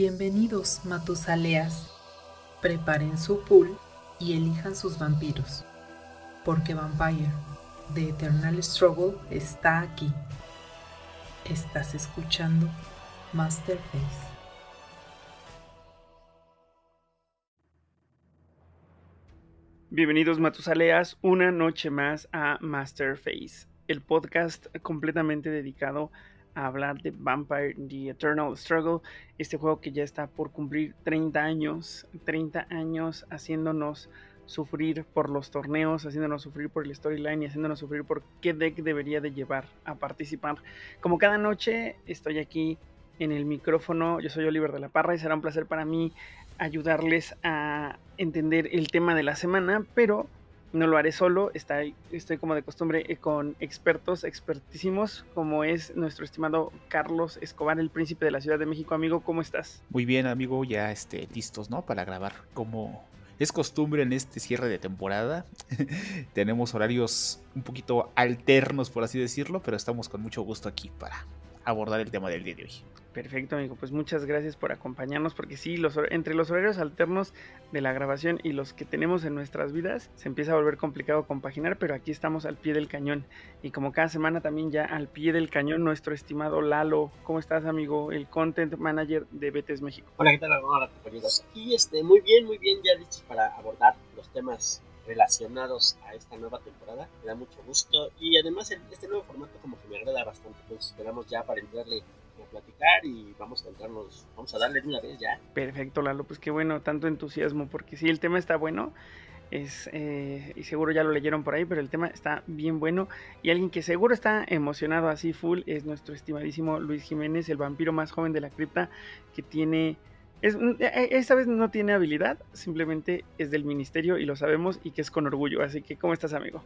Bienvenidos, Matusaleas. Preparen su pool y elijan sus vampiros. Porque Vampire, The Eternal Struggle, está aquí. Estás escuchando Masterface. Bienvenidos Matusaleas, una noche más a Masterface, el podcast completamente dedicado a hablar de Vampire The Eternal Struggle, este juego que ya está por cumplir 30 años, 30 años haciéndonos sufrir por los torneos, haciéndonos sufrir por el storyline y haciéndonos sufrir por qué deck debería de llevar a participar. Como cada noche estoy aquí en el micrófono, yo soy Oliver de la Parra y será un placer para mí ayudarles a entender el tema de la semana, pero no lo haré solo, estoy, estoy como de costumbre eh, con expertos, expertísimos, como es nuestro estimado Carlos Escobar, el príncipe de la Ciudad de México. Amigo, ¿cómo estás? Muy bien, amigo, ya este, listos, ¿no? Para grabar como es costumbre en este cierre de temporada. Tenemos horarios un poquito alternos, por así decirlo, pero estamos con mucho gusto aquí para abordar el tema del día de hoy. Perfecto, amigo. Pues muchas gracias por acompañarnos, porque sí, los, entre los horarios alternos de la grabación y los que tenemos en nuestras vidas, se empieza a volver complicado compaginar, pero aquí estamos al pie del cañón. Y como cada semana también ya al pie del cañón, nuestro estimado Lalo. ¿Cómo estás, amigo? El Content Manager de Betes México. Hola, ¿qué tal? Hola, compañeros. Aquí, este, muy bien, muy bien, ya listos para abordar los temas relacionados a esta nueva temporada. Me da mucho gusto y además este nuevo formato como que me agrada bastante. Entonces esperamos ya para entrarle platicar y vamos a entrarnos, vamos a darle de una vez ya. Perfecto, Lalo, pues qué bueno, tanto entusiasmo, porque sí, el tema está bueno. Es, eh, y seguro ya lo leyeron por ahí, pero el tema está bien bueno. Y alguien que seguro está emocionado así full es nuestro estimadísimo Luis Jiménez, el vampiro más joven de la cripta, que tiene es, e, e, esta vez no tiene habilidad, simplemente es del ministerio y lo sabemos y que es con orgullo. Así que, ¿cómo estás, amigo?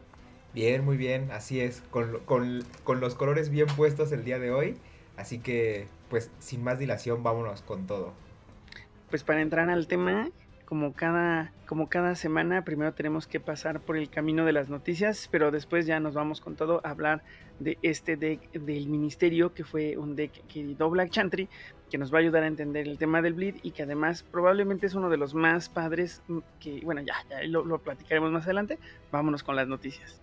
Bien, muy bien, así es, con, con, con los colores bien puestos el día de hoy. Así que, pues, sin más dilación, vámonos con todo. Pues para entrar al tema, como cada, como cada semana, primero tenemos que pasar por el camino de las noticias, pero después ya nos vamos con todo a hablar de este deck del ministerio, que fue un deck que editó Black Chantry, que nos va a ayudar a entender el tema del bleed y que además probablemente es uno de los más padres que, bueno, ya, ya lo, lo platicaremos más adelante. Vámonos con las noticias.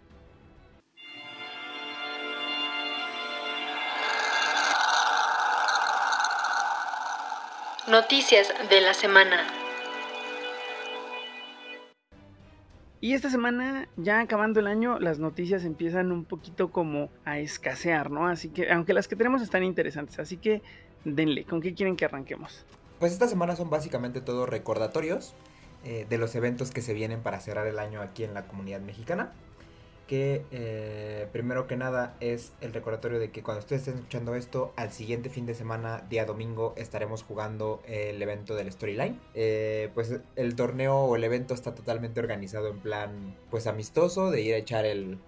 Noticias de la semana. Y esta semana, ya acabando el año, las noticias empiezan un poquito como a escasear, ¿no? Así que, aunque las que tenemos están interesantes, así que denle, ¿con qué quieren que arranquemos? Pues esta semana son básicamente todos recordatorios eh, de los eventos que se vienen para cerrar el año aquí en la comunidad mexicana. Que eh, primero que nada es el recordatorio de que cuando ustedes estén escuchando esto, al siguiente fin de semana, día domingo, estaremos jugando el evento del Storyline. Eh, pues el torneo o el evento está totalmente organizado en plan pues amistoso, de ir a echar el...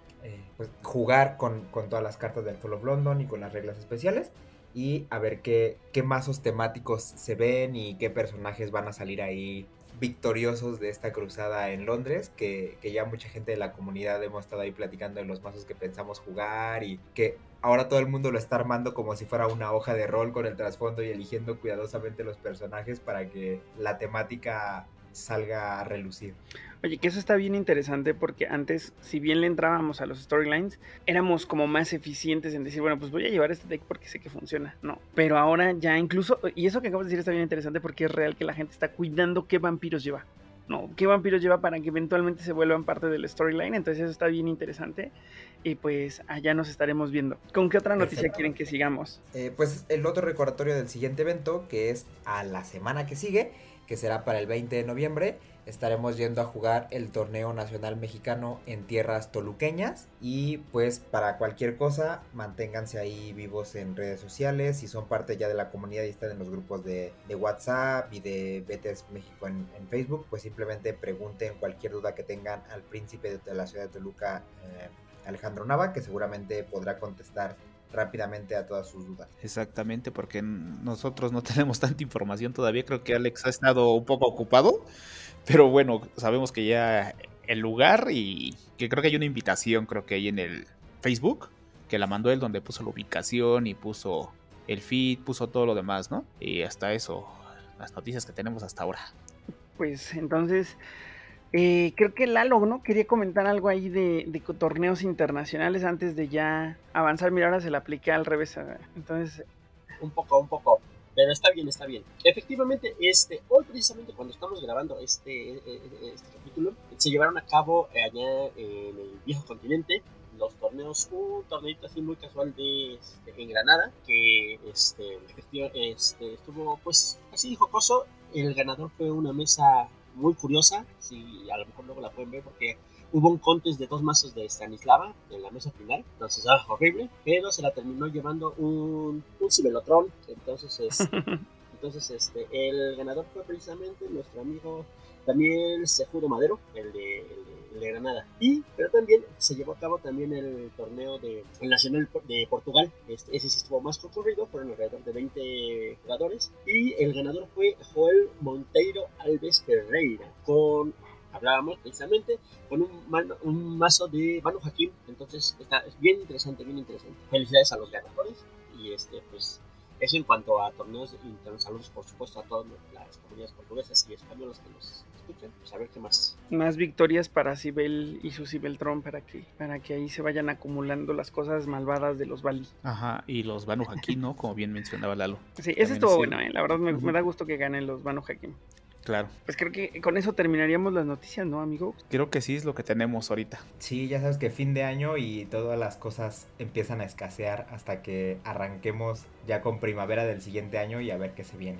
Pues, jugar con, con todas las cartas del Fall of London y con las reglas especiales y a ver qué, qué mazos temáticos se ven y qué personajes van a salir ahí victoriosos de esta cruzada en Londres, que, que, ya mucha gente de la comunidad hemos estado ahí platicando de los mazos que pensamos jugar y que ahora todo el mundo lo está armando como si fuera una hoja de rol con el trasfondo y eligiendo cuidadosamente los personajes para que la temática salga a relucir. Oye, que eso está bien interesante porque antes, si bien le entrábamos a los storylines, éramos como más eficientes en decir, bueno, pues voy a llevar este deck porque sé que funciona, ¿no? Pero ahora ya incluso, y eso que acabo de decir está bien interesante porque es real que la gente está cuidando qué vampiros lleva. No, qué vampiros lleva para que eventualmente se vuelvan parte del storyline. Entonces eso está bien interesante. Y pues allá nos estaremos viendo. ¿Con qué otra noticia quieren que sigamos? Eh, pues el otro recordatorio del siguiente evento, que es a la semana que sigue, que será para el 20 de noviembre estaremos yendo a jugar el torneo nacional mexicano en tierras toluqueñas y pues para cualquier cosa manténganse ahí vivos en redes sociales si son parte ya de la comunidad y están en los grupos de, WhatsApp y de Betes México en, Facebook pues simplemente pregunten cualquier duda que tengan al príncipe de, la ciudad de Toluca eh, Alejandro Nava que seguramente podrá contestar rápidamente a todas sus dudas. Exactamente, porque nosotros no tenemos tanta información todavía. Creo que Alex ha estado un poco ocupado. Pero bueno, sabemos que ya el lugar y que creo que hay una invitación, creo que hay en el Facebook, que la mandó él donde puso la ubicación y puso el feed, puso todo lo demás, ¿no? Y hasta eso. las noticias que tenemos hasta ahora. Pues entonces, eh, creo que Lalo, ¿no? Quería comentar algo ahí de, torneos internacionales antes de ya avanzar. Mira, ahora se le apliqué al revés. Entonces... Un poco, un poco. Pero está bien, está bien. Efectivamente, este, hoy precisamente cuando estamos grabando este, e, e, e, este capítulo, se llevaron a cabo allá en el viejo continente los torneos, un torneito así muy casual de, este, en Granada, que este, este, estuvo pues así jocoso. El ganador fue una mesa muy curiosa, si a lo mejor luego la pueden ver porque hubo un contest de dos mazos de Stanislava en la mesa final, entonces ah, horrible, pero se la terminó llevando un, un Cibelotron, entonces es, entonces este, el ganador fue precisamente nuestro amigo Daniel Sejudo Madero, el de, Granada. Y, pero también se llevó a cabo también el torneo de Nacional de Portugal. Este, ese sí estuvo más concurrido, fueron alrededor de 20 jugadores. Y el ganador fue Joel Monteiro Alves Ferreira, con hablábamos precisamente con un, un mazo de Manu Hakim. Entonces está es bien interesante, bien interesante. Felicidades a los ganadores y este pues eso en cuanto a torneos internacionales, por supuesto, a todas las comunidades portuguesas y españolas que nos escuchan, pues a ver qué más. Más victorias para Sibel y su Sibeltron para que, para que ahí se vayan acumulando las cosas malvadas de los Bali. Ajá, y los Banu Hakim, ¿no? Como bien mencionaba Lalo. Sí, ese estuvo bueno, ¿eh? la verdad me, me, da gusto que ganen los Banu Hakim. Claro. Pues creo que con eso terminaríamos las noticias, ¿no, amigo? Creo que sí es lo que tenemos ahorita. Sí, ya sabes que fin de año y todas las cosas empiezan a escasear hasta que arranquemos ya con primavera del siguiente año y a ver qué se viene.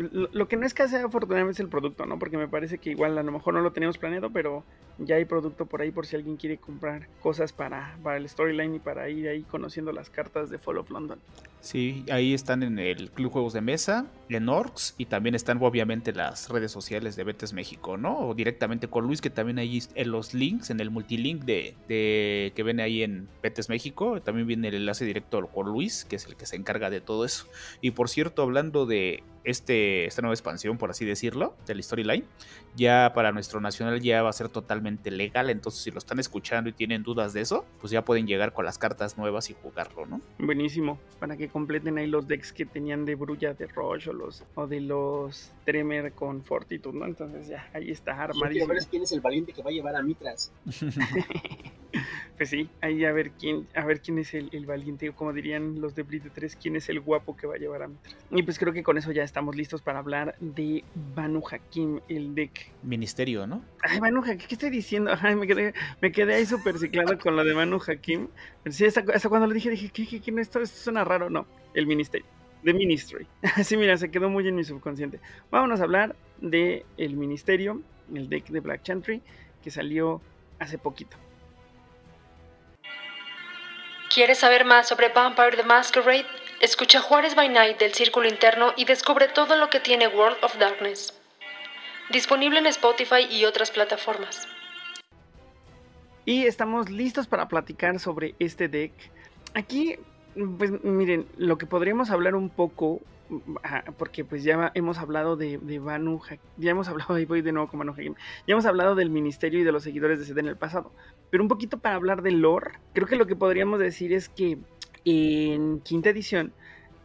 Lo, que no escasea afortunadamente es el producto, ¿no? Porque me parece que igual a lo mejor no lo teníamos planeado, pero ya hay producto por ahí por si alguien quiere comprar cosas para, para el storyline y para ir ahí conociendo las cartas de Fall of London. Sí, ahí están en el Club Juegos de Mesa, en Orcs, y también están obviamente las redes sociales de Betes México, ¿no? O directamente con Luis, que también ahí en los links, en el multilink de, de que viene ahí en Betes México, también viene el enlace directo con Luis, que es el que se encarga de todo eso. Y por cierto, hablando de este, esta nueva expansión, por así decirlo, del storyline, ya para nuestro nacional ya va a ser totalmente legal, entonces si lo están escuchando y tienen dudas de eso, pues ya pueden llegar con las cartas nuevas y jugarlo, ¿no? Buenísimo, para que completen ahí los decks que tenían de Brulla de Roche o, los, o de los Tremer con Fortitude, ¿no? Entonces ya, ahí está armadísimo. Quiero ver quién es el valiente que va a llevar a Mitras. pues sí, ahí a ver quién, a ver quién es el, el valiente, como dirían los de Blitz 3, quién es el guapo que va a llevar a Mitras. Y pues creo que con eso ya estamos listos para hablar de Banu Hakim, el deck. Ministerio, ¿no? Ay, Banu Hakim, ¿qué estoy diciendo? Ay, me quedé, me quedé ahí súper ciclado con lo de Banu Hakim. Sí, hasta, hasta, cuando le dije, dije, ¿qué, qué, qué, esto, esto suena raro? No, el ministerio. The Ministry. Así, mira, se quedó muy en mi subconsciente. Vámonos a hablar de el ministerio, el deck de Black Chantry, que salió hace poquito. ¿Quieres saber más sobre Vampire the Masquerade? Escucha Juárez by Night del Círculo Interno y descubre todo lo que tiene World of Darkness. Disponible en Spotify y otras plataformas. Y estamos listos para platicar sobre este deck. Aquí, pues miren, lo que podríamos hablar un poco, porque pues ya hemos hablado de, de Banu, ya hemos hablado, ahí voy de nuevo con Banu Hakim, ya hemos hablado del ministerio y de los seguidores de CD en el pasado. Pero un poquito para hablar de lore, creo que lo que podríamos decir es que en quinta edición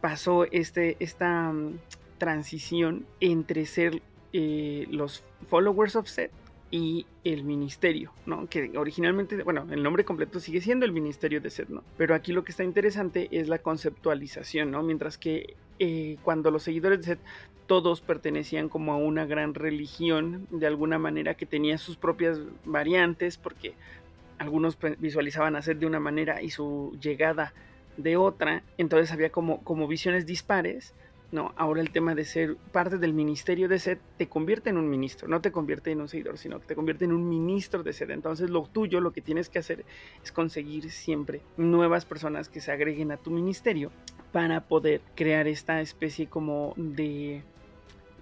pasó este, esta um, transición entre ser eh, los followers of Set y el ministerio, ¿no? Que originalmente, bueno, el nombre completo sigue siendo el ministerio de Set, ¿no? Pero aquí lo que está interesante es la conceptualización, ¿no? Mientras que eh, cuando los seguidores de Set todos pertenecían como a una gran religión, de alguna manera que tenía sus propias variantes, porque algunos visualizaban a Set de una manera y su llegada de otra, entonces había como, como visiones dispares, ¿no? Ahora el tema de ser parte del ministerio de sed te convierte en un ministro, no te convierte en un seguidor, sino que te convierte en un ministro de sed. Entonces lo tuyo, lo que tienes que hacer es conseguir siempre nuevas personas que se agreguen a tu ministerio para poder crear esta especie como de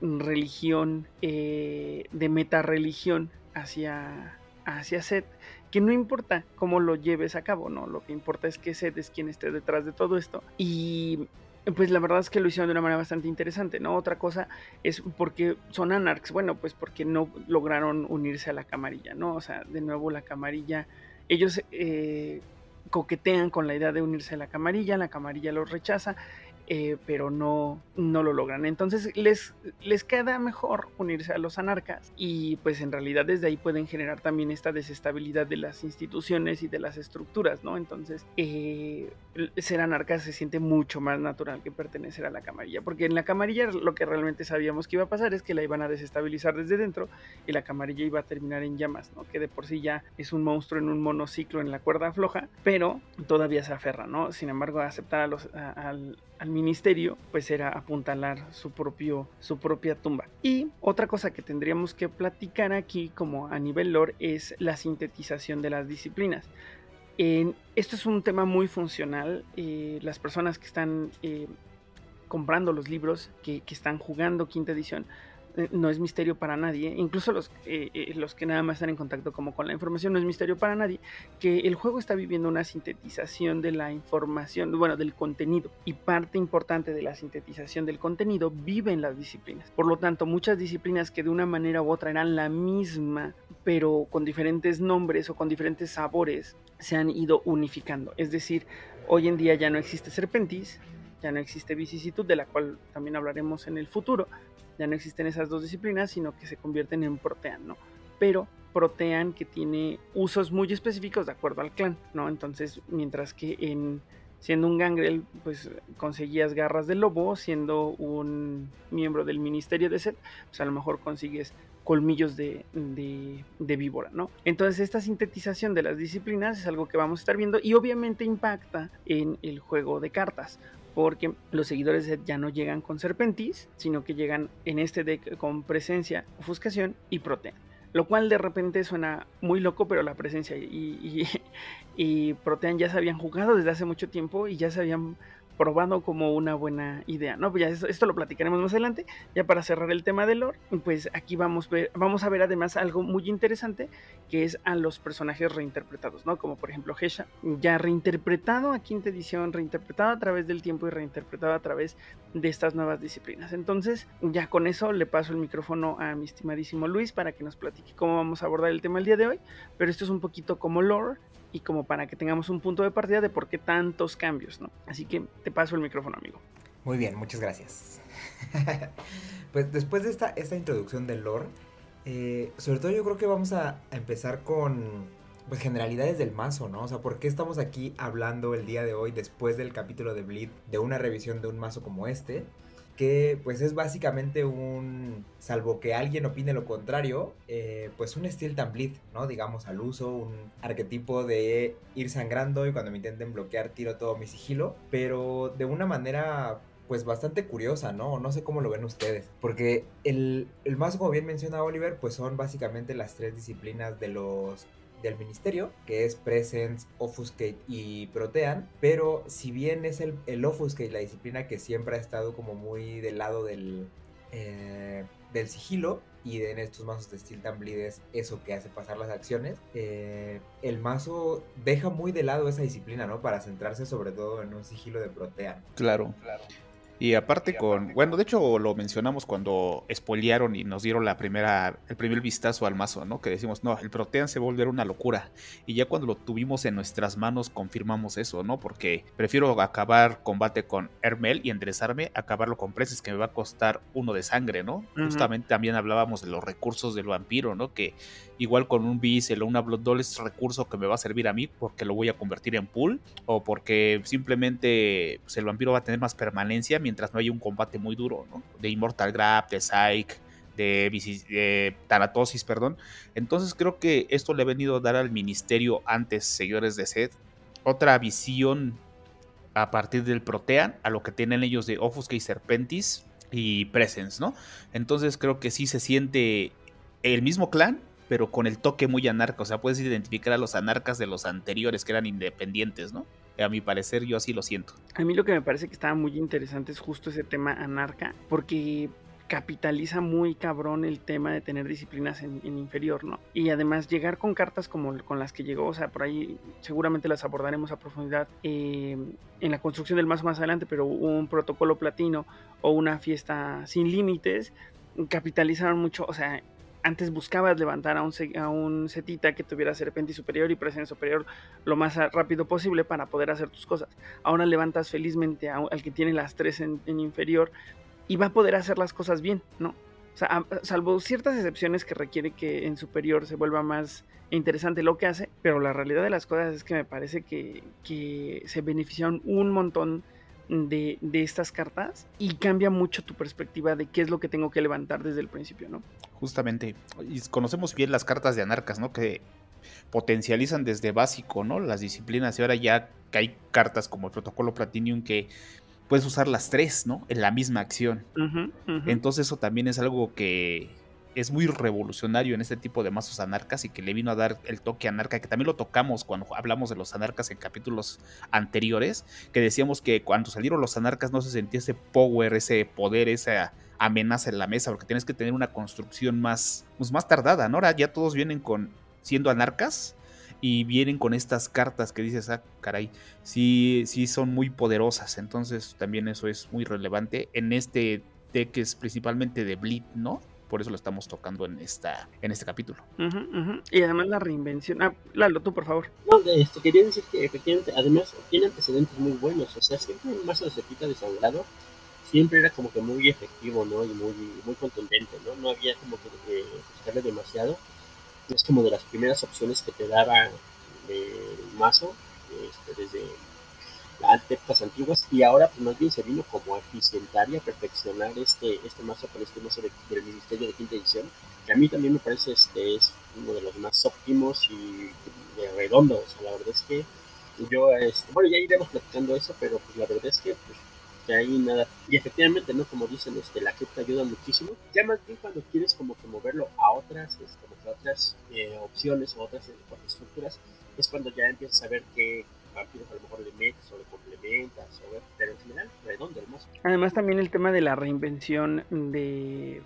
religión, eh, de meta religión hacia, hacia Seth que no importa cómo lo lleves a cabo, ¿no? Lo que importa es que Seth es quien esté detrás de todo esto. Y pues la verdad es que lo hicieron de una manera bastante interesante, ¿no? Otra cosa es porque son anarchs, bueno, pues porque no lograron unirse a la camarilla, ¿no? O sea, de nuevo la camarilla, ellos eh, coquetean con la idea de unirse a la camarilla, la camarilla los rechaza, eh, pero no, no lo logran. Entonces les, les queda mejor unirse a los anarcas y pues en realidad desde ahí pueden generar también esta desestabilidad de las instituciones y de las estructuras, ¿no? Entonces eh, ser anarca se siente mucho más natural que pertenecer a la camarilla, porque en la camarilla lo que realmente sabíamos que iba a pasar es que la iban a desestabilizar desde dentro y la camarilla iba a terminar en llamas, ¿no? Que de por sí ya es un monstruo en un monociclo en la cuerda floja, pero todavía se aferra, ¿no? Sin embargo, aceptar a los, al, al ministerio, pues era apuntalar su, propio, su propia tumba. Y otra cosa que tendríamos que platicar aquí como a nivel lore es la sintetización de las disciplinas. Esto es un tema muy funcional. Eh, las personas que están eh, comprando los libros, que, están jugando quinta edición, eh, no es misterio para nadie, incluso los, eh, eh, los que nada más están en contacto como con la información, no es misterio para nadie, que el juego está viviendo una sintetización de la información, bueno, del contenido, y parte importante de la sintetización del contenido vive en las disciplinas. Por lo tanto, muchas disciplinas que de una manera u otra eran la misma, pero con diferentes nombres o con diferentes sabores, se han ido unificando. Es decir, hoy en día ya no existe Serpentis, ya no existe vicisitud, de la cual también hablaremos en el futuro, ya no existen esas dos disciplinas, sino que se convierten en Protean, ¿no? Pero Protean que tiene usos muy específicos de acuerdo al clan, ¿no? Entonces, mientras que en siendo un gangrel, pues conseguías garras de lobo, siendo un miembro del ministerio de Set, pues a lo mejor consigues colmillos de, de, de, víbora, ¿no? Entonces esta sintetización de las disciplinas es algo que vamos a estar viendo y obviamente impacta en el juego de cartas porque los seguidores de ya no llegan con Serpentis, sino que llegan en este deck con presencia, ofuscación y protean. Lo cual de repente suena muy loco, pero la presencia y, y, Protean ya se habían jugado desde hace mucho tiempo y ya se habían probando como una buena idea, ¿no? Pues ya esto, lo platicaremos más adelante, ya para cerrar el tema de lore, pues aquí vamos, vamos a ver además algo muy interesante, que es a los personajes reinterpretados, ¿no? Como por ejemplo Hesha, ya reinterpretado a quinta edición, reinterpretado a través del tiempo y reinterpretado a través de estas nuevas disciplinas. Entonces, ya con eso le paso el micrófono a mi estimadísimo Luis para que nos platique cómo vamos a abordar el tema el día de hoy, pero esto es un poquito como lore y como para que tengamos un punto de partida de por qué tantos cambios, ¿no? Así que te paso el micrófono, amigo. Muy bien, muchas gracias. pues después de esta, esta introducción del lore, eh, sobre todo yo creo que vamos a, empezar con pues generalidades del mazo, ¿no? O sea, ¿por qué estamos aquí hablando el día de hoy después del capítulo de Bleed de una revisión de un mazo como este? Que pues es básicamente un, salvo que alguien opine lo contrario, eh, pues un Steel Bleed, ¿no? Digamos al uso, un arquetipo de ir sangrando y cuando me intenten bloquear tiro todo mi sigilo, pero de una manera pues bastante curiosa, ¿no? No sé cómo lo ven ustedes, porque el, el mazo, como bien menciona Oliver, pues son básicamente las tres disciplinas de los del ministerio, que es Presence, Offuscate y Protean, pero si bien es el, el Offuscate la disciplina que siempre ha estado como muy del lado del, eh, del sigilo, y en estos mazos de Steel Bleed es eso que hace pasar las acciones, eh, el mazo deja muy de lado esa disciplina, ¿no? Para centrarse sobre todo en un sigilo de Protean. Claro, claro. Y aparte con, bueno, de hecho lo mencionamos cuando espolearon y nos dieron la primera, el primer vistazo al mazo, ¿no? Que decimos, no, el Protean se volverá una locura. Y ya cuando lo tuvimos en nuestras manos confirmamos eso, ¿no? Porque prefiero acabar combate con Hermel y enderezarme, acabarlo con Preces, que me va a costar uno de sangre, ¿no? Justamente también hablábamos de los recursos del vampiro, ¿no? Que igual con un Beast o una Blood Doll es recurso que me va a servir a mí porque lo voy a convertir en pool o porque simplemente pues, el vampiro va a tener más permanencia mientras no haya un combate muy duro. De Immortal Grab, de Psych, de, de Tanatosis, perdón. Entonces creo que esto le ha venido a dar al ministerio antes, seguidores de Seth, otra visión a partir del Protean, a lo que tienen ellos de Offusca y Serpentis y Presence, ¿no? Entonces creo que sí se siente el mismo clan, pero con el toque muy anarca. O sea, puedes identificar a los anarcas de los anteriores que eran independientes, ¿no? A mi parecer, yo así lo siento. A mí lo que me parece que estaba muy interesante es justo ese tema anarca, porque capitaliza muy cabrón el tema de tener disciplinas en, inferior, ¿no? Y además llegar con cartas como con las que llegó, o sea, por ahí seguramente las abordaremos a profundidad eh, en la construcción del mazo más adelante, pero un protocolo platino o una fiesta sin límites capitalizaron mucho, o sea, antes buscabas levantar a un, a setita que tuviera serpentis superior y presencia superior lo más rápido posible para poder hacer tus cosas. Ahora levantas felizmente al que tiene las tres en, inferior y va a poder hacer las cosas bien, ¿no? O sea, salvo ciertas excepciones que requiere que en superior se vuelva más interesante lo que hace, pero la realidad de las cosas es que me parece que, que se beneficiaron un montón de, estas cartas y cambia mucho tu perspectiva de qué es lo que tengo que levantar desde el principio, ¿no? Justamente, y conocemos bien las cartas de anarcas, ¿no? Que potencializan desde básico, ¿no? Las disciplinas y ahora ya que hay cartas como el protocolo Platinum que puedes usar las tres, ¿no? En la misma acción. Entonces eso también es algo que es muy revolucionario en este tipo de mazos anarcas y que le vino a dar el toque anarca, que también lo tocamos cuando hablamos de los anarcas en capítulos anteriores, que decíamos que cuando salieron los anarcas no se sentía ese power, ese poder, esa amenaza en la mesa, porque tienes que tener una construcción más, pues más tardada, ¿no? Ahora ya todos vienen con siendo anarcas y vienen con estas cartas que dices, ah, caray, sí, sí son muy poderosas, entonces también eso es muy relevante en este deck es principalmente de Bleed, ¿no? Por eso lo estamos tocando en esta en este capítulo. Y además la reinvención. Ah, Lalo, tú por favor. No, esto quería decir que efectivamente, además tiene antecedentes muy buenos. O sea, siempre un mazo de cepita desangrado siempre era como que muy efectivo, ¿no? Y muy, muy contundente, ¿no? No había como que eh, buscarle demasiado. Es como de las primeras opciones que te daba el mazo, este, desde épocas antiguas y ahora pues más bien se vino como a eficientar y a perfeccionar este, este mazo con este mazo del Ministerio de Quinta Edición, que a mí también me parece este es uno de los más óptimos y de redondo, o sea, la verdad es que yo, este, bueno, ya iremos platicando eso, pero pues la verdad es que pues, que ahí nada, y efectivamente, ¿no? Como dicen, este, la te ayuda muchísimo, ya más bien cuando quieres como que moverlo a otras, este, como que otras eh, opciones o otras eh, estructuras, es cuando ya empiezas a ver que a lo mejor le metes o le complementas, o, pero en general redondo, hermoso. Además también el tema de la reinvención de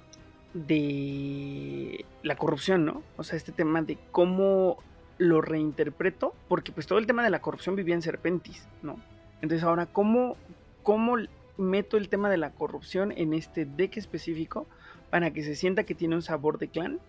de la corrupción, ¿no? O sea, este tema de cómo lo reinterpreto, porque pues todo el tema de la corrupción vivía en Serpentis, ¿no? Entonces ahora, ¿cómo, cómo meto el tema de la corrupción en este deck específico para que se sienta que tiene un sabor de clan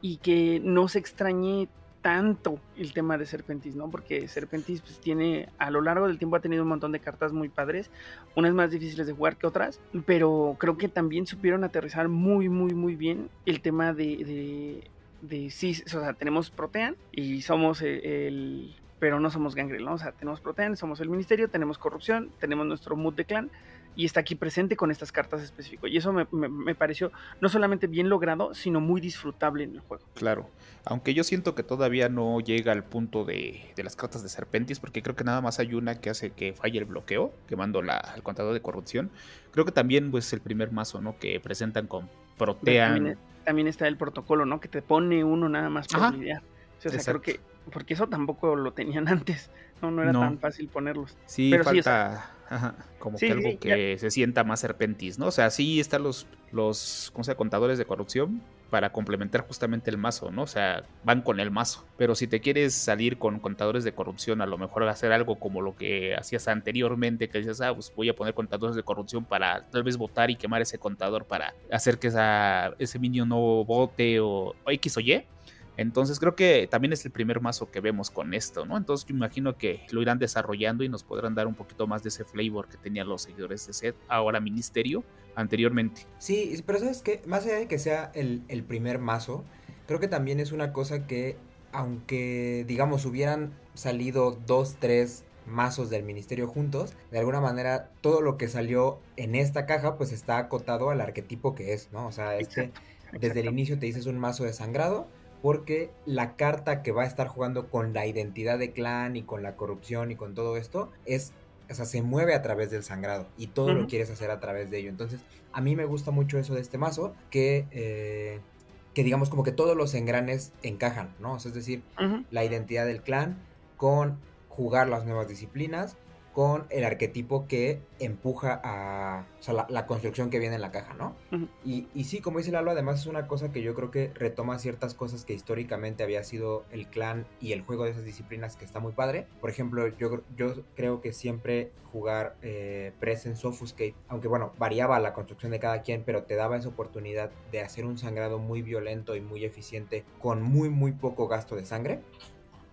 y que no se extrañe tanto el tema de Serpentis, ¿no? Porque Serpentis pues tiene, a lo largo del tiempo ha tenido un montón de cartas muy padres, unas más difíciles de jugar que otras, pero creo que también supieron aterrizar muy, muy, muy bien el tema de, de, de sí, o sea, tenemos Protean y somos el, pero no somos Gangrel, ¿no? O sea, tenemos Protean, somos el ministerio, tenemos corrupción, tenemos nuestro mood de clan y está aquí presente con estas cartas específicas. Y eso me, pareció no solamente bien logrado, sino muy disfrutable en el juego. Claro, aunque yo siento que todavía no llega al punto de, las cartas de Serpentis, porque creo que nada más hay una que hace que falle el bloqueo, quemando la, el contador de corrupción. Creo que también pues el primer mazo, ¿no? Que presentan con Protean. También, está el protocolo, ¿no? Que te pone uno nada más por lidiar. O sea, creo que porque eso tampoco lo tenían antes, no, no era tan fácil ponerlos. Sí, Pero falta como que algo que se sienta más serpentis, ¿no? O sea, sí están los, los ¿cómo se contadores de corrupción para complementar justamente el mazo, ¿no? O sea, van con el mazo. Pero si te quieres salir con contadores de corrupción, a lo mejor hacer algo como lo que hacías anteriormente, que dices, ah, pues voy a poner contadores de corrupción para tal vez votar y quemar ese contador para hacer que esa, ese minion no vote o X o Y entonces creo que también es el primer mazo que vemos con esto, ¿no? Entonces yo imagino que lo irán desarrollando y nos podrán dar un poquito más de ese flavor que tenían los seguidores de Set, ahora Ministerio, anteriormente. Sí, pero sabes que más allá de que sea el, primer mazo, creo que también es una cosa que, aunque digamos hubieran salido dos, tres mazos del ministerio juntos, de alguna manera todo lo que salió en esta caja pues está acotado al arquetipo que es, ¿no? O sea, este desde el inicio te dices un mazo de sangrado, porque la carta que va a estar jugando con la identidad de clan y con la corrupción y con todo esto es, o sea, se mueve a través del sangrado y todo lo quieres hacer a través de ello. Entonces, a mí me gusta mucho eso de este mazo, que, eh, que digamos como que todos los engranes encajan, ¿no? es decir, la identidad del clan con jugar las nuevas disciplinas, con el arquetipo que empuja a o sea, la, construcción que viene en la caja, ¿no? y, y, sí, como dice Lalo, además es una cosa que yo creo que retoma ciertas cosas que históricamente había sido el clan y el juego de esas disciplinas que está muy padre. Por ejemplo, yo, yo creo que siempre jugar eh, Presence Offuscate, aunque bueno, variaba la construcción de cada quien, pero te daba esa oportunidad de hacer un sangrado muy violento y muy eficiente con muy, muy poco gasto de sangre.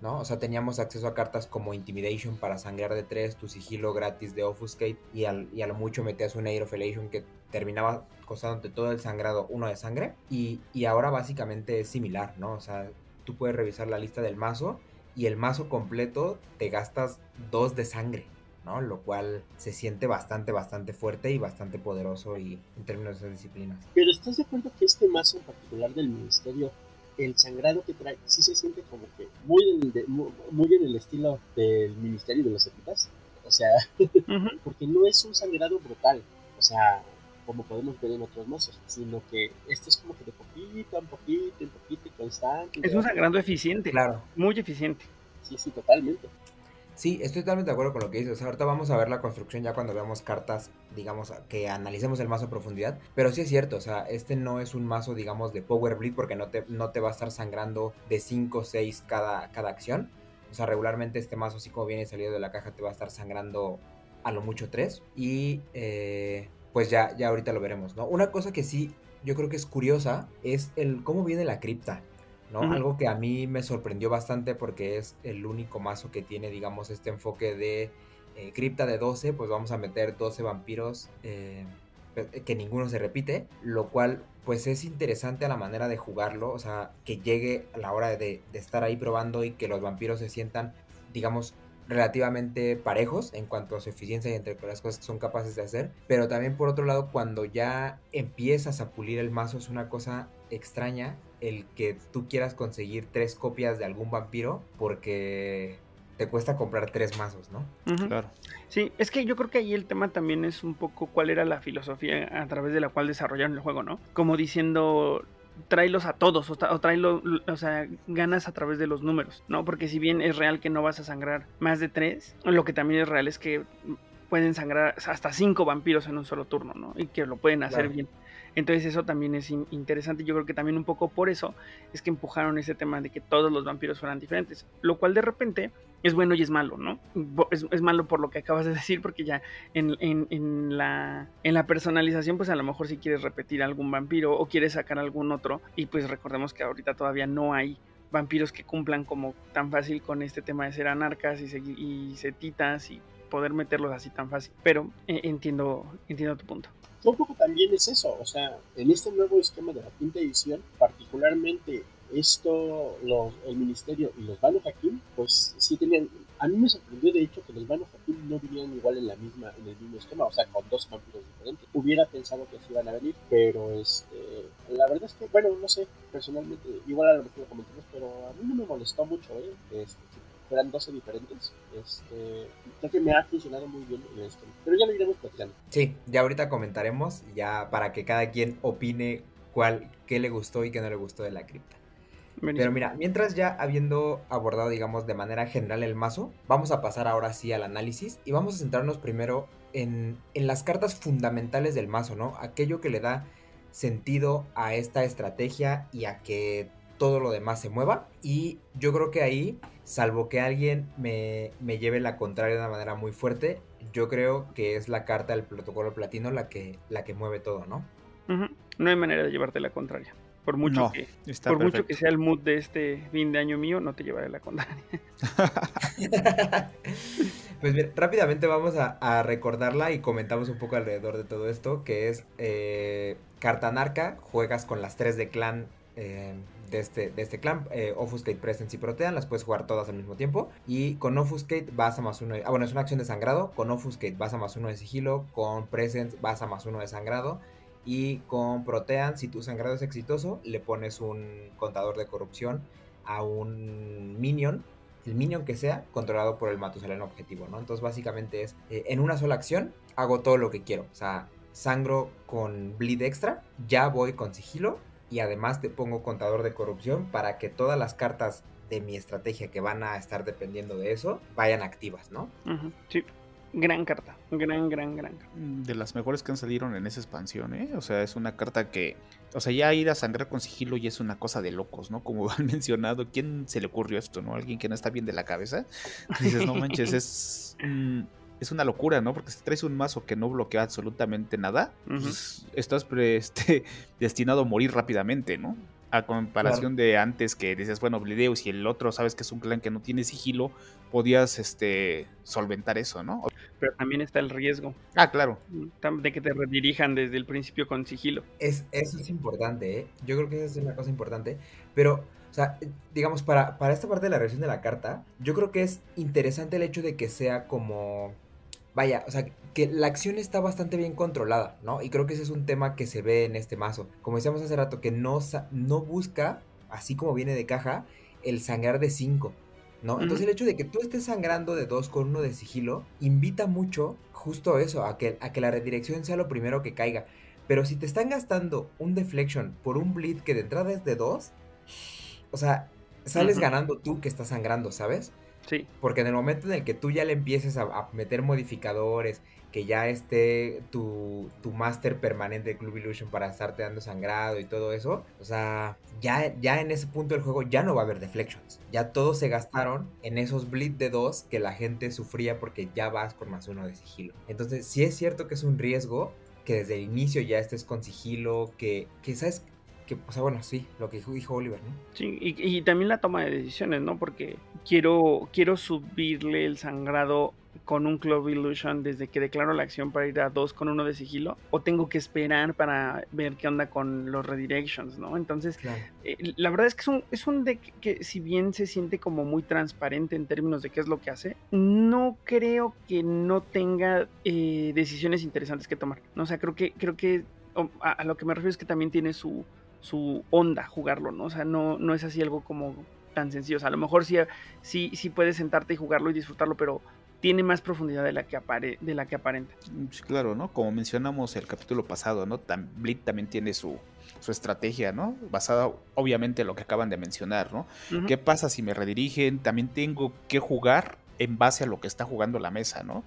¿No? O sea, teníamos acceso a cartas como Intimidation para sangrar de 3, tu sigilo gratis de Offuscate y, al, y a lo mucho metías un Air of Elation que terminaba costándote todo el sangrado uno de sangre y, y ahora básicamente es similar, ¿no? O sea, tú puedes revisar la lista del mazo y el mazo completo te gastas dos de sangre, ¿no? Lo cual se siente bastante, bastante fuerte y bastante poderoso y, en términos de disciplinas. Pero ¿estás de acuerdo que este mazo en particular del Ministerio el sangrado que trae sí se siente como que muy en, muy, en el estilo del Ministerio de los Epitas. O sea, porque no es un sangrado brutal, o sea, como podemos ver en otros mazos, sino que este es como que de poquito en poquito, en poquito y constante. Es un sangrado eficiente, claro. Muy eficiente. Sí, sí, totalmente. Sí, estoy totalmente de acuerdo con lo que dices. ahorita vamos a ver la construcción ya cuando veamos cartas, digamos, que analicemos el mazo a profundidad. Pero sí es cierto, o sea, este no es un mazo, digamos, de Power Bleed porque no te, no te va a estar sangrando de 5 o 6 cada, cada acción. O sea, regularmente este mazo, así como viene salido de la caja, te va a estar sangrando a lo mucho 3. Y eh, pues ya, ya ahorita lo veremos, ¿no? Una cosa que sí yo creo que es curiosa es el cómo viene la cripta. Algo que a mí me sorprendió bastante porque es el único mazo que tiene, digamos, este enfoque de eh, cripta de 12, pues vamos a meter 12 vampiros eh, que ninguno se repite, lo cual pues es interesante a la manera de jugarlo, o sea, que llegue a la hora de, de estar ahí probando y que los vampiros se sientan, digamos, relativamente parejos en cuanto a su eficiencia y entre las cosas que son capaces de hacer. Pero también por otro lado, cuando ya empiezas a pulir el mazo es una cosa extraña el que tú quieras conseguir tres copias de algún vampiro porque te cuesta comprar tres mazos, ¿no? Claro. Sí, es que yo creo que ahí el tema también es un poco cuál era la filosofía a través de la cual desarrollaron el juego, ¿no? Como diciendo, tráelos a todos, o, tráelo, o sea, ganas a través de los números, ¿no? Porque si bien es real que no vas a sangrar más de tres, lo que también es real es que pueden sangrar hasta cinco vampiros en un solo turno, ¿no? Y que lo pueden hacer bien. Entonces eso también es interesante. Yo creo que también un poco por eso es que empujaron ese tema de que todos los vampiros fueran diferentes. Lo cual de repente es bueno y es malo, ¿no? Es, malo por lo que acabas de decir, porque ya en, en, la, personalización, pues a lo mejor si quieres repetir algún vampiro o quieres sacar algún otro, y pues recordemos que ahorita todavía no hay vampiros que cumplan como tan fácil con este tema de ser anarcas y, y setitas y poder meterlos así tan fácil. Pero eh, entiendo, entiendo tu punto un poco también es eso, o sea, en este nuevo esquema de la quinta edición, particularmente esto, los, el ministerio y los Banu Hakim, pues sí tenían, a mí me sorprendió de hecho que los Banu Hakim no vivían igual en la misma, en el mismo esquema, o sea, con dos vampiros diferentes. Hubiera pensado que así iban a venir, pero este, la verdad es que, bueno, no sé, personalmente, igual a lo mejor lo comentamos, pero a mí no me molestó mucho, ¿eh? Este, eran 12 diferentes. Este, creo que me ha funcionado muy bien en esto. Pero ya lo iremos platicando. Sí, ya ahorita comentaremos, ya para que cada quien opine cuál, qué le gustó y qué no le gustó de la cripta. Pero mira, mientras ya habiendo abordado, digamos, de manera general el mazo, vamos a pasar ahora sí al análisis y vamos a centrarnos primero en, en las cartas fundamentales del mazo, ¿no? Aquello que le da sentido a esta estrategia y a que todo lo demás se mueva. Y yo creo que ahí, salvo que alguien me, lleve la contraria de una manera muy fuerte, yo creo que es la carta del protocolo platino la que, la que mueve todo, ¿no? No hay manera de llevarte la contraria. Por mucho, que, por mucho que sea el mood de este fin de año mío, no te llevaré la contraria. pues bien, rápidamente vamos a, recordarla y comentamos un poco alrededor de todo esto, que es eh, carta narca, juegas con las tres de clan eh, de este, de este clan, eh, Offuscate, Presence y Protean, las puedes jugar todas al mismo tiempo. Y con Offuscate vas a más uno, ah bueno, es una acción de sangrado, con Offuscate vas a más uno de sigilo, con Presence vas a más uno de sangrado. Y con Protean, si tu sangrado es exitoso, le pones un contador de corrupción a un minion el minion que sea, controlado por el Matusalén objetivo, ¿no? Entonces básicamente es, eh, en una sola acción, hago todo lo que quiero. O sea, sangro con bleed extra, ya voy con sigilo y además te pongo contador de corrupción para que todas las cartas de mi estrategia que van a estar dependiendo de eso vayan activas, ¿no? Sí. Gran carta, gran, gran, gran. Mm, de las mejores que han salido en esa expansión, ¿eh? O sea, es una carta que, o sea, ya ir a sangrar con sigilo ya es una cosa de locos, ¿no? Como han mencionado, ¿quién se le ocurrió esto, no? Alguien que no está bien de la cabeza. Dices, no manches, es... es una locura, ¿no? Porque si traes un mazo que no bloquea absolutamente nada, pues estás este, destinado a morir rápidamente, ¿no? A comparación de antes que dices, bueno, Blideus y el otro sabes que es un clan que no tiene sigilo, podías este, solventar eso, ¿no? Pero también está el riesgo. Ah, claro. De que te redirijan desde el principio con sigilo. Es, eso es importante, ¿eh? Yo creo que esa es una cosa importante. Pero, o sea, digamos, para, para esta parte de la revisión de la carta, yo creo que es interesante el hecho de que sea como vaya, o sea, que la acción está bastante bien controlada, ¿no? Y creo que ese es un tema que se ve en este mazo. Como decíamos hace rato, que no, no busca, así como viene de caja, el sangrar de 5, ¿no? Entonces el hecho de que tú estés sangrando de 2 con uno de sigilo, invita mucho justo eso, a que, a que la redirección sea lo primero que caiga. Pero si te están gastando un deflection por un bleed que de entrada es de 2, o sea, sales ganando tú que estás sangrando, ¿sabes? Sí. Porque en el momento en el que tú ya le empieces a, meter modificadores, que ya esté tu, tu máster permanente de Club Illusion para estarte dando sangrado y todo eso, o sea, ya, ya en ese punto del juego ya no va a haber deflections. Ya todos se gastaron en esos bleed de dos que la gente sufría porque ya vas con más uno de sigilo. Entonces, sí es cierto que es un riesgo que desde el inicio ya estés con sigilo, que, que sabes, que, o sea, bueno, sí, lo que dijo Oliver, ¿no? Sí, y, también la toma de decisiones, ¿no? Porque quiero, quiero subirle el sangrado con un Club Illusion desde que declaro la acción para ir a dos con uno de sigilo, o tengo que esperar para ver qué onda con los redirections, ¿no? Entonces, eh, la verdad es que es un, es un deck que si bien se siente como muy transparente en términos de qué es lo que hace, no creo que no tenga eh, decisiones interesantes que tomar. O sea, creo que, creo que a, lo que me refiero es que también tiene su, su onda jugarlo, ¿no? O sea, no, no es así algo como tan sencillo. O sea, a lo mejor sí, sí, sí puedes sentarte y jugarlo y disfrutarlo, pero tiene más profundidad de la que, apare de la que aparenta. Mm, claro, ¿no? Como mencionamos el capítulo pasado, ¿no? Blitz también tiene su, su, estrategia, ¿no? Basada obviamente en lo que acaban de mencionar, ¿no? ¿Qué pasa si me redirigen? También tengo que jugar en base a lo que está jugando la mesa, ¿no?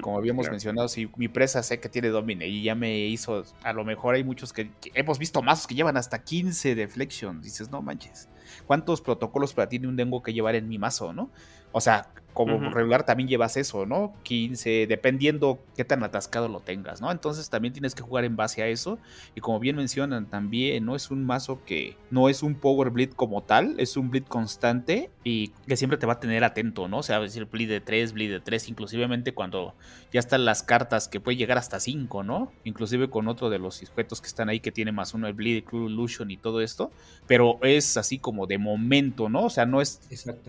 Como habíamos mencionado, si mi presa sé que tiene domine y ya me hizo, a lo mejor hay muchos que, hemos visto mazos que llevan hasta 15 deflection, dices, no manches, ¿cuántos protocolos para ti un tengo que llevar en mi mazo, no? O sea, como regular también llevas eso, ¿no? 15, dependiendo qué tan atascado lo tengas, ¿no? Entonces también tienes que jugar en base a eso. Y como bien mencionan también, ¿no? Es un mazo que no es un Power Bleed como tal, es un Bleed constante y que siempre te va a tener atento, ¿no? O sea, decir Bleed de 3, Bleed de 3, inclusivemente cuando ya están las cartas que puede llegar hasta 5, ¿no? Inclusive con otro de los sujetos que están ahí que tiene más uno, el Bleed, Crew Illusion y todo esto. Pero es así como de momento, ¿no? O sea, no es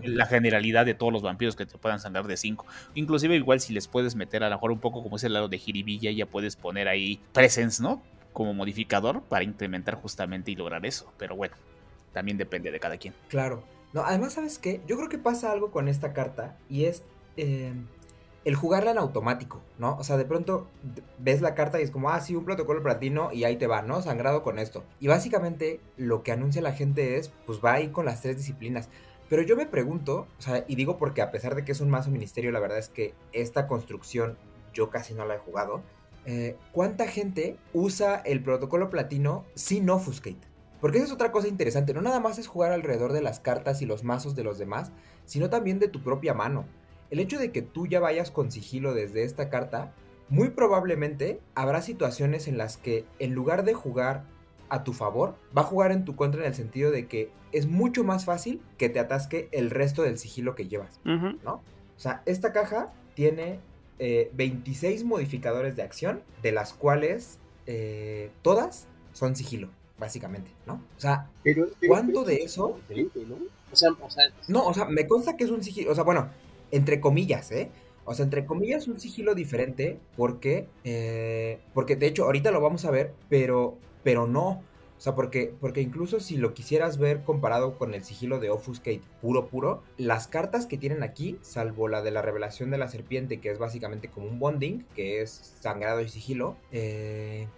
la generalidad de todos los vampiros que te puedan sangrar de 5. Inclusive igual si les puedes meter a lo mejor un poco como es el lado de jiribilla, ya puedes poner ahí presence, ¿no? Como modificador para incrementar justamente y lograr eso. Pero bueno, también depende de cada quien. Claro. No, además, ¿sabes qué? Yo creo que pasa algo con esta carta y es eh, el jugarla en automático, ¿no? O sea, de pronto ves la carta y es como, ah, sí, un protocolo platino y ahí te va, ¿no? Sangrado con esto. Y básicamente lo que anuncia la gente es, pues va ahí con las tres disciplinas. Pero yo me pregunto, o sea, y digo porque a pesar de que es un mazo ministerio, la verdad es que esta construcción yo casi no la he jugado. Eh, ¿Cuánta gente usa el protocolo platino sin offuscate? Porque esa es otra cosa interesante. No nada más es jugar alrededor de las cartas y los mazos de los demás, sino también de tu propia mano. El hecho de que tú ya vayas con sigilo desde esta carta, muy probablemente habrá situaciones en las que en lugar de jugar a tu favor, va a jugar en tu contra en el sentido de que es mucho más fácil que te atasque el resto del sigilo que llevas, ¿no? O sea, esta caja tiene 26 eh, modificadores de acción, de las cuales eh, todas son sigilo, básicamente, ¿no? O sea, ¿cuánto de eso? ¿no? O sea, o sea, no, o sea, me consta que es un sigilo, o sea, bueno, entre comillas, ¿eh? O sea, entre comillas, un sigilo diferente porque, eh, porque de hecho ahorita lo vamos a ver, pero pero no. O sea, porque, porque incluso si lo quisieras ver comparado con el sigilo de Offuscate puro puro, las cartas que tienen aquí, salvo la de la revelación de la serpiente, que es básicamente como un bonding, que es sangrado y sigilo, eh,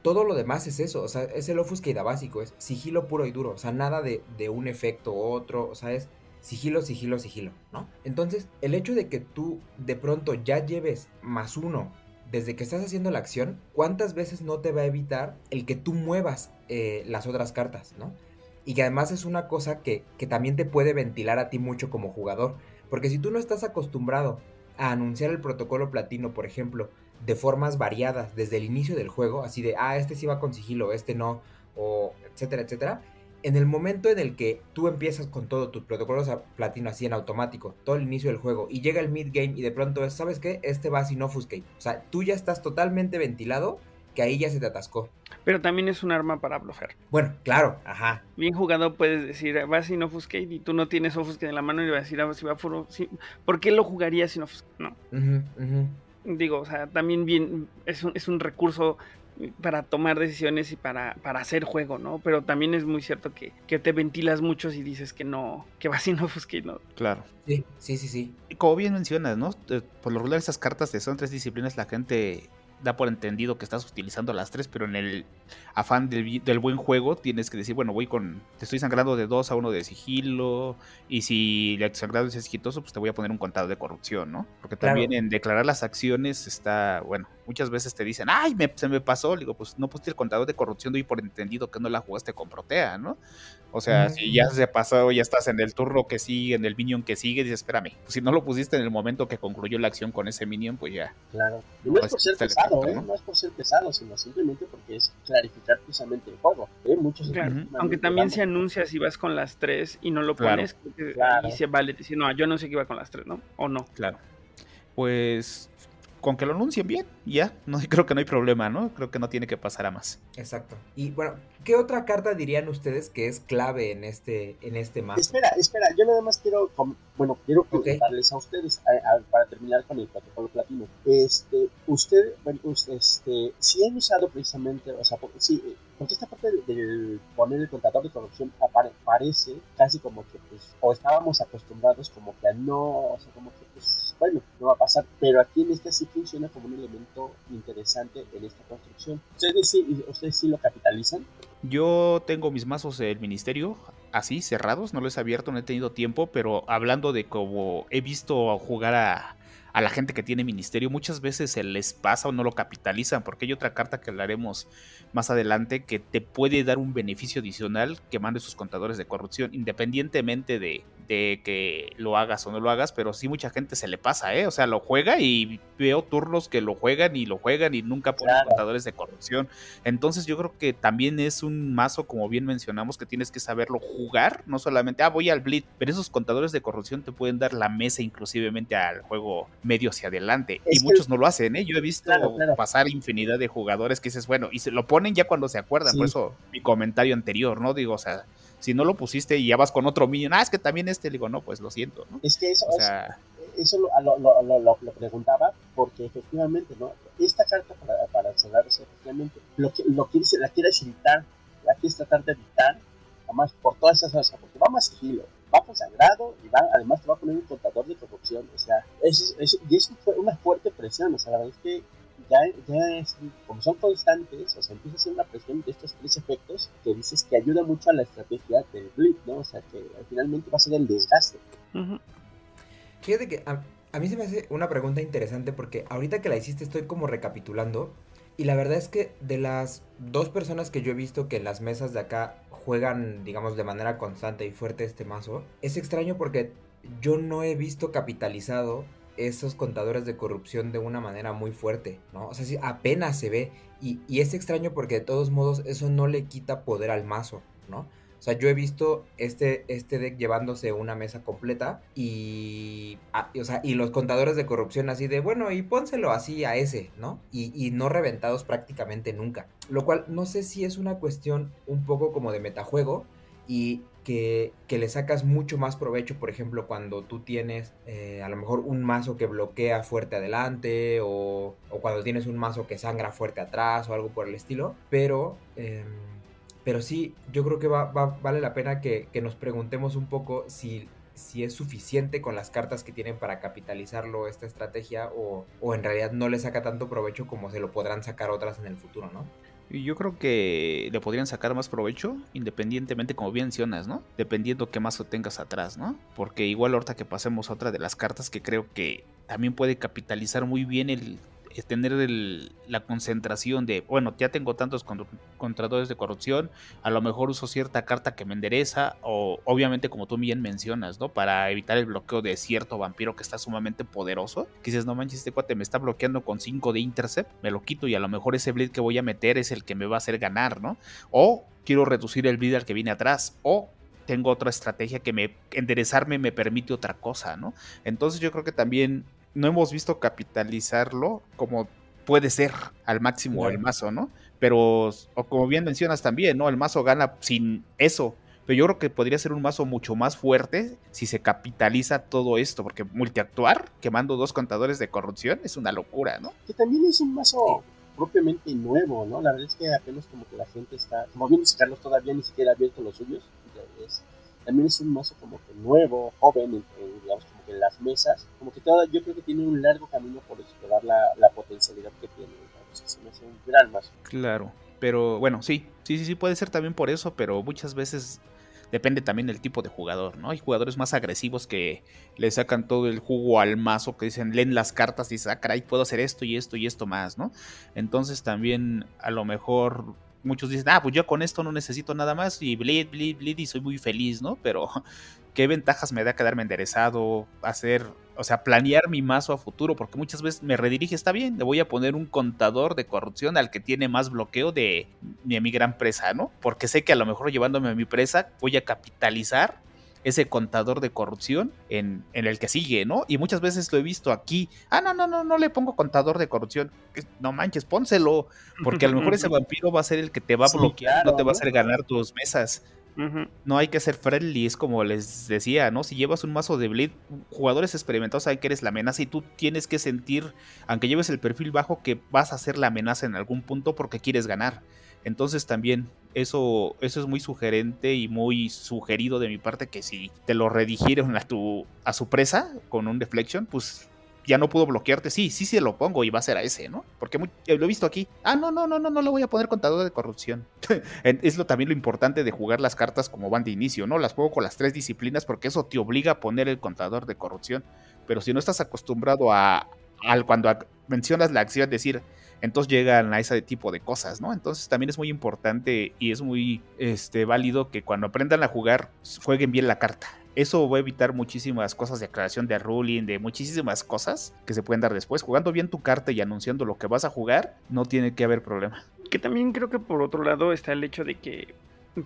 todo lo demás es eso, o sea, es el Offuscate básico, es sigilo puro y duro, o sea, nada de, de un efecto u otro, o sea, es sigilo, sigilo, sigilo, ¿no? Entonces, el hecho de que tú de pronto ya lleves más uno desde que estás haciendo la acción, ¿cuántas veces no te va a evitar el que tú muevas eh, las otras cartas, ¿no? Y que además es una cosa que, que también te puede ventilar a ti mucho como jugador. Porque si tú no estás acostumbrado a anunciar el protocolo platino, por ejemplo, de formas variadas desde el inicio del juego, así de, ah, este sí va con sigilo, este no, o etcétera, etcétera, en el momento en el que tú empiezas con todo tus protocolos a platino así en automático, todo el inicio del juego, y llega el mid-game y de pronto es, ¿sabes qué? Este va sin offuscate. O sea, tú ya estás totalmente ventilado, que ahí ya se te atascó. Pero también es un arma para blufear. Bueno, claro, ajá. Bien jugado puedes decir, va sin offuscate y tú no tienes offuscate en la mano y vas a decir, ah, si va por... ¿Por qué lo jugaría sin offuscate? No. Digo, o sea, también bien, es un, es un recurso para tomar decisiones y para, para hacer juego, ¿no? Pero también es muy cierto que, que te ventilas mucho si dices que no, que vas sin offuscate, ¿no? Claro. Sí, sí, sí, sí. Como bien mencionas, ¿no? Por lo regular esas cartas de son tres disciplinas la gente da por entendido que estás utilizando las tres, pero en el afán del, buen juego tienes que decir, bueno, voy con, te estoy sangrando de dos a uno de sigilo, y si el sangrado es exitoso, pues te voy a poner un contado de corrupción, ¿no? Porque también en declarar las acciones está, bueno, muchas veces te dicen, ay, se me pasó, digo, pues no pusiste el contador de corrupción, doy por entendido que no la jugaste con Protea, ¿no? O sea, si ya se pasó, ya estás en el turno que sigue, en el minion que sigue, dices, espérame, pues si no lo pusiste en el momento que concluyó la acción con ese minion, pues ya. Claro. no es por ser pesado, ¿eh? ¿no? es por ser pesado, sino simplemente porque es clarificar precisamente el juego. ¿eh? Muchos Aunque también se anuncia si vas con las tres y no lo pones, y se vale decir, no, yo no sé que iba con las tres, ¿no? O no. Claro. Pues con que lo anuncien bien, ya, no creo que no hay problema, ¿no? Creo que no tiene que pasar a más. Exacto. Y bueno, ¿qué otra carta dirían ustedes que es clave en este en este mapa? Espera, espera, yo nada más quiero bueno, quiero preguntarles a ustedes para terminar con el protocolo platino. Este, usted, bueno, este, si han usado precisamente, o sea, porque, sí, porque esta parte de, poner el contador de corrupción parece casi como que pues o estábamos acostumbrados como que a no, o sea, como que pues bueno, no va a pasar, pero aquí en este sí funciona como un elemento interesante en esta construcción. ¿Ustedes sí, ustedes sí lo capitalizan? Yo tengo mis mazos del ministerio así, cerrados, no los he abierto, no he tenido tiempo, pero hablando de cómo he visto jugar a, a la gente que tiene ministerio, muchas veces se les pasa o no lo capitalizan, porque hay otra carta que hablaremos más adelante que te puede dar un beneficio adicional que mande sus contadores de corrupción, independientemente de, de que lo hagas o no lo hagas, pero sí mucha gente se le pasa, ¿eh? O sea, lo juega y veo turnos que lo juegan y lo juegan y nunca ponen contadores de corrupción. Entonces yo creo que también es un mazo, como bien mencionamos, que tienes que saberlo jugar, no solamente, ah, voy al blitz, pero esos contadores de corrupción te pueden dar la mesa inclusivemente al juego medio hacia adelante. y muchos no lo hacen, ¿eh? Yo he visto pasar infinidad de jugadores que dices, bueno, y se lo ponen ya cuando se acuerdan, por eso mi comentario anterior, ¿no? Digo, o sea, si no lo pusiste y ya vas con otro minion, ah, es que también este, digo, no, pues lo siento, ¿no? Es que eso, o sea, eso lo, lo, lo, lo, preguntaba porque efectivamente, ¿no? Esta carta para, para cerrar efectivamente, lo que, lo que la quieres evitar, la quieres tratar de evitar, además por todas esas cosas, porque va más sigilo, va consagrado y va, además te va a poner un contador de corrupción, o sea, es, es, y es una fuerte presión, o sea, la verdad es que ya, ya es, como son constantes, o sea, empieza a ser una presión de estos tres efectos que dices que ayuda mucho a la estrategia del blitz, ¿no? O sea, que finalmente va a ser el desgaste. Fíjate que a, a, mí se me hace una pregunta interesante porque ahorita que la hiciste estoy como recapitulando y la verdad es que de las dos personas que yo he visto que en las mesas de acá juegan, digamos, de manera constante y fuerte este mazo, es extraño porque yo no he visto capitalizado esos contadores de corrupción de una manera muy fuerte, ¿no? O sea, sí, apenas se ve. Y, y, es extraño porque de todos modos eso no le quita poder al mazo, ¿no? O sea, yo he visto este, este deck llevándose una mesa completa y, o sea, y los contadores de corrupción así de, bueno, y pónselo así a ese, ¿no? Y, y no reventados prácticamente nunca. Lo cual no sé si es una cuestión un poco como de metajuego y que, le sacas mucho más provecho, por ejemplo, cuando tú tienes eh, a lo mejor un mazo que bloquea fuerte adelante o, cuando tienes un mazo que sangra fuerte atrás o algo por el estilo. Pero, em, pero sí, yo creo que va, vale la pena que, nos preguntemos un poco si, si es suficiente con las cartas que tienen para capitalizarlo esta estrategia o, o en realidad no le saca tanto provecho como se lo podrán sacar otras en el futuro, ¿no? Yo creo que le podrían sacar más provecho, independientemente, como bien mencionas, ¿no? Dependiendo qué mazo tengas atrás, ¿no? Porque igual ahorita que pasemos a otra de las cartas que creo que también puede capitalizar muy bien el tener la concentración de, bueno, ya tengo tantos contradores de corrupción, a lo mejor uso cierta carta que me endereza, o obviamente como tú bien mencionas, ¿no? Para evitar el bloqueo de cierto vampiro que está sumamente poderoso, que dices, no manches, este cuate me está bloqueando con 5 de intercept, me lo quito y a lo mejor ese bleed que voy a meter es el que me va a hacer ganar, ¿no? O quiero reducir el bleed al que viene atrás, o tengo otra estrategia que me enderezarme me permite otra cosa, ¿no? Entonces yo creo que también no hemos visto capitalizarlo como puede ser al máximo el mazo, ¿no? Pero, o como bien mencionas también, ¿no? El mazo gana sin eso. Pero yo creo que podría ser un mazo mucho más fuerte si se capitaliza todo esto, porque multiactuar, quemando dos contadores de corrupción, es una locura, ¿no? Que también es un mazo propiamente nuevo, ¿no? La verdad es que apenas como que la gente está, como bien dice Carlos, todavía ni siquiera ha abierto los suyos. también es un mazo como que nuevo, joven, digamos, en las mesas, como que todo, yo creo que tiene un largo camino por explorar la, la potencialidad que tiene. Entonces, me hace un gran mazo. Claro, pero bueno, sí, sí, sí, sí, puede ser también por eso, pero muchas veces depende también del tipo de jugador, ¿no? Hay jugadores más agresivos que le sacan todo el jugo al mazo, que dicen, leen las cartas y dicen, ah, caray, puedo hacer esto y esto y esto más, ¿no? Entonces también a lo mejor muchos dicen, ah, pues yo con esto no necesito nada más y bleed, bleed, bleed y soy muy feliz, ¿no? Pero qué ventajas me da quedarme enderezado, hacer, o sea, planear mi mazo a futuro, porque muchas veces me redirige, está bien, le voy a poner un contador de corrupción al que tiene más bloqueo de, de mi gran presa, ¿no? Porque sé que a lo mejor llevándome a mi presa voy a capitalizar ese contador de corrupción en, en, el que sigue, ¿no? Y muchas veces lo he visto aquí. Ah, no, no, no, no le pongo contador de corrupción. No manches, pónselo. Porque a lo mejor ese vampiro va a ser el que te va a bloquear, no te va a hacer ganar tus mesas. No hay que ser friendly, es como les decía, ¿no? Si llevas un mazo de Bleed, jugadores experimentados saben que eres la amenaza y tú tienes que sentir, aunque lleves el perfil bajo, que vas a ser la amenaza en algún punto porque quieres ganar. Entonces también eso, eso es muy sugerente y muy sugerido de mi parte que si te lo redigieron a, tu, a su presa con un deflection, pues ya no pudo bloquearte. Sí, sí se lo pongo y va a ser a ese, ¿no? Porque eh, lo he visto aquí. Ah, no, no, no, no, no le voy a poner contador de corrupción. es lo, también lo importante de jugar las cartas como van de inicio, ¿no? Las juego con las tres disciplinas porque eso te obliga a poner el contador de corrupción. Pero si no estás acostumbrado a, al cuando mencionas la acción, decir, entonces llegan a ese tipo de cosas, ¿no? Entonces también es muy importante y es muy este, válido que cuando aprendan a jugar, jueguen bien la carta eso va a evitar muchísimas cosas de aclaración de ruling, de muchísimas cosas que se pueden dar después. Jugando bien tu carta y anunciando lo que vas a jugar, no tiene que haber problema. Que también creo que por otro lado está el hecho de que,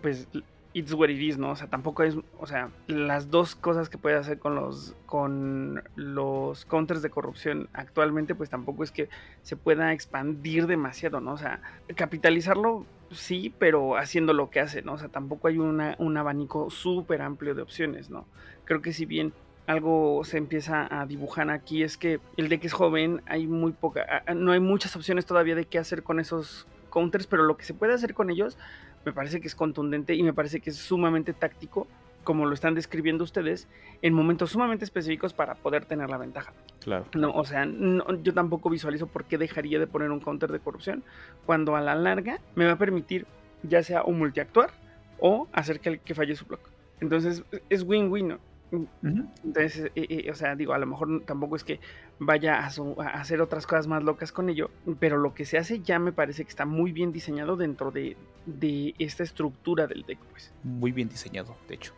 pues, it's what it is, ¿no? O sea, tampoco es, o sea, las dos cosas que puede hacer con los con los counters de corrupción actualmente, pues tampoco es que se pueda expandir demasiado, ¿no? O sea, capitalizarlo sí, pero haciendo lo que hace, ¿no? O sea, tampoco hay una, un abanico súper amplio de opciones, ¿no? Creo que si bien algo se empieza a dibujar aquí es que el deck es joven, hay muy poca, no hay muchas opciones todavía de qué hacer con esos counters, pero lo que se puede hacer con ellos me parece que es contundente y me parece que es sumamente táctico, como lo están describiendo ustedes, en momentos sumamente específicos para poder tener la ventaja. Claro. No, o sea, yo tampoco visualizo por qué dejaría de poner un counter de corrupción cuando a la larga me va a permitir ya sea o multiactuar o hacer que, que falle su block. Entonces es win-win, ¿no? Entonces, eh, eh, o sea, digo, a lo mejor tampoco es que vaya a, hacer otras cosas más locas con ello, pero lo que se hace ya me parece que está muy bien diseñado dentro de, de esta estructura del deck, pues. Muy bien diseñado, de hecho.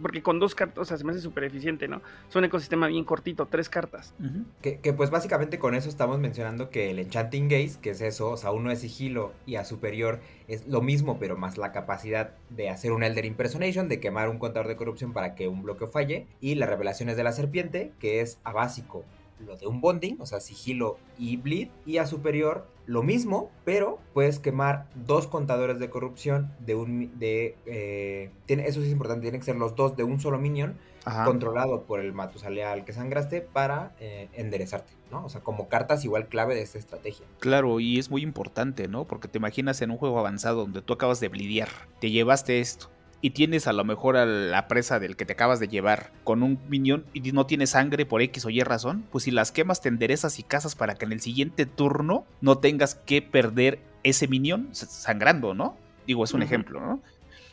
Porque con dos cartas, o sea, se me hace súper eficiente, ¿no? Es un ecosistema bien cortito, tres cartas. que, que, pues básicamente con eso estamos mencionando que el Enchanting Gaze, que es eso, o sea, uno es sigilo y a superior es lo mismo, pero más la capacidad de hacer un Elder Impersonation, de quemar un contador de corrupción para que un bloqueo falle, y las revelaciones de la serpiente, que es a básico lo de un bonding, o sea, sigilo y bleed, y a superior lo mismo, pero puedes quemar dos contadores de corrupción de un de eh, tiene, eso sí es importante, tienen que ser los dos de un solo minion controlado por el Matusaleal que sangraste para eh, enderezarte, ¿no? O sea, como cartas igual clave de esta estrategia. Claro, y es muy importante, ¿no? Porque te imaginas en un juego avanzado donde tú acabas de blidear, te llevaste esto y tienes a lo mejor a la presa del que te acabas de llevar con un minión y no tiene sangre por X o Y razón, pues si las quemas te enderezas y cazas para que en el siguiente turno no tengas que perder ese minión sangrando, ¿no? Digo, es un ejemplo, ¿no?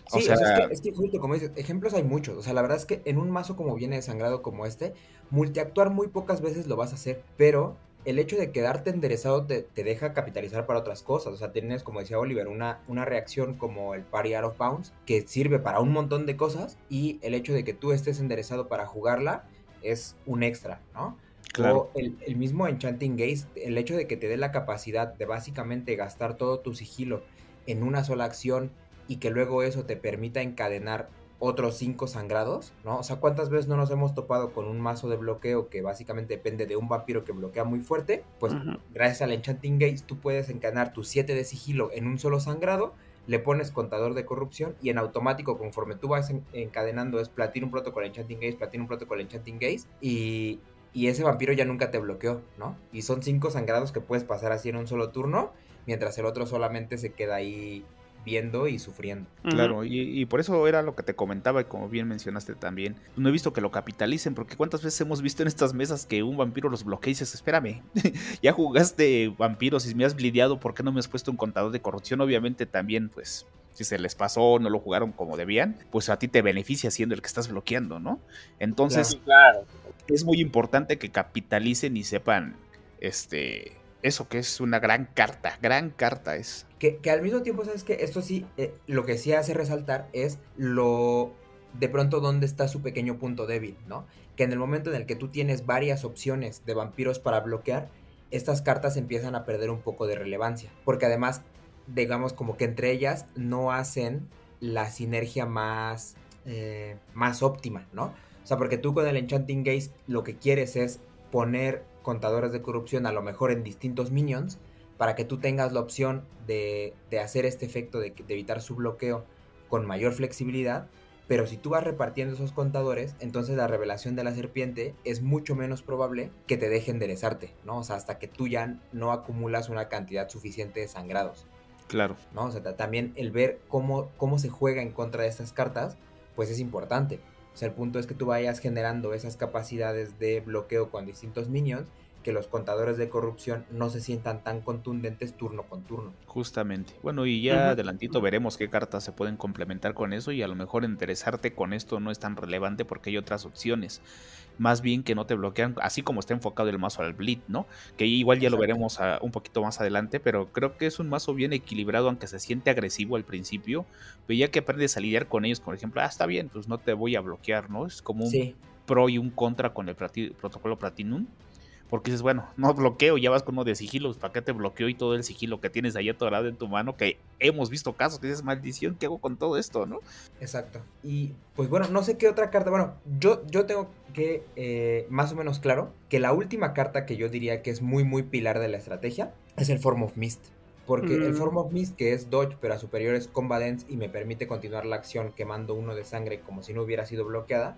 Sí, o sea, es, que, es, que, justo como dices, ejemplos hay muchos. O sea, la verdad es que en un mazo como viene desangrado como este, multiactuar muy pocas veces lo vas a hacer, pero el hecho de quedarte enderezado te, deja capitalizar para otras cosas. O sea, tienes, como decía Oliver, una, una reacción como el Party Out of Bounds que sirve para un montón de cosas y el hecho de que tú estés enderezado para jugarla es un extra, ¿no? Claro. O el, el, mismo Enchanting Gaze, el hecho de que te dé la capacidad de básicamente gastar todo tu sigilo en una sola acción y que luego eso te permita encadenar otros cinco sangrados, ¿no? O sea, ¿cuántas veces no nos hemos topado con un mazo de bloqueo que básicamente depende de un vampiro que bloquea muy fuerte? Pues gracias al Enchanting Gaze tú puedes encadenar tus 7 de sigilo en un solo sangrado, le pones contador de corrupción y en automático conforme tú vas encadenando es Platinum Protocol Enchanting Gaze, Platinum Protocol Enchanting Gaze y, y ese vampiro ya nunca te bloqueó, ¿no? Y son cinco sangrados que puedes pasar así en un solo turno, mientras el otro solamente se queda ahí viendo y sufriendo. Claro, y, por eso era lo que te comentaba y como bien mencionaste también, no he visto que lo capitalicen, porque cuántas veces hemos visto en estas mesas que un vampiro los bloquea y dices, espérame, ya jugaste vampiros y me has blideado, ¿por qué no me has puesto un contador de corrupción? Obviamente también, pues, si se les pasó, no lo jugaron como debían, pues a ti te beneficia siendo el que estás bloqueando, ¿no? Entonces, claro. es muy importante que capitalicen y sepan, este, eso que es una gran carta, gran carta es. Que, al mismo tiempo, ¿sabes que Esto sí, eh, lo que sí hace resaltar es lo de pronto dónde está su pequeño punto débil, ¿no? Que en el momento en el que tú tienes varias opciones de vampiros para bloquear, estas cartas empiezan a perder un poco de relevancia. Porque además, digamos como que entre ellas no hacen la sinergia más, eh, más óptima, ¿no? O sea, porque tú con el Enchanting Gaze lo que quieres es poner contadores de corrupción a lo mejor en distintos minions para que tú tengas la opción de, hacer este efecto de, evitar su bloqueo con mayor flexibilidad. Pero si tú vas repartiendo esos contadores, entonces la revelación de la serpiente es mucho menos probable que te deje enderezarte, ¿no? O sea, hasta que tú ya no acumulas una cantidad suficiente de sangrados. Claro. ¿No? O sea, también el ver cómo, cómo se juega en contra de estas cartas, pues es importante. O sea, el punto es que tú vayas generando esas capacidades de bloqueo con distintos minions que los contadores de corrupción no se sientan tan contundentes turno con turno. Justamente. Bueno, y ya adelantito veremos qué cartas se pueden complementar con eso y a lo mejor interesarte con esto no es tan relevante porque hay otras opciones. Más bien que no te bloquean, así como está enfocado el mazo al Bleed, ¿no? Que igual ya lo veremos un poquito más adelante, pero creo que es un mazo bien equilibrado, aunque se siente agresivo al principio, pero ya que aprendes a lidiar con ellos, por ejemplo, ah, está bien, pues no te voy a bloquear, ¿no? Es como un pro y un contra con el protocolo Platinum porque dices, bueno, no bloqueo, ya vas con uno de sigilos, ¿para qué te bloqueo y todo el sigilo que tienes ahí atorado en tu mano? Que hemos visto casos que dices, maldición, ¿qué hago con todo esto, no? Exacto. Y pues bueno, no sé qué otra carta, bueno, yo, yo tengo que eh, más o menos claro que la última carta que yo diría que es muy, muy pilar de la estrategia es el Form of Mist. Porque el mm. Form of Mist, que es Dodge, pero a superior es Combat y me permite continuar la acción quemando uno de sangre como si no hubiera sido bloqueada,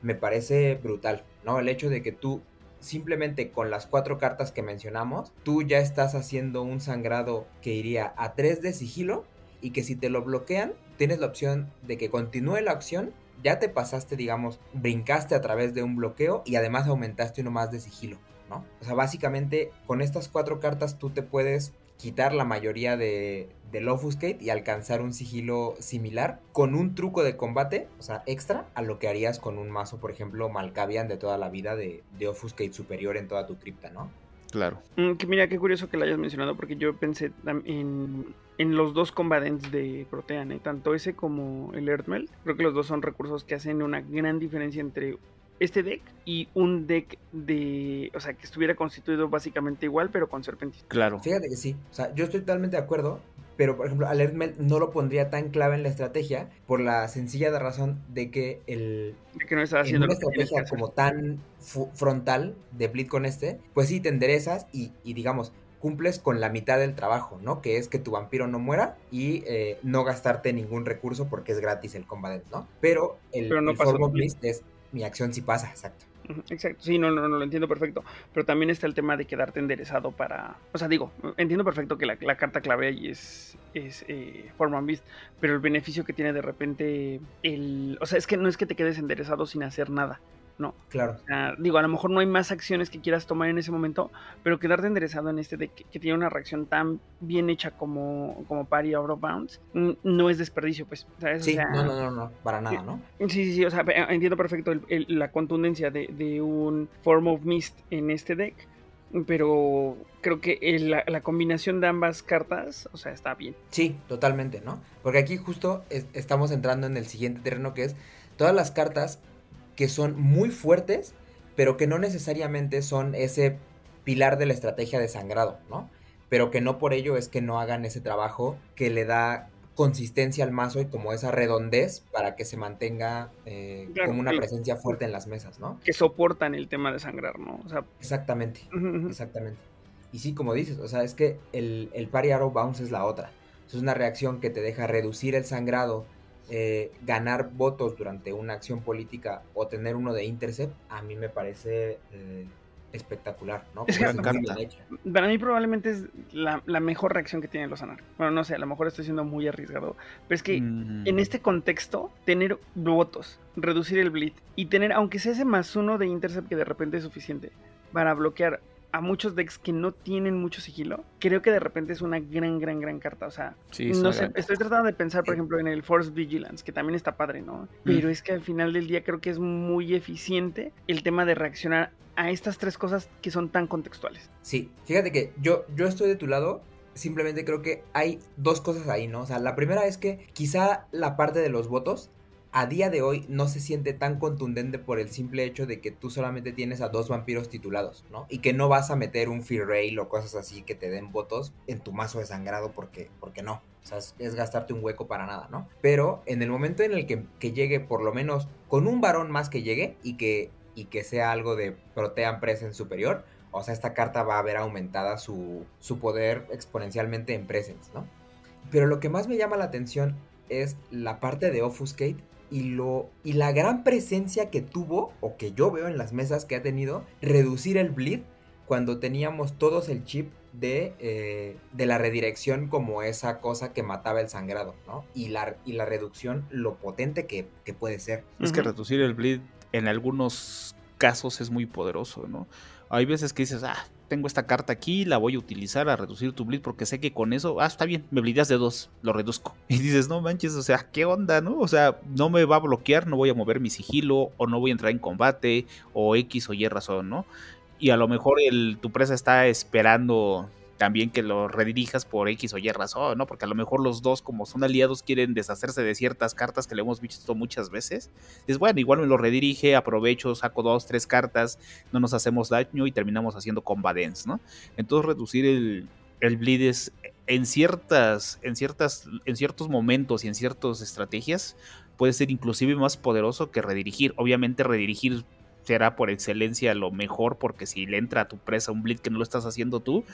me parece brutal, ¿no? El hecho de que tú simplemente con las cuatro cartas que mencionamos, tú ya estás haciendo un sangrado que iría a 3 de sigilo y que si te lo bloquean, tienes la opción de que continúe la acción. Ya te pasaste, digamos, brincaste a través de un bloqueo y además aumentaste uno más de sigilo, ¿no? O sea, básicamente con estas cuatro cartas tú te puedes quitar la mayoría de, del Offuscate y alcanzar un sigilo similar con un truco de combate, o sea, extra a lo que harías con un mazo, por ejemplo, Malkavian de toda la vida de, de Offuscate superior en toda tu cripta, ¿no? Claro. Mm, que mira, qué curioso que lo hayas mencionado porque yo pensé en, en los dos combatentes de Protean, ¿eh? tanto ese como el Earthmelt. Creo que los dos son recursos que hacen una gran diferencia entre este deck y un deck de, o sea, que estuviera constituido básicamente igual, pero con serpentis. Claro. Fíjate que sí, o sea, yo estoy totalmente de acuerdo, pero por ejemplo, Alert no lo pondría tan clave en la estrategia por la sencilla razón de que el de que no está haciendo una estrategia como tan frontal de Bleed con este, pues sí te enderezas y, y digamos cumples con la mitad del trabajo, ¿no? Que es que tu vampiro no muera y eh, no gastarte ningún recurso porque es gratis el combat, ¿no? Pero el, Pero no el es mi acción sí pasa, exacto. Exacto, sí, no, no, no, lo entiendo perfecto. Pero también está el tema de quedarte enderezado para. O sea, digo, entiendo perfecto que la, carta clave ahí es, es eh, Forman Beast, pero el beneficio que tiene de repente el. O sea, es que no es que te quedes enderezado sin hacer nada. No. Claro. digo, a lo mejor no hay más acciones que quieras tomar en ese momento, pero quedarte enderezado en este de que, tiene una reacción tan bien hecha como, como Party Out of Bounds, no es desperdicio, pues. Sí, no, no, no, no, para nada, ¿no? Sí, sí, sí, o sea, entiendo perfecto la contundencia de, un Form of Mist en este deck, pero creo que la, la, combinación de ambas cartas, o sea, está bien. Sí, totalmente, ¿no? Porque aquí justo estamos entrando en el siguiente terreno que es todas las cartas que son muy fuertes, pero que no necesariamente son ese pilar de la estrategia de sangrado, ¿no? Pero que no por ello es que no hagan ese trabajo que le da consistencia al mazo y como esa redondez para que se mantenga eh, como una presencia fuerte en las mesas, ¿no? Que soportan el tema de sangrar, ¿no? exactamente, exactamente. Y sí, como dices, o sea, es que el, el Party Arrow Bounce es la otra. Es una reacción que te deja reducir el sangrado eh, ganar votos durante una acción política o tener uno de intercept, a mí me parece eh, espectacular, ¿no? para mí probablemente es la, mejor reacción que tienen los. Bueno, no sé, a lo mejor estoy siendo muy arriesgado, pero es que mm. en este contexto, tener votos, reducir el bleed y tener, aunque sea ese más uno de intercept que de repente es suficiente para bloquear a muchos decks que no tienen mucho sigilo, creo que de repente es una gran, gran, gran carta. O sea, no sé, estoy tratando de pensar, por ejemplo, en el Force Vigilance, que también está padre, ¿no? Mm. Pero es que al final del día creo que es muy eficiente el tema de reaccionar a estas tres cosas que son tan contextuales. Sí, fíjate que yo, yo estoy de tu lado, simplemente creo que hay dos cosas ahí, ¿no? O sea, la primera es que quizá la parte de los votos a día de hoy no se siente tan contundente por el simple hecho de que tú solamente tienes a dos vampiros titulados, ¿no? Y que no vas a meter un Fear Rail o cosas así que te den votos en tu mazo de sangrado porque, porque no. O sea, es, gastarte un hueco para nada, ¿no? Pero en el momento en el que, llegue por lo menos con un varón más que llegue y que, y que sea algo de Protean Presence superior, o sea, esta carta va a ver aumentada su, su poder exponencialmente en Presence, ¿no? Pero lo que más me llama la atención es la parte de Offuscate y, lo, y la gran presencia que tuvo, o que yo veo en las mesas que ha tenido, reducir el bleed cuando teníamos todos el chip de, eh, de la redirección como esa cosa que mataba el sangrado, ¿no? Y la, y la reducción, lo potente que, puede ser. Es que reducir el bleed en algunos casos es muy poderoso, ¿no? Hay veces que dices, ah, tengo esta carta aquí, la voy a utilizar a reducir tu bleed porque sé que con eso, ah, está bien, me bleedas de dos, lo reduzco. Y dices, no manches, o sea, ¿qué onda, no? O sea, no me va a bloquear, no voy a mover mi sigilo, o no voy a entrar en combate, o X o Y razón, ¿no? Y a lo mejor el, tu presa está esperando también que lo redirijas por X o Y razón, ¿no? Porque a lo mejor los dos, como son aliados, quieren deshacerse de ciertas cartas que le hemos visto muchas veces. Es bueno, igual me lo redirige, aprovecho, saco dos, tres cartas, no nos hacemos daño y terminamos haciendo combadens, ¿no? Entonces reducir el, el bleed es en ciertas, en ciertas, en ciertos momentos y en ciertas estrategias puede ser inclusive más poderoso que redirigir. Obviamente redirigir será por excelencia lo mejor porque si le entra a tu presa un bleed que no lo estás haciendo tú,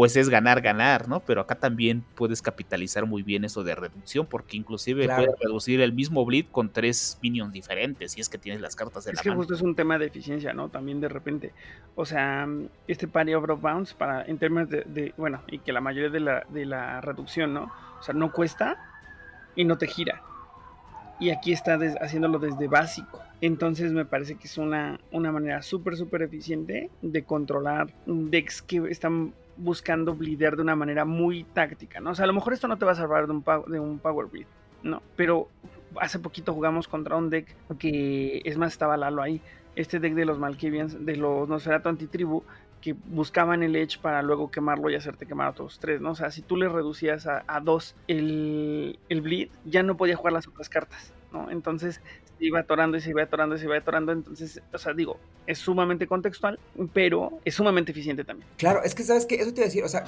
pues es ganar, ganar, ¿no? Pero acá también puedes capitalizar muy bien eso de reducción, porque inclusive puedes reducir el mismo bleed con tres minions diferentes, si es que tienes las cartas de es la que justo es un tema de eficiencia, ¿no? También de repente. O sea, este party of bounce para, en términos de, bueno, y que la mayoría de la, de la reducción, ¿no? O sea, no cuesta y no te gira. Y aquí está haciéndolo desde básico. Entonces me parece que es una, una manera súper, súper eficiente de controlar decks que están buscando blidear de una manera muy táctica, ¿no? O sea, a lo mejor esto no te va a salvar de un, de un power bleed, ¿no? Pero hace poquito jugamos contra un deck que, es más, estaba Lalo ahí, este deck de los Malkavians, de los Nosferatu Antitribu, que buscaban el Edge para luego quemarlo y hacerte quemar a otros tres, ¿no? O sea, si tú le reducías a, dos el, el bleed, ya no podía jugar las otras cartas, ¿no? Entonces se iba atorando y se iba atorando y se iba atorando. Entonces, o sea, digo, es sumamente contextual, pero es sumamente eficiente también. Claro, es que sabes que eso te iba a decir, o sea,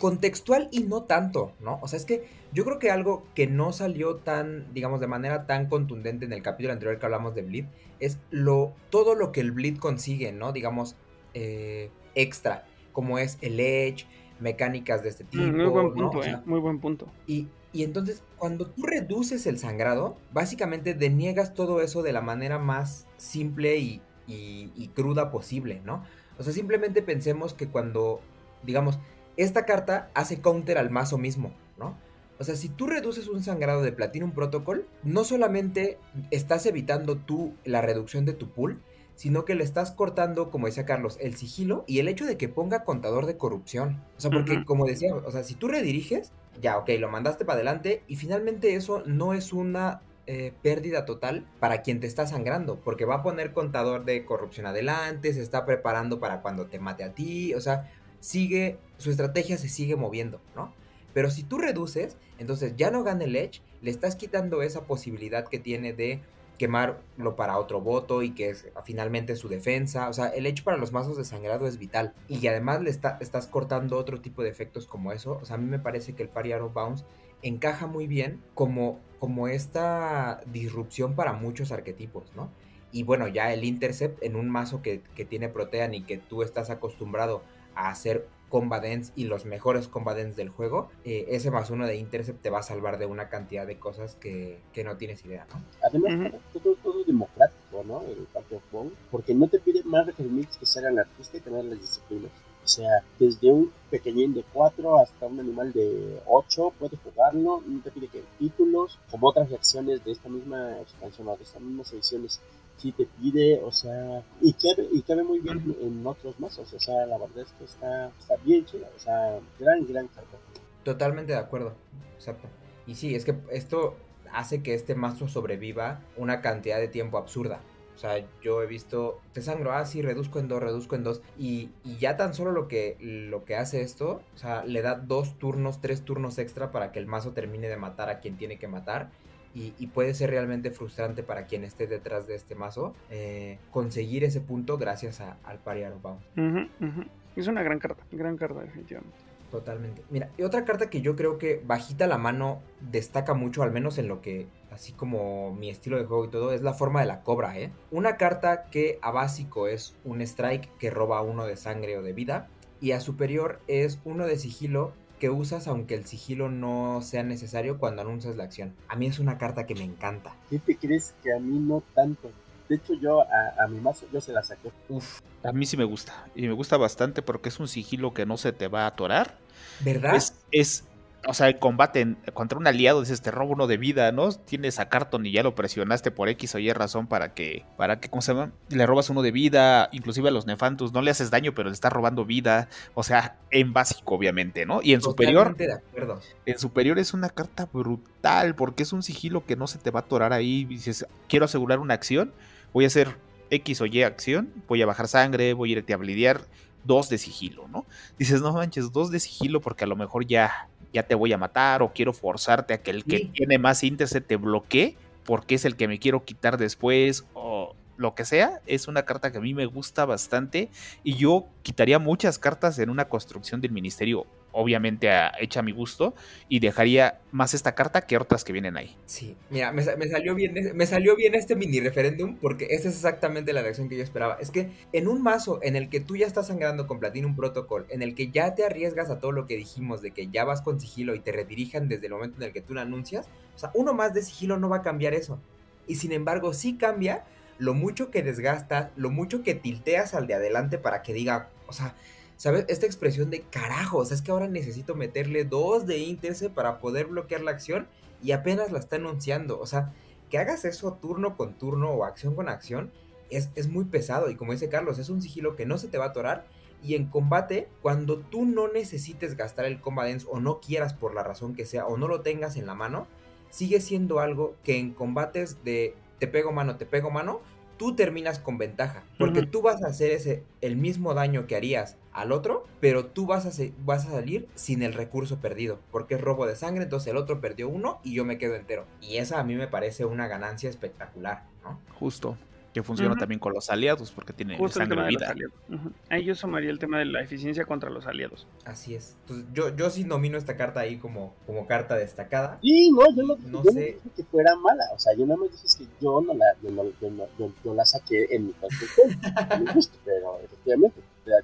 contextual y no tanto, ¿no? O sea, es que yo creo que algo que no salió tan, digamos, de manera tan contundente en el capítulo anterior que hablamos de Bleed es lo, todo lo que el Bleed consigue, ¿no? Digamos, eh, extra, como es el Edge, mecánicas de este mm, tipo. Muy buen punto, eh, muy buen punto. Y, y entonces, cuando tú reduces el sangrado, básicamente deniegas todo eso de la manera más simple y, y, cruda posible, ¿no? O sea, simplemente pensemos que cuando, digamos, esta carta hace counter al mazo mismo, ¿no? O sea, si tú reduces un sangrado de Platinum Protocol, no solamente estás evitando tú la reducción de tu pool, sino que le estás cortando, como decía Carlos, el sigilo y el hecho de que ponga contador de corrupción. O sea, porque como decía, o sea, si tú rediriges, ya, ok, lo mandaste para adelante y finalmente eso no es una eh, pérdida total para quien te está sangrando, porque va a poner contador de corrupción adelante, se está preparando para cuando te mate a ti, o sea, sigue, su estrategia se sigue moviendo, ¿no? Pero si tú reduces, entonces ya no gana el Edge, le estás quitando esa posibilidad que tiene de quemarlo para otro voto y que es finalmente su defensa. O sea, el hecho para los mazos de sangrado es vital. Y además le estás cortando otro tipo de efectos como eso. O sea, a mí me parece que el Party Arrow Bounce encaja muy bien como, como esta disrupción para muchos arquetipos, ¿no? Y bueno, ya el Intercept en un mazo que, que tiene Protean y que tú estás acostumbrado a hacer combadens y los mejores combadens del juego, eh, ese más uno de Intercept te va a salvar de una cantidad de cosas que, que no tienes idea, ¿no? Además, todo, todo democrático, ¿no? El Party of Bone, porque no te pide más requerimientos que ser el artista y tener las disciplinas. O sea, desde un pequeñín de 4 hasta un animal de 8 puedes jugarlo, no te pide que títulos, como otras reacciones de esta misma expansión o de estas mismas ediciones sí te pide, o sea, y cabe, y cabe muy bien en otros mazos, o sea, la verdad es que está, está bien chida, o sea, gran, gran carta. Totalmente de acuerdo, exacto. Y sí, es que esto hace que este mazo sobreviva una cantidad de tiempo absurda. O sea, yo he visto, te sangro, ah, sí, reduzco en dos, reduzco en dos. Y, y, ya tan solo lo que, lo que hace esto, o sea, le da dos turnos, tres turnos extra para que el mazo termine de matar a quien tiene que matar. Y, y, puede ser realmente frustrante para quien esté detrás de este mazo eh, conseguir ese punto gracias a, al. Uh -huh, uh -huh. Es una gran carta, gran carta definitivamente. Totalmente. Mira, y otra carta que yo creo que bajita la mano destaca mucho, al menos en lo que, así como mi estilo de juego y todo, es la forma de la cobra, ¿eh? Una carta que a básico es un strike que roba uno de sangre o de vida, y a superior es uno de sigilo que usas aunque el sigilo no sea necesario cuando anuncias la acción. A mí es una carta que me encanta. ¿Qué te crees que a mí no tanto? De hecho, yo a, a, mi mazo yo se la saqué. Uf, a mí sí me gusta. Y me gusta bastante porque es un sigilo que no se te va a atorar. ¿Verdad? Es, es o sea, el combate en, contra un aliado dices, te robo uno de vida, ¿no? Tienes a Carton y ya lo presionaste por X o Y razón para que, para que, ¿cómo se llama? Le robas uno de vida, inclusive a los Nefantus, no le haces daño, pero le estás robando vida. O sea, en básico, obviamente, ¿no? Y en superior. De acuerdo. En superior es una carta brutal, porque es un sigilo que no se te va a atorar ahí. Dices, quiero asegurar una acción, voy a hacer X o Y acción, voy a bajar sangre, voy a irte a blidear dos de sigilo, ¿no? Dices, no manches, dos de sigilo porque a lo mejor ya ya te voy a matar o quiero forzarte a que el que sí. tiene más índice te bloquee porque es el que me quiero quitar después o lo que sea, es una carta que a mí me gusta bastante y yo quitaría muchas cartas en una construcción del ministerio, obviamente a, hecha a mi gusto, y dejaría más esta carta que otras que vienen ahí. Sí, mira, me, me, salió bien, me salió bien este mini referéndum porque esa es exactamente la reacción que yo esperaba. Es que en un mazo en el que tú ya estás sangrando con Platinum Protocol, en el que ya te arriesgas a todo lo que dijimos de que ya vas con sigilo y te redirijan desde el momento en el que tú lo anuncias, o sea, uno más de sigilo no va a cambiar eso. Y sin embargo, sí cambia lo mucho que desgastas, lo mucho que tilteas al de adelante para que diga, o sea, ¿sabes? Esta expresión de carajo, o sea, es que ahora necesito meterle dos de interce para poder bloquear la acción y apenas la está anunciando, o sea, que hagas eso turno con turno o acción con acción es, es muy pesado y como dice Carlos, es un sigilo que no se te va a atorar y en combate, cuando tú no necesites gastar el Combadence o no quieras por la razón que sea o no lo tengas en la mano, sigue siendo algo que en combates de te pego mano, te pego mano, tú terminas con ventaja. Porque uh -huh. tú vas a hacer ese, el mismo daño que harías al otro, pero tú vas a, vas a salir sin el recurso perdido. Porque es robo de sangre, entonces el otro perdió uno y yo me quedo entero. Y esa a mí me parece una ganancia espectacular, ¿no? Justo. Que funciona uh -huh. también con los aliados, porque tiene Justo sangre de vida. Uh -huh. Ahí yo sumaría el tema de la eficiencia contra los aliados. Así es. Entonces, yo, yo sí nomino esta carta ahí como, como carta destacada. Sí, no, yo no, no yo sé. no dije que fuera mala. O sea, yo nada más dije que yo no la, yo no, yo no, yo, yo la saqué en mi construcción. me pero efectivamente,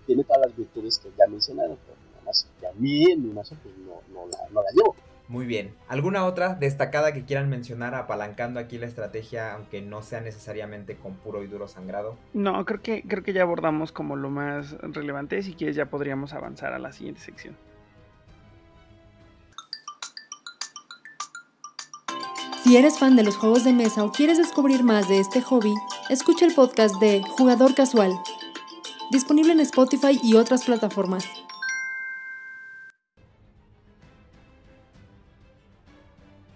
tiene todas las virtudes que ya mencionaron. Pero nada más que a mí, en mi mazo, pues no, no, la, no la llevo. Muy bien. ¿Alguna otra destacada que quieran mencionar apalancando aquí la estrategia, aunque no sea necesariamente con puro y duro sangrado? No, creo que, creo que ya abordamos como lo más relevante. Si quieres ya podríamos avanzar a la siguiente sección. Si eres fan de los juegos de mesa o quieres descubrir más de este hobby, escucha el podcast de Jugador Casual, disponible en Spotify y otras plataformas.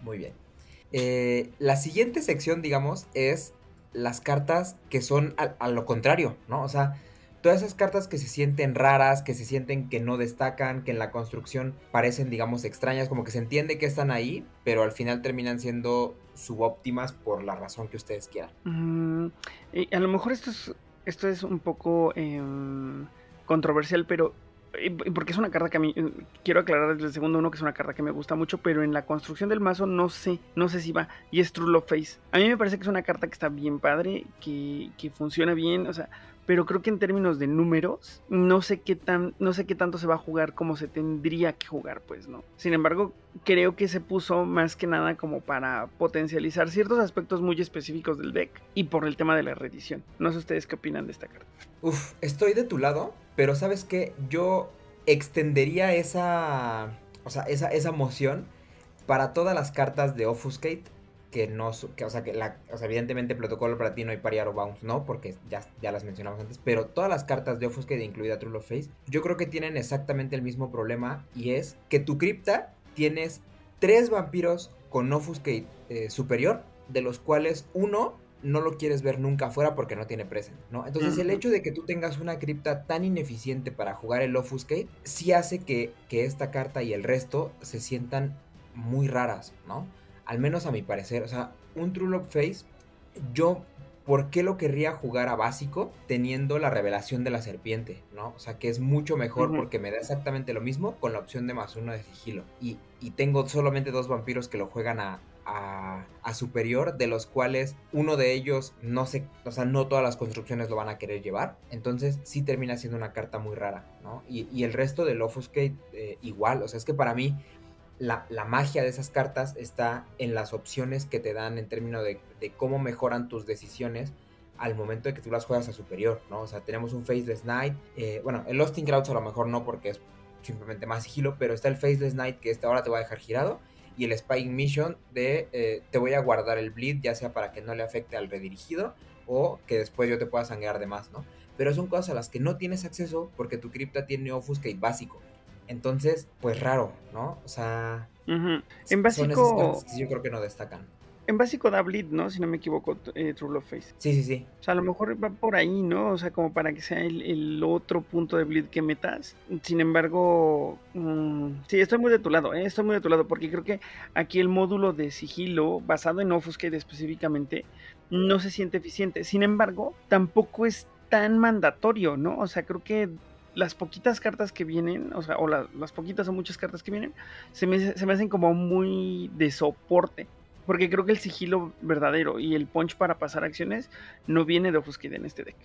Muy bien. Eh, la siguiente sección, digamos, es las cartas que son a, a, lo contrario, ¿no? O sea, todas esas cartas que se sienten raras, que se sienten que no destacan, que en la construcción parecen, digamos, extrañas, como que se entiende que están ahí, pero al final terminan siendo subóptimas por la razón que ustedes quieran. Mm, y a lo mejor esto es, esto es un poco eh, controversial, pero porque es una carta que a mí, eh, quiero aclarar desde el segundo uno que es una carta que me gusta mucho, pero en la construcción del mazo no sé, no sé si va, y es True Love Face. A mí me parece que es una carta que está bien padre, que, que funciona bien, o sea, pero creo que en términos de números, no sé qué tan, no sé qué tanto se va a jugar como se tendría que jugar, pues, ¿no? Sin embargo, creo que se puso más que nada como para potencializar ciertos aspectos muy específicos del deck y por el tema de la reedición. No sé ustedes qué opinan de esta carta. Uf, estoy de tu lado, pero sabes que yo extendería esa, o sea, esa, esa moción para todas las cartas de Offuscate que no, que, o sea, que la, o sea, evidentemente protocolo platino y pariar o bounce no, porque ya, ya las mencionamos antes, pero todas las cartas de Offuscate, incluida True Love Face, yo creo que tienen exactamente el mismo problema y es que tu cripta tienes tres vampiros con Offuscate eh, superior, de los cuales uno no lo quieres ver nunca afuera porque no tiene present, ¿no? Entonces uh -huh. el hecho de que tú tengas una cripta tan ineficiente para jugar el Offuscate sí hace que, que esta carta y el resto se sientan muy raras, ¿no? Al menos a mi parecer, o sea, un True Love Face, yo, ¿por qué lo querría jugar a básico teniendo la revelación de la serpiente, ¿no? O sea, que es mucho mejor uh -huh. porque me da exactamente lo mismo con la opción de más uno de sigilo. Y, y tengo solamente dos vampiros que lo juegan a, a, a, superior, de los cuales uno de ellos no sé, o sea, no todas las construcciones lo van a querer llevar. Entonces sí termina siendo una carta muy rara, ¿no? Y, y el resto del Offuscate eh, igual, o sea, es que para mí la, la, magia de esas cartas está en las opciones que te dan en términos de, de, cómo mejoran tus decisiones al momento de que tú las juegas a superior, ¿no? O sea, tenemos un Faceless Knight, eh, bueno, el Losting Crowds a lo mejor no porque es simplemente más sigilo, pero está el Faceless Knight que esta ahora te va a dejar girado y el Spying Mission de eh, te voy a guardar el bleed, ya sea para que no le afecte al redirigido o que después yo te pueda sangrar de más, ¿no? Pero son cosas a las que no tienes acceso porque tu cripta tiene Offuscate básico. Entonces, pues raro, ¿no? O sea, uh -huh. en básico que yo creo que no destacan. En básico da bleed, ¿no? Si no me equivoco, eh, True Love Face. Sí, sí, sí. O sea, a lo mejor va por ahí, ¿no? O sea, como para que sea el, el otro punto de bleed que metas. Sin embargo, mmm, sí, estoy muy de tu lado, ¿eh? Estoy muy de tu lado porque creo que aquí el módulo de sigilo, basado en Offuscate específicamente, no se siente eficiente. Sin embargo, tampoco es tan mandatorio, ¿no? O sea, creo que las poquitas cartas que vienen, o sea, o la, las poquitas o muchas cartas que vienen, se me, se me hacen como muy de soporte. Porque creo que el sigilo verdadero y el punch para pasar acciones no viene de Offuscate en este deck.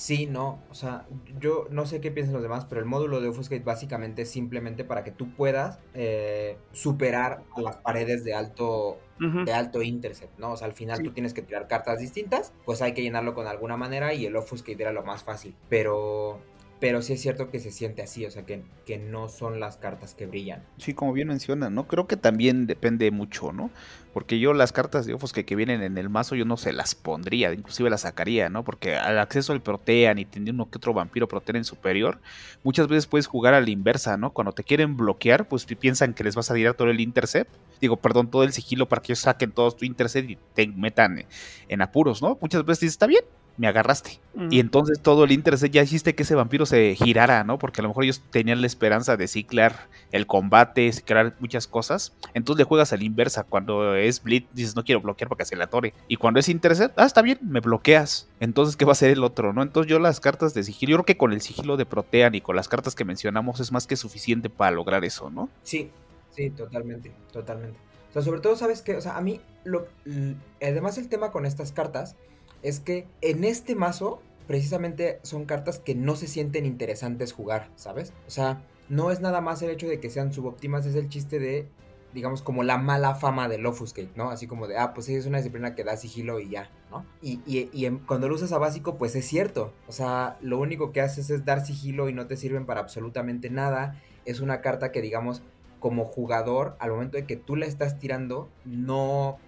Sí, no, o sea, yo no sé qué piensan los demás, pero el módulo de Offuscate básicamente es simplemente para que tú puedas eh, superar a las paredes de alto, uh -huh. de alto intercept, ¿no? O sea, al final sí. tú tienes que tirar cartas distintas, pues hay que llenarlo con alguna manera y el Offuscate era lo más fácil, pero pero sí es cierto que se siente así, o sea, que, que, no son las cartas que brillan. Sí, como bien mencionan, ¿no? Creo que también depende mucho, ¿no? Porque yo las cartas de Ofos que, que vienen en el mazo yo no se las pondría, inclusive las sacaría, ¿no? Porque al acceso al Protean y teniendo uno que otro vampiro Protean en superior, muchas veces puedes jugar a la inversa, ¿no? Cuando te quieren bloquear, pues piensan que les vas a tirar todo el intercept, digo, perdón, todo el sigilo para que ellos saquen todo tu intercept y te metan en apuros, ¿no? Muchas veces dices, está bien, me agarraste. Y entonces todo el interés ya hiciste que ese vampiro se girara, ¿no? Porque a lo mejor ellos tenían la esperanza de ciclar el combate, ciclar muchas cosas. Entonces le juegas a la inversa. Cuando es Blitz, dices, no quiero bloquear porque se le atore. Y cuando es intercept, ah, está bien, me bloqueas. Entonces, ¿qué va a hacer el otro, no? Entonces yo las cartas de sigilo, yo creo que con el sigilo de Protean y con las cartas que mencionamos es más que suficiente para lograr eso, ¿no? Sí, sí, totalmente, totalmente. O sea, sobre todo, ¿sabes qué? O sea, a mí, lo, además el tema con estas cartas es que en este mazo precisamente son cartas que no se sienten interesantes jugar, ¿sabes? O sea, no es nada más el hecho de que sean subóptimas, es el chiste de, digamos, como la mala fama del Offuscate, ¿no? Así como de, ah, pues es una disciplina que da sigilo y ya, ¿no? Y, y, y cuando lo usas a básico, pues es cierto. O sea, lo único que haces es dar sigilo y no te sirven para absolutamente nada. Es una carta que, digamos, como jugador, al momento de que tú la estás tirando, no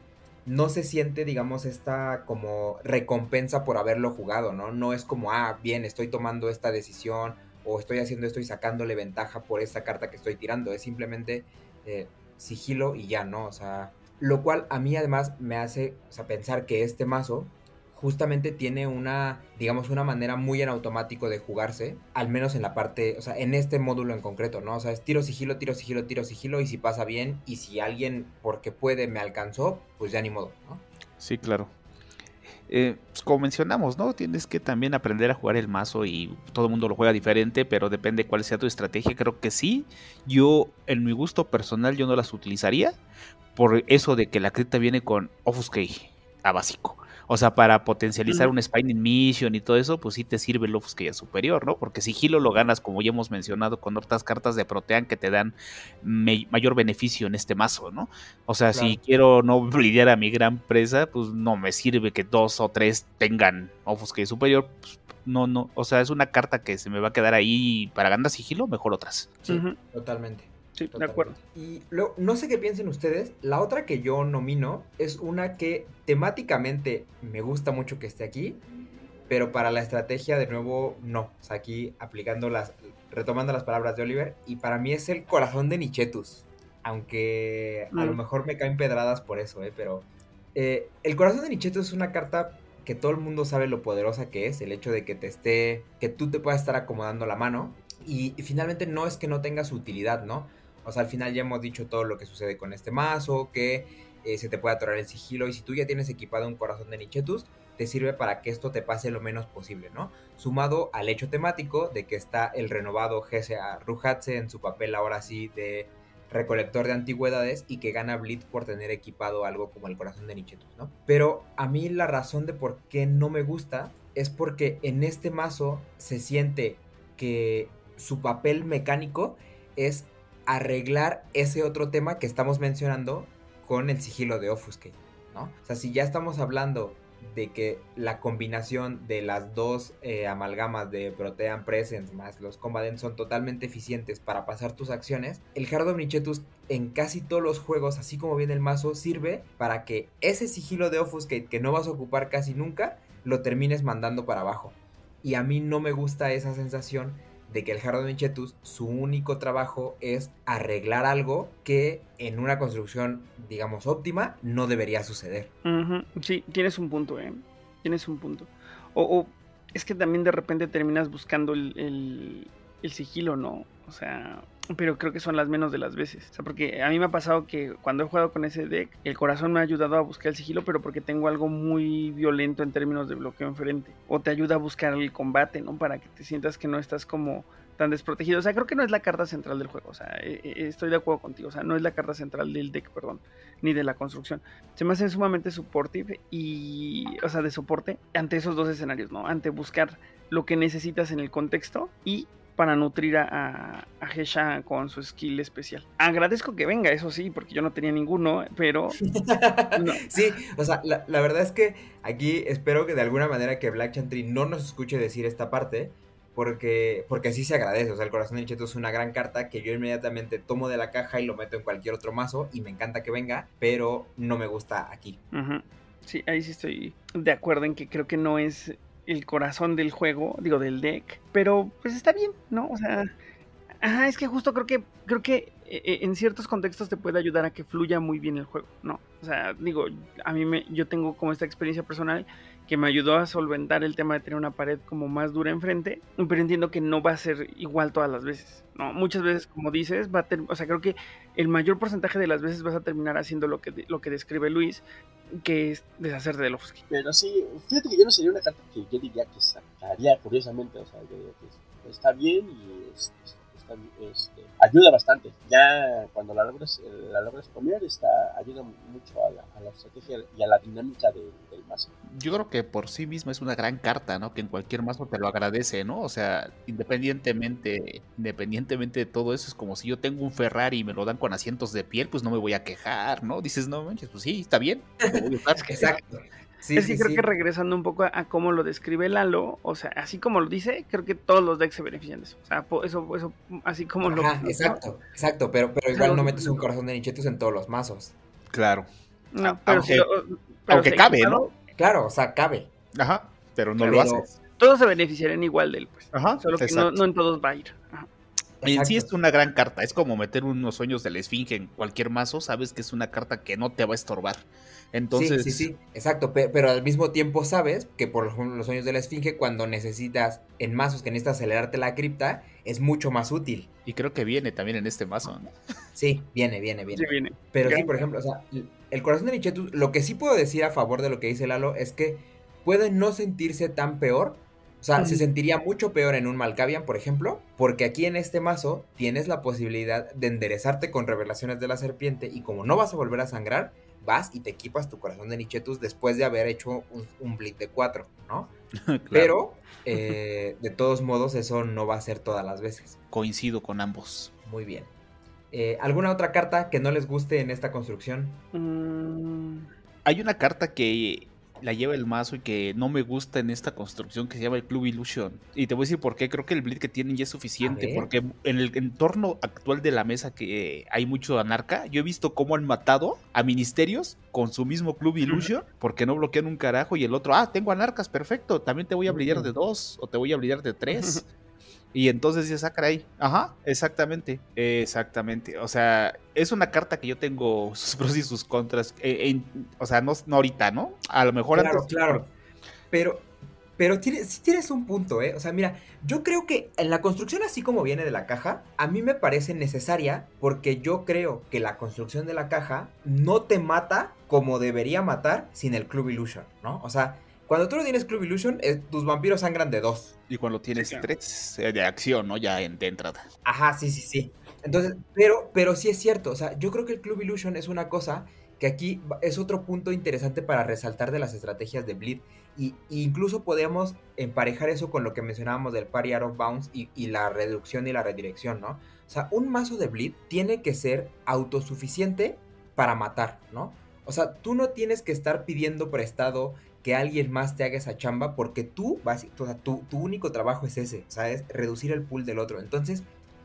no se siente, digamos, esta como recompensa por haberlo jugado, ¿no? No es como, ah, bien, estoy tomando esta decisión o estoy haciendo esto y sacándole ventaja por esta carta que estoy tirando. Es simplemente eh, sigilo y ya, ¿no? O sea, lo cual a mí además me hace o sea, pensar que este mazo justamente tiene una, digamos, una manera muy en automático de jugarse, al menos en la parte, o sea, en este módulo en concreto, ¿no? O sea, es tiro sigilo, tiro sigilo, tiro sigilo, y si pasa bien, y si alguien, porque puede, me alcanzó, pues ya ni modo, ¿no? Sí, claro. Eh, pues, como mencionamos, ¿no? Tienes que también aprender a jugar el mazo y todo el mundo lo juega diferente, pero depende cuál sea tu estrategia. Creo que sí. Yo, en mi gusto personal, yo no las utilizaría por eso de que la cripta viene con Offuscate a básico. O sea, para potencializar un Spine Mission y todo eso, pues sí te sirve el que ya superior, ¿no? Porque sigilo lo ganas, como ya hemos mencionado, con otras cartas de Protean que te dan mayor beneficio en este mazo, ¿no? O sea, si quiero no lidiar a mi gran presa, pues no me sirve que dos o tres tengan Offuscate superior. Pues, no, no, o sea, es una carta que se me va a quedar ahí para ganar sigilo, mejor otras. Sí, totalmente. Sí, de acuerdo. Y luego, no sé qué piensen ustedes, la otra que yo nomino es una que temáticamente me gusta mucho que esté aquí, pero para la estrategia de nuevo no. O sea, aquí aplicando las, retomando las palabras de Oliver, y para mí es el corazón de Nichetus. Aunque a lo mm. mejor me caen pedradas por eso, ¿eh? pero eh, el corazón de Nichetus es una carta que todo el mundo sabe lo poderosa que es, el hecho de que te esté, que tú te puedas estar acomodando la mano. Y, y finalmente no es que no tenga su utilidad, ¿no? O sea, al final ya hemos dicho todo lo que sucede con este mazo, que eh, se te puede atorar el sigilo y si tú ya tienes equipado un corazón de Nichetus, te sirve para que esto te pase lo menos posible, ¿no? Sumado al hecho temático de que está el renovado GSA Ruhatse en su papel ahora sí de recolector de antigüedades y que gana Blitz por tener equipado algo como el corazón de Nichetus, ¿no? Pero a mí la razón de por qué no me gusta es porque en este mazo se siente que su papel mecánico es arreglar ese otro tema que estamos mencionando con el sigilo de Offuscate, ¿no? O sea, si ya estamos hablando de que la combinación de las dos eh, amalgamas de Protean Presence más los Combatants son totalmente eficientes para pasar tus acciones, el Hard Omnichetus en casi todos los juegos, así como viene el mazo, sirve para que ese sigilo de Offuscate que no vas a ocupar casi nunca, lo termines mandando para abajo. Y a mí no me gusta esa sensación de que el Jarro de su único trabajo es arreglar algo que en una construcción, digamos, óptima, no debería suceder. Sí, tienes un punto, ¿eh? Tienes un punto. O, es que también de repente terminas buscando el, el sigilo, ¿no? O sea, pero creo que son las menos de las veces. O sea, porque a mí me ha pasado que cuando he jugado con ese deck, el corazón me ha ayudado a buscar el sigilo, pero porque tengo algo muy violento en términos de bloqueo enfrente. O te ayuda a buscar el combate, ¿no? Para que te sientas que no estás como tan desprotegido. O sea, creo que no es la carta central del juego. O sea, eh, eh, estoy de acuerdo contigo. O sea, no es la carta central del deck, perdón, ni de la construcción. Se me hace sumamente supportive y, o sea, de soporte ante esos dos escenarios, ¿no? Ante buscar lo que necesitas en el contexto y para nutrir a, a Hesha con su skill especial. Agradezco que venga, eso sí, porque yo no tenía ninguno, pero... Sí, o sea, la, verdad es que aquí espero que de alguna manera que Black Chantry no nos escuche decir esta parte, porque, porque así se agradece. O sea, el corazón del cheto es una gran carta que yo inmediatamente tomo de la caja y lo meto en cualquier otro mazo y me encanta que venga, pero no me gusta aquí. Sí, ahí sí estoy de acuerdo en que creo que no es el corazón del juego, digo, del deck, pero pues está bien, ¿no? O sea, es que justo creo que creo que eh, eh, en ciertos contextos te puede ayudar a que fluya muy bien el juego, ¿no? O sea, digo, a mí me yo tengo como esta experiencia personal que me ayudó a solventar el tema de tener una pared como más dura enfrente, pero entiendo que no va a ser igual todas las veces, ¿no? Muchas veces, como dices, va a o sea, creo que el mayor porcentaje de las veces vas a terminar haciendo lo que, lo que describe Luis, que es deshacerte de Lovsky. Pero sí, fíjate que yo no sería una carta que yo diría que sacaría, curiosamente, o sea, yo diría que está bien y está este, ayuda bastante. Ya cuando la logres, eh, la logres poner, está, ayuda mucho a la, a la estrategia y a la dinámica del mazo. Yo creo que por sí misma es una gran carta, ¿no? Que en cualquier mazo te lo agradece, ¿no? O sea, independientemente, independientemente de todo eso, es como si yo tengo un Ferrari y me lo dan con asientos de piel, pues no me voy a quejar, ¿no? Dices, no manches, pues sí, está bien. Exacto. Sí, es que creo que regresando un poco a, cómo lo describe Lalo, o sea, así como lo dice, creo que todos los decks se benefician de eso. O sea, eso, eso así como lo. Exacto, exacto, pero, pero igual no metes un corazón de nichetos en todos los mazos. Claro. No, pero aunque, aunque cabe, ¿no? Claro, o sea, cabe. Ajá, pero no lo haces. Todos se beneficiarían igual de él, pues. Ajá. Solo que no, no, en todos va a ir. Ajá. En sí es una gran carta, es como meter unos sueños de la esfinge en cualquier mazo, sabes que es una carta que no te va a estorbar. Entonces... Sí, sí, sí, exacto, pero, al mismo tiempo sabes que por ejemplo los sueños de la esfinge cuando necesitas en mazos que necesitas acelerarte la cripta es mucho más útil. Y creo que viene también en este mazo. Sí, viene, viene, viene. Sí, viene. Pero sí, por ejemplo, o sea, el corazón de Nichetus, lo que sí puedo decir a favor de lo que dice Lalo es que puede no sentirse tan peor. O sea, se sentiría mucho peor en un Malkavian, por ejemplo, porque aquí en este mazo tienes la posibilidad de enderezarte con revelaciones de la serpiente y como no vas a volver a sangrar, vas y te equipas tu corazón de Nichetus después de haber hecho un, un de 4, ¿no? Pero, eh, de todos modos, eso no va a ser todas las veces. Coincido con ambos. Muy bien. Eh, ¿Alguna otra carta que no les guste en esta construcción? Mm. Hay una carta que la lleva el mazo y que no me gusta en esta construcción que se llama el Club Illusion. Y te voy a decir por qué. Creo que el bleed que tienen ya es suficiente. Porque en el entorno actual de la mesa que hay mucho anarca, yo he visto cómo han matado a ministerios con su mismo Club Illusion porque no bloquean un carajo y el otro, ah, tengo anarcas, perfecto. También te voy a brillar de dos o te voy a brillar de tres. Y entonces dices, ah, ahí. Ajá, exactamente. Exactamente. O sea, es una carta que yo tengo sus pros y sus contras. Eh, o sea, no, ahorita, ¿no? A lo mejor claro, Claro, Pero, pero tienes, sí tienes un punto, ¿eh? O sea, mira, yo creo que en la construcción así como viene de la caja, a mí me parece necesaria porque yo creo que la construcción de la caja no te mata como debería matar sin el Club Illusion, ¿no? O sea, cuando tú no tienes Club Illusion, eh, tus vampiros sangran de dos. Y cuando tienes tres eh, de acción, ¿no? Ya en, de entrada. Ajá, sí, sí, sí. Entonces, pero, pero sí es cierto. O sea, yo creo que el Club Illusion es una cosa que aquí es otro punto interesante para resaltar de las estrategias de Bleed. Y, incluso podemos emparejar eso con lo que mencionábamos del Party Out of Bounds y, y, la reducción y la redirección, ¿no? O sea, un mazo de Bleed tiene que ser autosuficiente para matar, ¿no? O sea, tú no tienes que estar pidiendo prestado que alguien más te haga esa chamba porque tú, vas, o sea, tu, tu único trabajo es ese, o sea, es reducir el pool del otro. Entonces,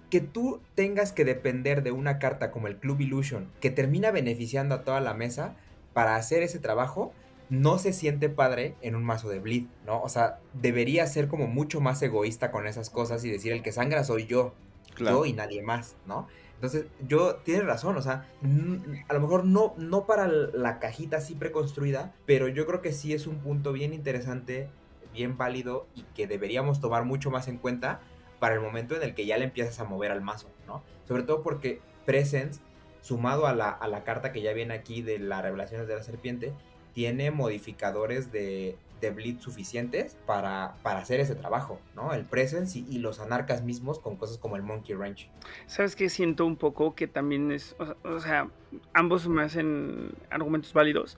que tú tengas que depender de una carta como el Club Illusion, que termina beneficiando a toda la mesa para hacer ese trabajo, no se siente padre en un mazo de bleed, ¿no? O sea, debería ser como mucho más egoísta con esas cosas y decir el que sangra soy yo, yo y nadie más, ¿no? Entonces, yo, tienes razón, o sea, a lo mejor no, no para la cajita así preconstruida, pero yo creo que sí es un punto bien interesante, bien válido y que deberíamos tomar mucho más en cuenta para el momento en el que ya le empiezas a mover al mazo, ¿no? Sobre todo porque Presence, sumado a la, a la carta que ya viene aquí de las revelaciones de la serpiente, tiene modificadores de, de bleed suficientes para, para hacer ese trabajo, ¿no? El presence y, los anarcas mismos con cosas como el monkey wrench. ¿Sabes qué? Siento un poco que también es, o, sea, ambos me hacen argumentos válidos,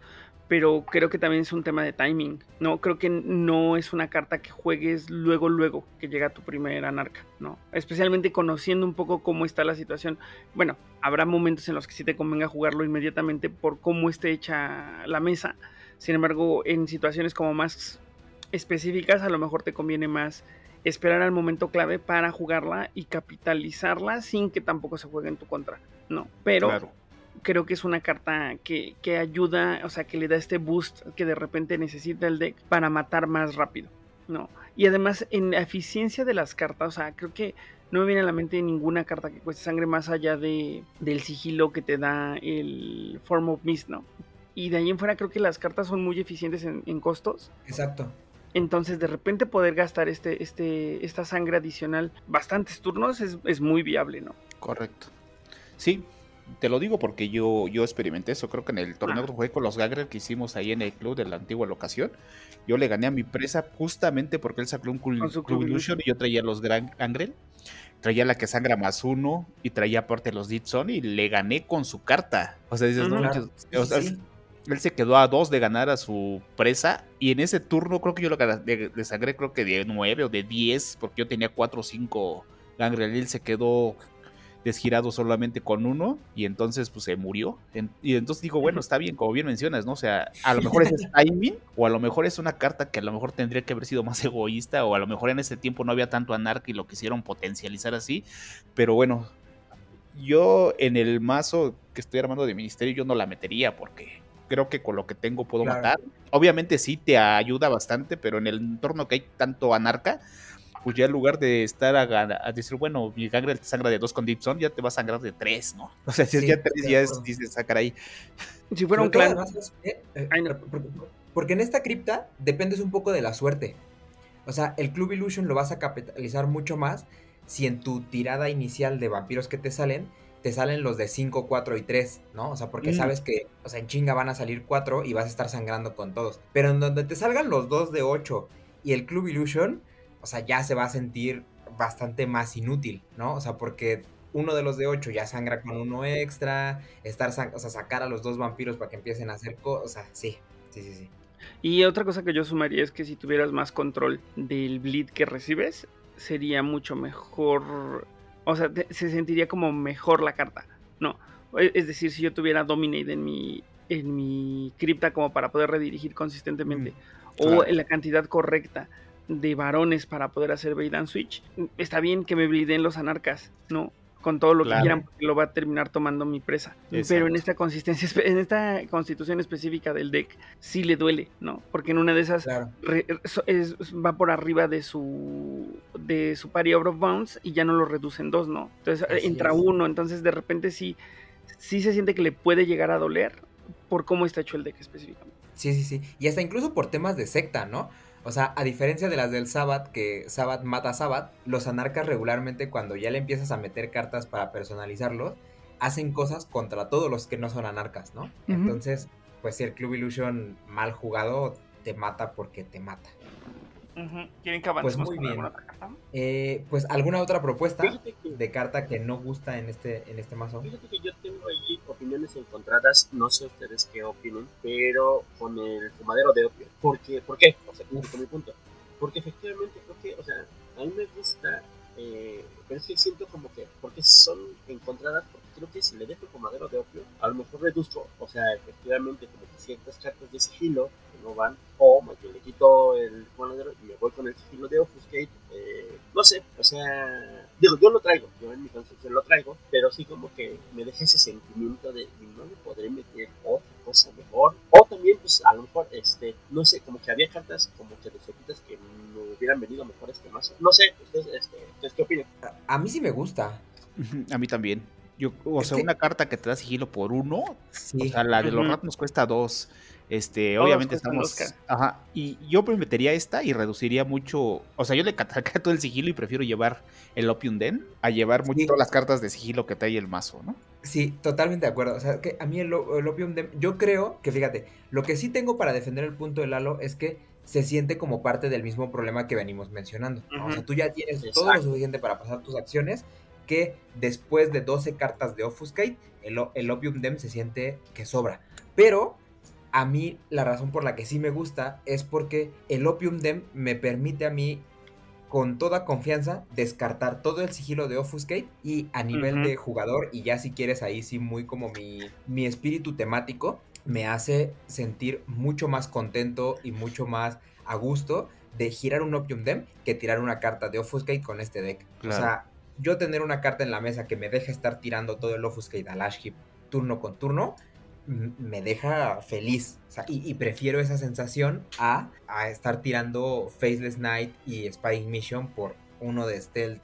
pero creo que también es un tema de timing, ¿no? Creo que no es una carta que juegues luego, luego que llega tu primer anarca, ¿no? Especialmente conociendo un poco cómo está la situación. Bueno, habrá momentos en los que sí te convenga jugarlo inmediatamente por cómo esté hecha la mesa, sin embargo, en situaciones como más específicas, a lo mejor te conviene más esperar al momento clave para jugarla y capitalizarla sin que tampoco se juegue en tu contra, ¿no? Pero creo que es una carta que, que, ayuda, o sea, que le da este boost que de repente necesita el deck para matar más rápido, ¿no? Y además en la eficiencia de las cartas, o sea, creo que no me viene a la mente ninguna carta que cueste sangre más allá de, del sigilo que te da el Form of Mist, ¿no? Y de ahí en fuera creo que las cartas son muy eficientes en, costos. Exacto. Entonces, de repente poder gastar este, este, esta sangre adicional bastantes turnos es, muy viable, ¿no? Correcto. Sí, te lo digo porque yo, yo experimenté eso. Creo que en el torneo Ah. que jugué con los Gagrer que hicimos ahí en el club de la antigua locación, yo le gané a mi presa justamente porque él sacó un Club, Con su Club Club Illusion y yo traía los Gran Gangrel. Traía la que sangra más uno y traía aparte los Ditson y le gané con su carta. O sea, dices, no Claro, o sea, sí, sí. Él se quedó a dos de ganar a su presa y en ese turno creo que yo lo le, le sangré creo que de 9 o de 10 porque yo tenía 4 o 5 gangrel él se quedó desgirado solamente con uno y entonces pues se murió. En- y entonces digo bueno está bien como bien mencionas no o sea a lo mejor es timing o a lo mejor es una carta que a lo mejor tendría que haber sido más egoísta o a lo mejor en ese tiempo no había tanto anarca y lo quisieron potencializar así. Pero bueno yo en el mazo que estoy armando de ministerio yo no la metería porque creo que con lo que tengo puedo Claro. matar. Obviamente sí te ayuda bastante, pero en el entorno que hay tanto anarca, pues ya en lugar de estar a, decir, bueno, mi gangrel te sangra de dos con Dipson, ya te va a sangrar de tres, ¿no? O sea, si es Sí, ya tres, ya es, dices, sacar ahí. Si fuera un clan. Eh, porque, porque en esta cripta dependes un poco de la suerte. O sea, el Club Illusion lo vas a capitalizar mucho más si en tu tirada inicial de vampiros que te salen, te salen los de 5, 4 y 3, ¿no? O sea, porque Mm. sabes que, o sea, en chinga van a salir 4 y vas a estar sangrando con todos. Pero en donde te salgan los dos de 8 y el Club Illusion, o sea, ya se va a sentir bastante más inútil, ¿no? O sea, porque uno de los de 8 ya sangra con uno extra, estar, o sea, sacar a los dos vampiros para que empiecen a hacer cosas, sí, sí, sí, sí. Y otra cosa que yo sumaría es que si tuvieras más control del bleed que recibes, sería mucho mejor. O sea, te- se sentiría como mejor la carta. No. e- Es decir, si yo tuviera Dominate en mi, en mi cripta como para poder redirigir consistentemente. o claro. en la cantidad correcta de varones para poder hacer bait and switch. Está bien que me bliden los anarcas, ¿no? Con todo lo Claro. que quieran, porque lo va a terminar tomando mi presa. Pero en esta consistencia, en esta constitución específica del deck, sí le duele, ¿no? Porque en una de esas Claro. re- so- es- va por arriba de su de su party out of bounds y ya no lo reduce en dos, ¿no? Entonces Así entra es. uno, entonces de repente sí, sí se siente que le puede llegar a doler por cómo está hecho el deck específicamente. Sí, sí, sí. Y hasta incluso por temas de secta, ¿no? O sea, a diferencia de las del Sabbath, que Sabbath mata a Sabbath, los anarcas regularmente cuando ya le empiezas a meter cartas para personalizarlos, hacen cosas contra todos los que no son anarcas, ¿no? Entonces, pues si el Club Illusion mal jugado te mata porque te mata. ¿Quieren que Pues avancemos muy con bien. alguna otra carta? Eh, pues alguna otra propuesta que, de carta que no gusta en este, en este mazo. fíjate que yo tengo ahí opiniones encontradas, no sé ustedes qué opinen, pero con el fumadero de opio. Porque, ¿Por qué? O sea, mi punto. Porque efectivamente creo que, o sea, a mí me gusta, eh, pero es que siento como que, porque son encontradas, porque creo que si le dejo fumadero de opio, a lo mejor reduzco, o sea, efectivamente como que ciertas cartas de sigilo no van, o más bien le quito el fumadero y me voy con el sigilo de Offuscate, eh, no sé, o sea, digo, yo lo traigo, yo en mi construcción lo traigo, pero sí como que me deja ese sentimiento de, "Y no le podré meter otra cosa mejor, o también, pues, a lo mejor, este, no sé, como que había cartas como que de sopitas que me hubieran venido mejor a este mazo, no sé, ustedes, este, ¿ustedes qué opinan? A, a mí sí me gusta. A mí también. Yo, o Es sea, que- una carta que te da sigilo por uno, Sí. o sea, la de los Ujú. rat nos cuesta dos. Este, Todos obviamente estamos. Ajá. Y yo metería esta y reduciría mucho. O sea, yo le cataría todo el sigilo y prefiero llevar el Opium Den a llevar mucho Sí. las cartas de sigilo que trae el mazo, ¿no? Sí, totalmente de acuerdo. O sea, que a mí el, Opium Dem, yo creo que fíjate, lo que sí tengo para defender el punto del Lalo es que se siente como parte del mismo problema que venimos mencionando. ¿no? O sea, tú ya tienes todo lo suficiente para pasar tus acciones que después de 12 cartas de Offuscate, el, el Opium Dem se siente que sobra. Pero a mí la razón por la que sí me gusta es porque el Opium Dem me permite a mí con toda confianza descartar todo el sigilo de Offuscate y a nivel de jugador y ya si quieres ahí sí muy como mi, mi espíritu temático me hace sentir mucho más contento y mucho más a gusto de girar un Opium Dem que tirar una carta de Offuscate con este deck. Claro. O sea, yo tener una carta en la mesa que me deje estar tirando todo el Offuscate al Ash Heap turno con turno me deja feliz. O sea, y, y prefiero esa sensación a, a estar tirando Faceless Knight y Spying Mission por uno de Stealth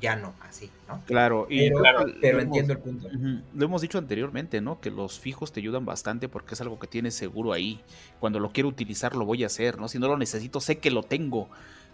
llano, así, ¿no? Claro, y Pero, claro, pero lo entiendo hemos- el punto. Lo hemos dicho anteriormente, ¿no? Que los fijos te ayudan bastante porque es algo que tienes seguro ahí. Cuando lo quiero utilizar, lo voy a hacer, ¿no? Si no lo necesito, sé que lo tengo.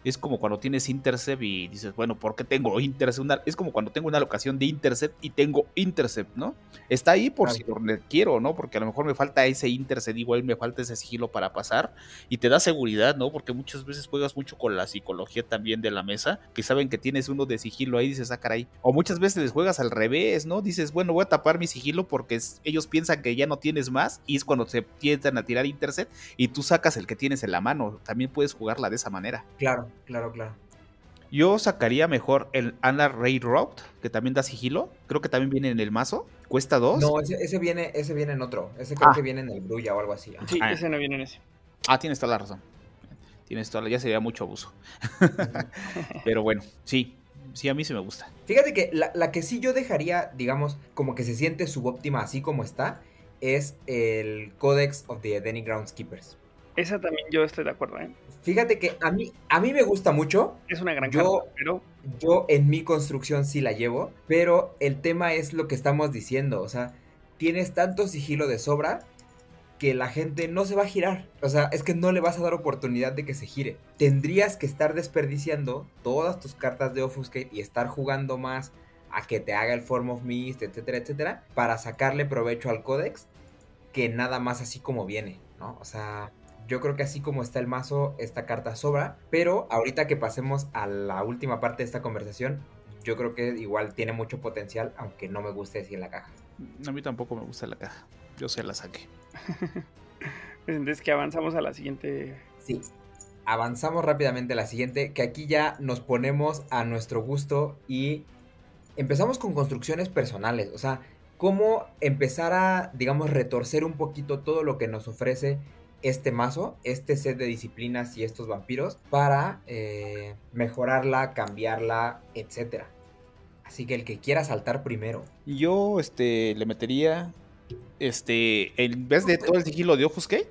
Es como cuando tienes Intercept y dices, bueno, ¿por qué tengo Intercept? es como cuando tengo una locación de Intercept y tengo Intercept, ¿no? Está ahí por si lo quiero, ¿no? Porque a lo mejor me falta ese Intercept, igual me falta ese sigilo para pasar y te da seguridad, ¿no? Porque muchas veces juegas mucho con la psicología también de la mesa, que saben que tienes uno de sigilo ahí, dices, ah, caray. O muchas veces les juegas al revés, ¿no? Dices, bueno, voy a tapar mi sigilo porque ellos piensan que ya no tienes más y es cuando se tientan a tirar Intercept y tú sacas el que tienes en la mano. También puedes jugarla de esa manera. Claro claro, claro. Yo sacaría mejor el Anna Ray Route, que también da sigilo. Creo que también viene en el mazo. Cuesta dos. No, ese, viene, ese viene en otro. Ese creo ah. que viene en el Brulla o algo así. Sí, ah. ese no viene en ese. Ah, tienes toda la razón. Tienes toda la... Ya sería mucho abuso. Pero bueno, sí. Sí, a mí sí me gusta. Fíjate que la, la que sí yo dejaría, digamos, como que se siente subóptima así como está, es el Codex of the Denny Groundskeepers. Esa también yo estoy de acuerdo, ¿eh? Fíjate que a mí, a mí me gusta mucho. Es una gran yo, pero... Yo en mi construcción sí la llevo, pero el tema es lo que estamos diciendo, o sea, tienes tanto sigilo de sobra que la gente no se va a girar. O sea, es que no le vas a dar oportunidad de que se gire. Tendrías que estar desperdiciando todas tus cartas de Offuscate y estar jugando más a que te haga el Form of Mist, etcétera, etcétera, para sacarle provecho al Codex que nada más así como viene, ¿no? O sea, yo creo que así como está el mazo, esta carta sobra. Pero ahorita que pasemos a la última parte de esta conversación, yo creo que igual tiene mucho potencial, aunque no me guste decir la caja. A mí tampoco me gusta la caja. Yo se la saqué. Entonces que avanzamos a la siguiente. Sí. Avanzamos rápidamente a la siguiente, que aquí ya nos ponemos a nuestro gusto y empezamos con construcciones personales. O sea, cómo empezar a, digamos, retorcer un poquito todo lo que nos ofrece este mazo, este set de disciplinas y estos vampiros para eh, mejorarla, cambiarla, etc. Así que el que quiera saltar primero. Yo este, le metería, este, en vez de todo el sigilo de Offuscate,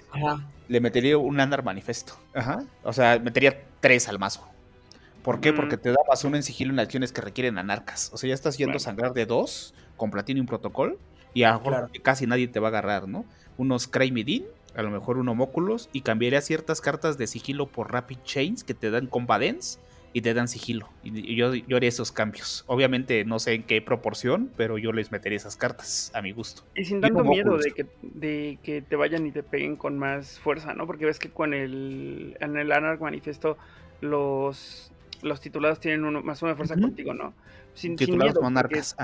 le metería un Anar Manifesto. Ajá. O sea, metería tres al mazo. ¿Por qué? Porque te da más uno en sigilo en acciones que requieren anarcas. O sea, ya estás yendo a sangrar de dos con Platinum Protocol y a casi nadie te va a agarrar, ¿no? Unos Craymidin a lo mejor un homóculos y cambiaría ciertas cartas de sigilo por Rapid Chains que te dan Compadence y te dan sigilo. Y yo, yo haría esos cambios. Obviamente no sé en qué proporción, pero yo les metería esas cartas a mi gusto. Y sin tanto miedo de que, de que te vayan y te peguen con más fuerza, ¿no? Porque ves que con el, en el Anarch Manifesto los, los titulados tienen uno, más una fuerza contigo, ¿no? Sin, titulados monarcas.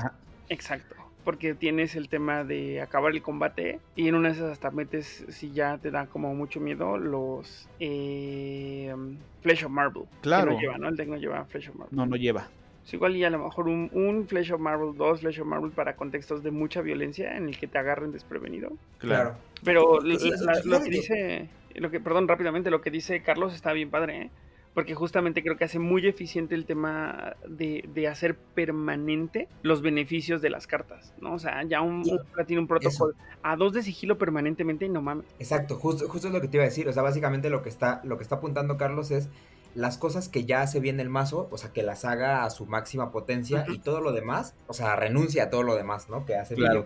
Exacto porque tienes el tema de acabar el combate y en una de esas hasta metes, si ya te da como mucho miedo, los eh, Flesh of Marble. Claro. no lleva, ¿no? El deck no lleva Flesh of Marble. No, no lleva. Es igual y a lo mejor un, un, Flesh of Marble, dos Flesh of Marble para contextos de mucha violencia en el que te agarren desprevenido. Claro. Pero lo que dice, lo que, perdón, rápidamente, lo que dice Carlos está bien padre, ¿eh? Porque justamente creo que hace muy eficiente el tema de, hacer permanente los beneficios de las cartas, ¿no? O sea, ya un, tiene un protocolo a dos de sigilo permanentemente, no mames. Exacto, justo, justo es lo que te iba a decir, o sea, básicamente lo que está, lo que está apuntando Carlos es las cosas que ya hace bien el mazo, o sea, que las haga a su máxima potencia y todo lo demás, o sea, renuncia a todo lo demás, ¿no? Que hace claro.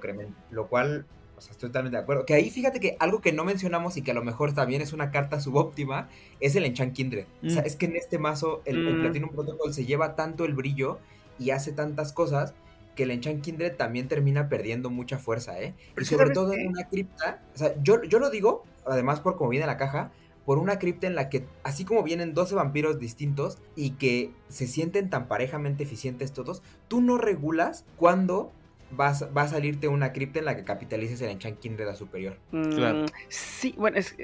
lo cual o sea, estoy totalmente de acuerdo. Que ahí fíjate que algo que no mencionamos y que a lo mejor también es una carta subóptima es el Enchant Kindred. O sea, mm. es que en este mazo el, mm. Platinum Protocol se lleva tanto el brillo y hace tantas cosas que el Enchant Kindred también termina perdiendo mucha fuerza, ¿eh? Y sobre todo en una cripta. O sea, yo, yo lo digo, además por cómo viene la caja, por una cripta en la que, así como vienen 12 vampiros distintos y que se sienten tan parejamente eficientes todos, tú no regulas cuando va a salirte una cripta en la que capitalices el Enchant Kindred a superior. Mm, sí, bueno, es,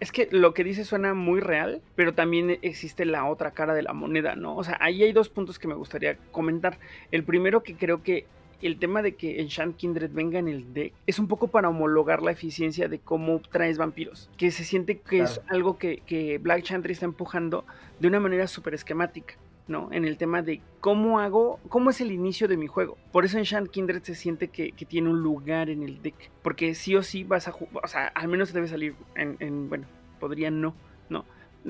es, que lo que dice suena muy real, pero también existe la otra cara de la moneda, ¿no? O sea, ahí hay dos puntos que me gustaría comentar. El primero que creo que el tema de que Enchant Kindred venga en el deck es un poco para homologar la eficiencia de cómo traes vampiros. Que se siente que es algo que, que Black Chantry está empujando de una manera súper esquemática. ¿No? En el tema de cómo hago, cómo es el inicio de mi juego. Por eso en Shant Kindred se siente que, tiene un lugar en el deck. Porque sí o sí vas a jugar, o sea, al menos debe salir en, bueno, podría no, ¿no?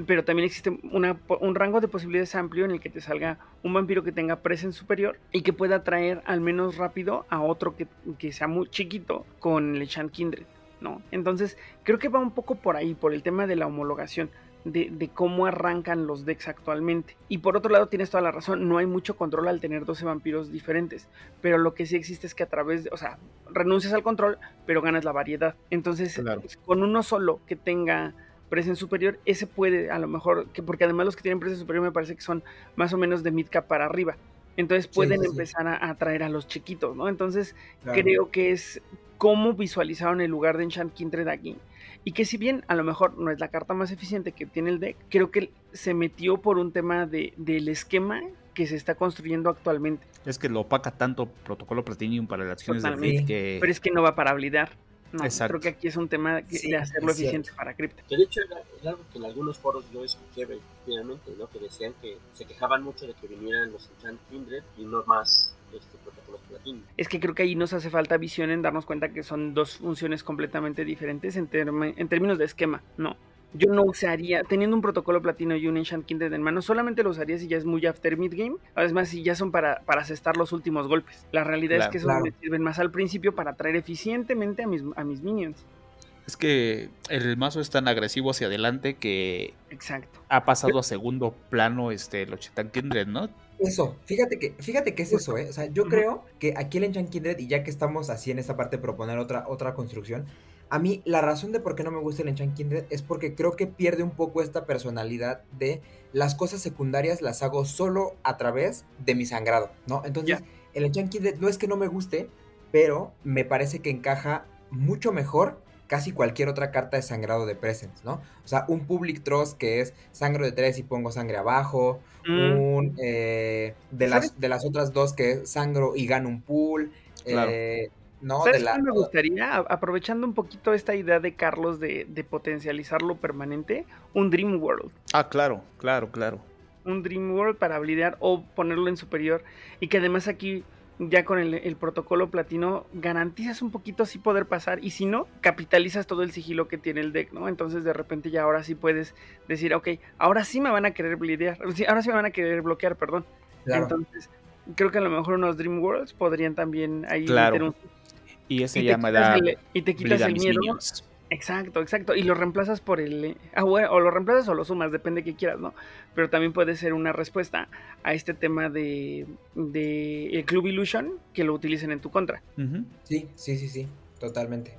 Pero también existe un rango de posibilidades amplio en el que te salga un vampiro que tenga en superior y que pueda traer al menos rápido a otro que, que sea muy chiquito con el Shant Kindred, ¿no? Entonces, creo que va un poco por ahí, por el tema de la homologación de, de, cómo arrancan los decks actualmente. Y por otro lado, tienes toda la razón, no hay mucho control al tener 12 vampiros diferentes, pero lo que sí existe es que a través de, o sea, renuncias al control, pero ganas la variedad. Entonces, con uno solo que tenga presencia superior, ese puede a lo mejor, que porque además los que tienen presencia superior me parece que son más o menos de midcap para arriba. Entonces pueden empezar A, atraer a los chiquitos, ¿no? Entonces creo que es cómo visualizaron el lugar de Enchant Kindred aquí. Y que si bien a lo mejor no es la carta más eficiente que tiene el deck, creo que se metió por un tema de, del esquema que se está construyendo actualmente. Es que lo opaca tanto protocolo Platinum para las acciones de de que... Pero es que no va para blindar. No, creo que aquí es un tema de hacerlo eficiente para cripto. de hecho era, algo que en algunos foros yo escuché finalmente, ¿no? Que decían que se quejaban mucho de que vinieran los Enchant Kindred y no más este protocolo platino. Es que creo que ahí nos hace falta visión en darnos cuenta que son dos funciones completamente diferentes en, en términos de esquema, ¿no? yo no usaría, teniendo un protocolo platino y un Enchant Kindred en mano, solamente lo usaría si ya es muy after mid game, además si ya son para, para asestar los últimos golpes. La realidad es que esos me sirven más al principio para atraer eficientemente a mis, a mis minions. Es que el mazo es tan agresivo hacia adelante que Exacto. ha pasado a segundo plano este, el Enchant Kindred, ¿no? Eso, fíjate que, fíjate que es eso, ¿eh? O sea, yo creo que aquí el Enchant Kindred, y ya que estamos así en esta parte de proponer otra, otra construcción, a mí la razón de por qué no me gusta el Enchant Kindred es porque creo que pierde un poco esta personalidad de las cosas secundarias las hago solo a través de mi sangrado, ¿no? Entonces, el Enchant Kindred no es que no me guste, pero me parece que encaja mucho mejor casi cualquier otra carta de sangrado de Presence, ¿no? O sea, un Public Trust que es sangro de tres y pongo sangre abajo, mm. un eh, de, las, de las otras dos que es sangro y gano un pool, eh, no, ¿Sabes de me gustaría, aprovechando un poquito esta idea de Carlos de, de, potencializarlo permanente, un Dream World? Ah, claro, claro, claro. Un Dream World para blidear o ponerlo en superior. Y que además aquí, ya con el, protocolo platino, garantizas un poquito así poder pasar. Y si no, capitalizas todo el sigilo que tiene el deck, ¿no? Entonces de repente ya ahora sí puedes decir, ok, ahora sí me van a querer blidear. Ahora sí me van a querer bloquear, perdón. Entonces, creo que a lo mejor unos Dream Worlds podrían también ahí meter un y ese llama Y te quitas el miedo. Exacto, exacto. Y lo reemplazas por el. Ah, bueno, o lo reemplazas o lo sumas, depende de qué quieras, ¿no? Pero también puede ser una respuesta a este tema de, de el Club Illusion que lo utilicen en tu contra. Sí, sí, sí, sí, totalmente.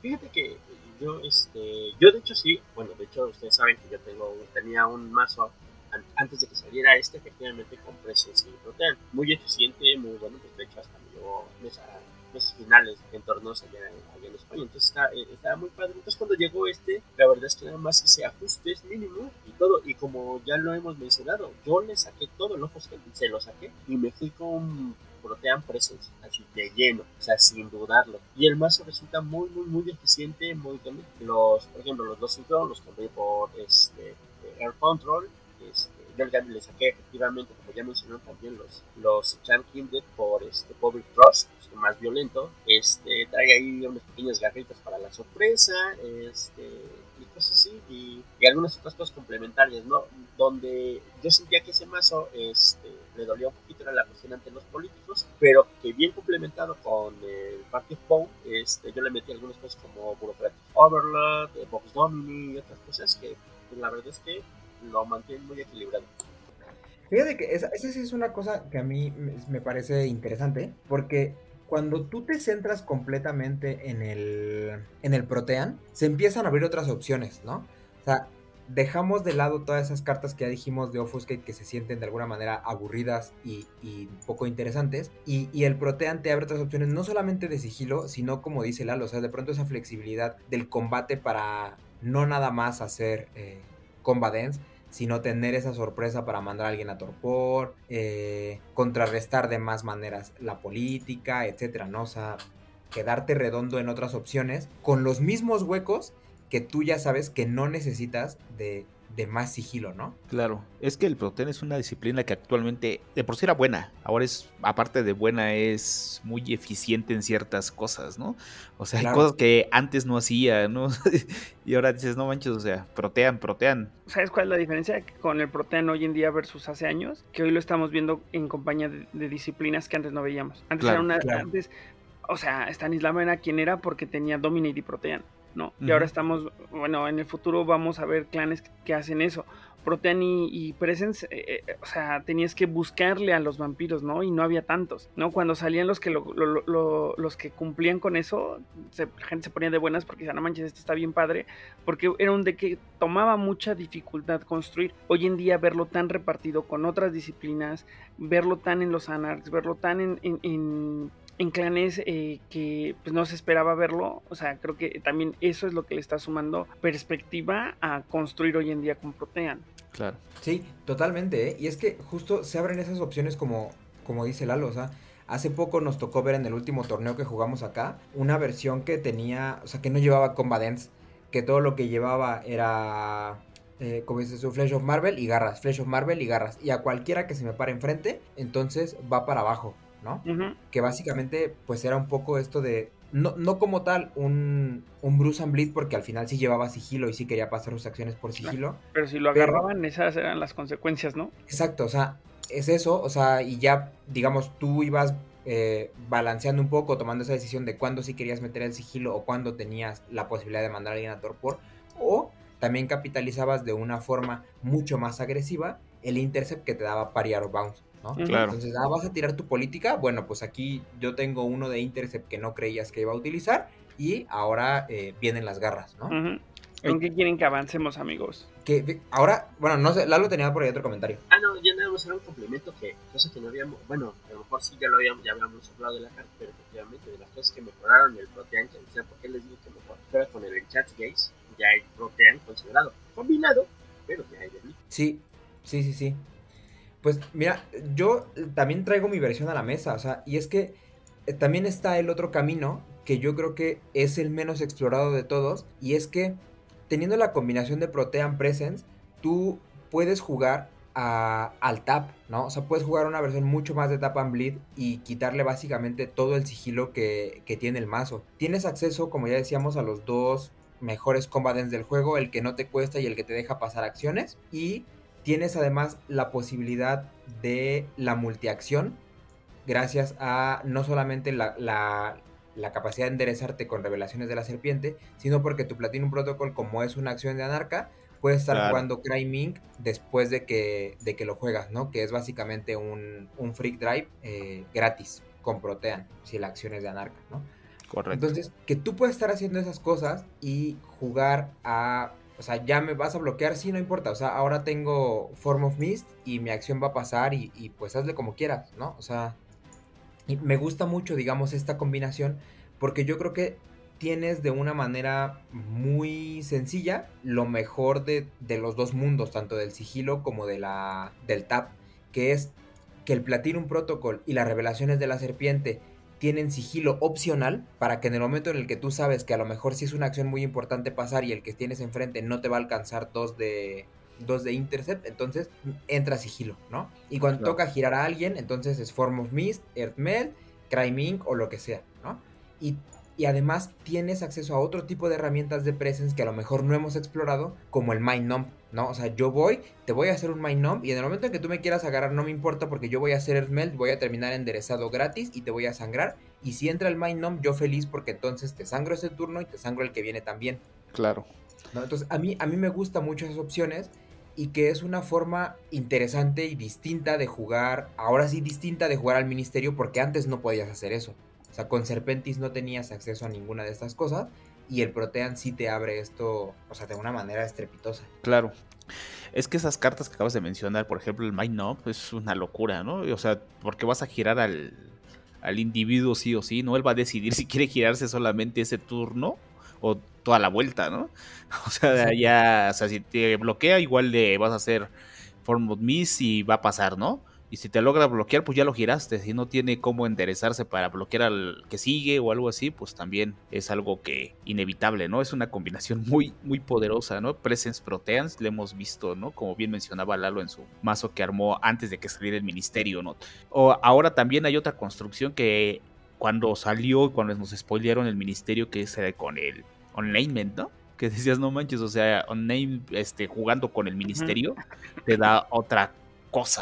Fíjate que yo, este, yo de hecho sí, bueno, de hecho ustedes saben que yo tengo, tenía un mazo antes de que saliera este, efectivamente con precios y protean. Muy eficiente, muy bueno, pues de hecho hasta me llevó meses finales en torneos allá, en España. Entonces eh, estaba muy padre. Entonces cuando llegó este, la verdad es que nada más ese ajuste es mínimo y todo. Y como ya lo hemos mencionado, yo le saqué todo el ojo, se lo saqué y me fui con Protean Presence, así de lleno, o sea, sin dudarlo. Y el mazo resulta muy, muy, muy eficiente, muy Los, por ejemplo, los dos los compré por este, Air Control, este, yo le saqué efectivamente, como ya mencionaron también, los, los Chan Kindred por este Public Trust, más violento, este, trae ahí unas pequeñas garritas para la sorpresa, este, y cosas así, y, algunas otras cosas complementarias, ¿no? Donde yo sentía que ese mazo este, le dolía un poquito era la cuestión ante los políticos, pero que bien complementado con el Party of Bone, este, yo le metí algunas cosas como Bureaucratic Overload, Box Domini y otras cosas que pues, la verdad es que lo mantienen muy equilibrado. Fíjate que esa, es una cosa que a mí me parece interesante, porque cuando tú te centras completamente en el, en el Protean, se empiezan a abrir otras opciones, ¿no? O sea, dejamos de lado todas esas cartas que ya dijimos de Offuscate que se sienten de alguna manera aburridas y, poco interesantes. Y, el Protean te abre otras opciones, no solamente de sigilo, sino como dice Lalo, o sea, de pronto esa flexibilidad del combate para no nada más hacer eh, combat sino tener esa sorpresa para mandar a alguien a torpor, eh, contrarrestar de más maneras la política, etcétera, ¿no? O sea, quedarte redondo en otras opciones con los mismos huecos que tú ya sabes que no necesitas de de más sigilo, ¿no? Claro, es que el Proten es una disciplina que actualmente de por sí era buena, ahora es, aparte de buena, es muy eficiente en ciertas cosas, ¿no? O sea, hay cosas que antes no hacía, ¿no? y ahora dices, no manches, o sea, protean, protean. ¿Sabes cuál es la diferencia con el Protean hoy en día versus hace años? Que hoy lo estamos viendo en compañía de, disciplinas que antes no veíamos. Antes era una, antes, o sea, Stanislav era quien era porque tenía Dominate y Protean. ¿No? Y ahora estamos, bueno, en el futuro vamos a ver clanes que hacen eso. Protean y, Presence, eh, eh, o sea, tenías que buscarle a los vampiros, ¿no? Y no había tantos, ¿no? Cuando salían los que los que cumplían con eso, la gente se ponía de buenas porque decía, no manches, esto está bien padre, porque era un de que tomaba mucha dificultad construir. Hoy en día verlo tan repartido con otras disciplinas, verlo tan en los anarchs, verlo tan en en clanes eh, que pues, no se esperaba verlo. O sea, creo que también eso es lo que le está sumando perspectiva a construir hoy en día con Protean. Claro. Sí, totalmente. ¿eh? Y es que justo se abren esas opciones como, como dice Lalo. O sea, hace poco nos tocó ver en el último torneo que jugamos acá una versión que tenía, o sea, que no llevaba Combat que todo lo que llevaba era eh, como dice su Flash of Marvel y garras, Flash of Marvel y garras. Y a cualquiera que se me pare enfrente, entonces va para abajo. ¿No? Que básicamente pues era un poco esto de, no, no como tal un, un Bruce and Bleed porque al final sí llevaba sigilo y sí quería pasar sus acciones por sigilo. Pero si lo agarraban esas eran las consecuencias, ¿no? Exacto, o sea, es eso, o sea, y ya digamos tú ibas eh, balanceando un poco, tomando esa decisión de cuándo sí querías meter el sigilo o cuándo tenías la posibilidad de mandar a alguien a torpor, o también capitalizabas de una forma mucho más agresiva el intercept que te daba pariar o bounce. Claro. Entonces, ah, vas a tirar tu política. Bueno, pues aquí yo tengo uno de Intercept que no creías que iba a utilizar y ahora eh, vienen las garras, ¿no? ¿En qué quieren que avancemos, amigos? Que ahora, bueno, no sé, Lalo tenía por ahí otro comentario. Ah, no, ya nada más era un complemento que, cosa que no habíamos, bueno, a lo mejor sí ya lo habíamos, ya habíamos hablado de la carta, pero efectivamente de las cosas que mejoraron el Protean, que decía, ¿por qué les digo que mejor? con el Enchanted Gaze, ya hay Protean considerado, combinado, pero ya hay de mí. Sí, sí, sí, sí. Pues mira, yo también traigo mi versión a la mesa, o sea, y es que eh, también está el otro camino que yo creo que es el menos explorado de todos, y es que teniendo la combinación de Protean Presence, tú puedes jugar al tap, ¿no? O sea, puedes jugar una versión mucho más de tap and bleed y quitarle básicamente todo el sigilo que, que tiene el mazo. Tienes acceso, como ya decíamos, a los dos mejores combatants del juego, el que no te cuesta y el que te deja pasar acciones, y Tienes además la posibilidad de la multiacción, gracias a no solamente la, capacidad de enderezarte con revelaciones de la serpiente, sino porque tu Platinum Protocol, como es una acción de anarca, puedes estar jugando Cry después de que, de que lo juegas, ¿no? Que es básicamente un, un Freak Drive eh, gratis con Protean, si la acción es de anarca, ¿no? Correcto. Entonces, que tú puedes estar haciendo esas cosas y jugar a o sea, ya me vas a bloquear, sí, no importa. O sea, ahora tengo Form of Mist y mi acción va a pasar y, pues hazle como quieras, ¿no? O sea, y me gusta mucho, digamos, esta combinación porque yo creo que tienes de una manera muy sencilla lo mejor de, de, los dos mundos, tanto del sigilo como de la, del tap, que es que el Platinum Protocol y las revelaciones de la serpiente tienen sigilo opcional para que en el momento en el que tú sabes que a lo mejor sí es una acción muy importante pasar y el que tienes enfrente no te va a alcanzar dos de dos de intercept, entonces entra sigilo, ¿no? Y cuando toca girar a alguien, entonces es Form of Mist, Earthmeld, Crime o lo que sea, ¿no? Y y además tienes acceso a otro tipo de herramientas de presence que a lo mejor no hemos explorado, como el Mind Numb, ¿no? O sea, yo voy, te voy a hacer un Mind Numb y en el momento en que tú me quieras agarrar no me importa porque yo voy a hacer el melt, voy a terminar enderezado gratis y te voy a sangrar. Y si entra el Mind Numb, yo feliz porque entonces te sangro ese turno y te sangro el que viene también. Claro. Entonces, a mí, a mí me gustan mucho esas opciones y que es una forma interesante y distinta de jugar, ahora sí distinta de jugar al ministerio porque antes no podías hacer eso sea, con Serpentis no tenías acceso a ninguna de estas cosas y el Protean sí te abre esto, o sea, de una manera estrepitosa. Claro. Es que esas cartas que acabas de mencionar, por ejemplo, el Mind Up, es una locura, ¿no? O sea, porque vas a girar al, al individuo sí o sí, ¿no? Él va a decidir si quiere girarse solamente ese turno o toda la vuelta, ¿no? O sea, ya, o sea, si te bloquea, igual le vas a hacer Form of Miss y va a pasar, ¿no? Y si te logra bloquear, pues ya lo giraste. Si no tiene cómo enderezarse para bloquear al que sigue o algo así, pues también es algo que inevitable, ¿no? Es una combinación muy, muy poderosa, ¿no? Presence Proteans, le hemos visto, ¿no? Como bien mencionaba Lalo en su mazo que armó antes de que saliera el ministerio, ¿no? O ahora también hay otra construcción que cuando salió, cuando nos spoilearon el ministerio, que es con el Onlinement, ¿no? Que decías, no manches, o sea, Online, este, jugando con el ministerio, te da otra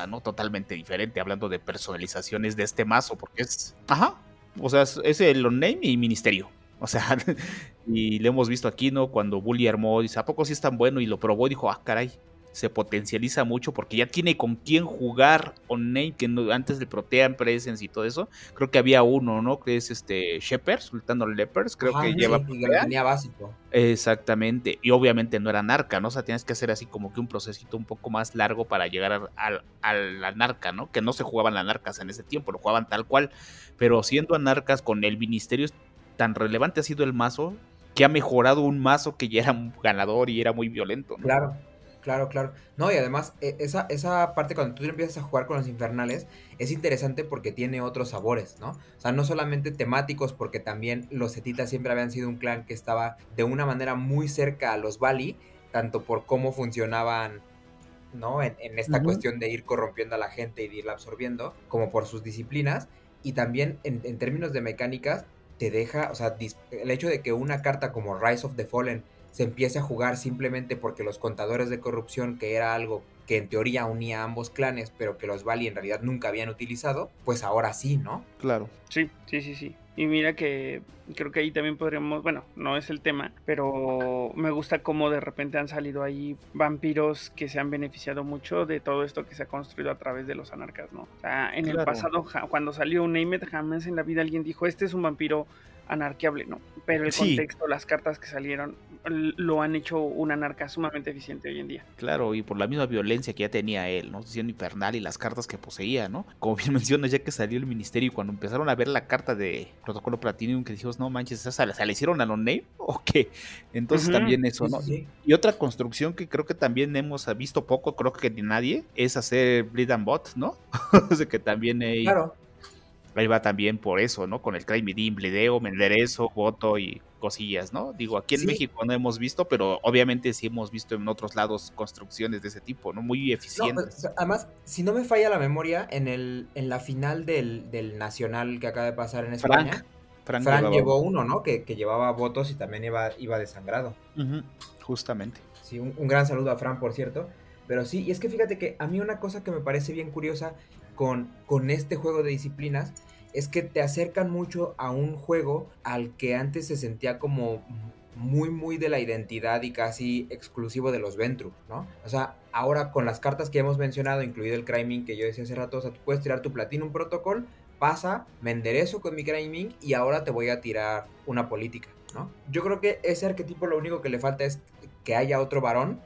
¿no? Totalmente diferente, hablando de personalizaciones de este mazo, porque es. Ajá. O sea, es, el on name y ministerio. O sea, y le hemos visto aquí, ¿no? Cuando Bully armó, dice, ¿a poco sí es tan bueno? Y lo probó y dijo, ah, caray, se potencializa mucho porque ya tiene con quién jugar on name, que antes de Protean Presence y todo eso, creo que había uno, ¿no? Que es este Shepard, Sultano Lepers, creo que lleva. tenía básico. Exactamente, y obviamente no era narca, ¿no? O sea, tienes que hacer así como que un procesito un poco más largo para llegar a, la narca, ¿no? Que no se jugaban las narcas en ese tiempo, lo jugaban tal cual, pero siendo anarcas con el ministerio tan relevante ha sido el mazo que ha mejorado un mazo que ya era ganador y era muy violento. ¿no? Claro. Claro, claro. No, y además, e, esa, esa parte cuando tú empiezas a jugar con los infernales es interesante porque tiene otros sabores, ¿no? O sea, no solamente temáticos, porque también los Setitas siempre habían sido un clan que estaba de una manera muy cerca a los Bali, tanto por cómo funcionaban, ¿no? En, esta cuestión de ir corrompiendo a la gente y de irla absorbiendo, como por sus disciplinas. Y también en, en términos de mecánicas, te deja, o sea, el hecho de que una carta como Rise of the Fallen se empiece a jugar simplemente porque los contadores de corrupción, que era algo que en teoría unía a ambos clanes, pero que los Bali en realidad nunca habían utilizado, pues ahora sí, ¿no? Claro. Sí, sí, sí, sí. Y mira que creo que ahí también podríamos, bueno, no es el tema, pero me gusta cómo de repente han salido ahí vampiros que se han beneficiado mucho de todo esto que se ha construido a través de los anarcas, ¿no? O sea, en el pasado, cuando salió un Name jamás en la vida alguien dijo, este es un vampiro anarqueable, ¿no? Pero el contexto, las cartas que salieron, lo han hecho una anarca sumamente eficiente hoy en día. Claro, y por la misma violencia que ya tenía él, ¿no? Siendo infernal y las cartas que poseía, ¿no? Como bien mencionas, ya que salió el ministerio y cuando empezaron a ver la carta de Protocolo Platinum, que dijimos, no manches, ¿esa ¿se la hicieron a los name o qué? Entonces también eso, ¿no? Y otra construcción que creo que también hemos visto poco, creo que ni nadie, es hacer Bleed and Bot, ¿no? o sea, que también hay... Claro ahí va también por eso, ¿no? Con el Cry Midim, Bledeo, Menderezo, Voto y cosillas, ¿no? Digo, aquí en México no hemos visto, pero obviamente sí hemos visto en otros lados construcciones de ese tipo, ¿no? Muy eficientes. Pues, además, si no me falla la memoria, en el en la final del, Nacional que acaba de pasar en España, Frank, llevó uno, ¿no? Que, llevaba votos y también iba, iba desangrado. justamente. Sí, un, un gran saludo a Fran, por cierto. Pero sí, y es que fíjate que a mí una cosa que me parece bien curiosa con, este juego de disciplinas es que te acercan mucho a un juego al que antes se sentía como muy, muy de la identidad y casi exclusivo de los Ventru, ¿no? O sea, ahora con las cartas que hemos mencionado, incluido el Criming que yo decía hace rato, o sea, tú puedes tirar tu Platinum Protocol, pasa, me enderezo con mi Criming y ahora te voy a tirar una política, ¿no? Yo creo que ese arquetipo lo único que le falta es que haya otro varón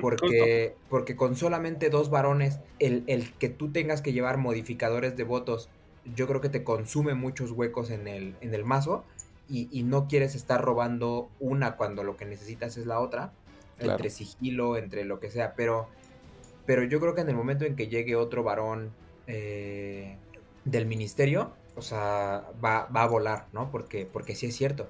porque, porque con solamente dos varones, el, el, que tú tengas que llevar modificadores de votos yo creo que te consume muchos huecos en el, en el mazo y, no quieres estar robando una cuando lo que necesitas es la otra, entre sigilo, entre lo que sea, pero, pero yo creo que en el momento en que llegue otro varón eh, del ministerio, o sea, va, va, a volar, ¿no? Porque, porque sí es cierto.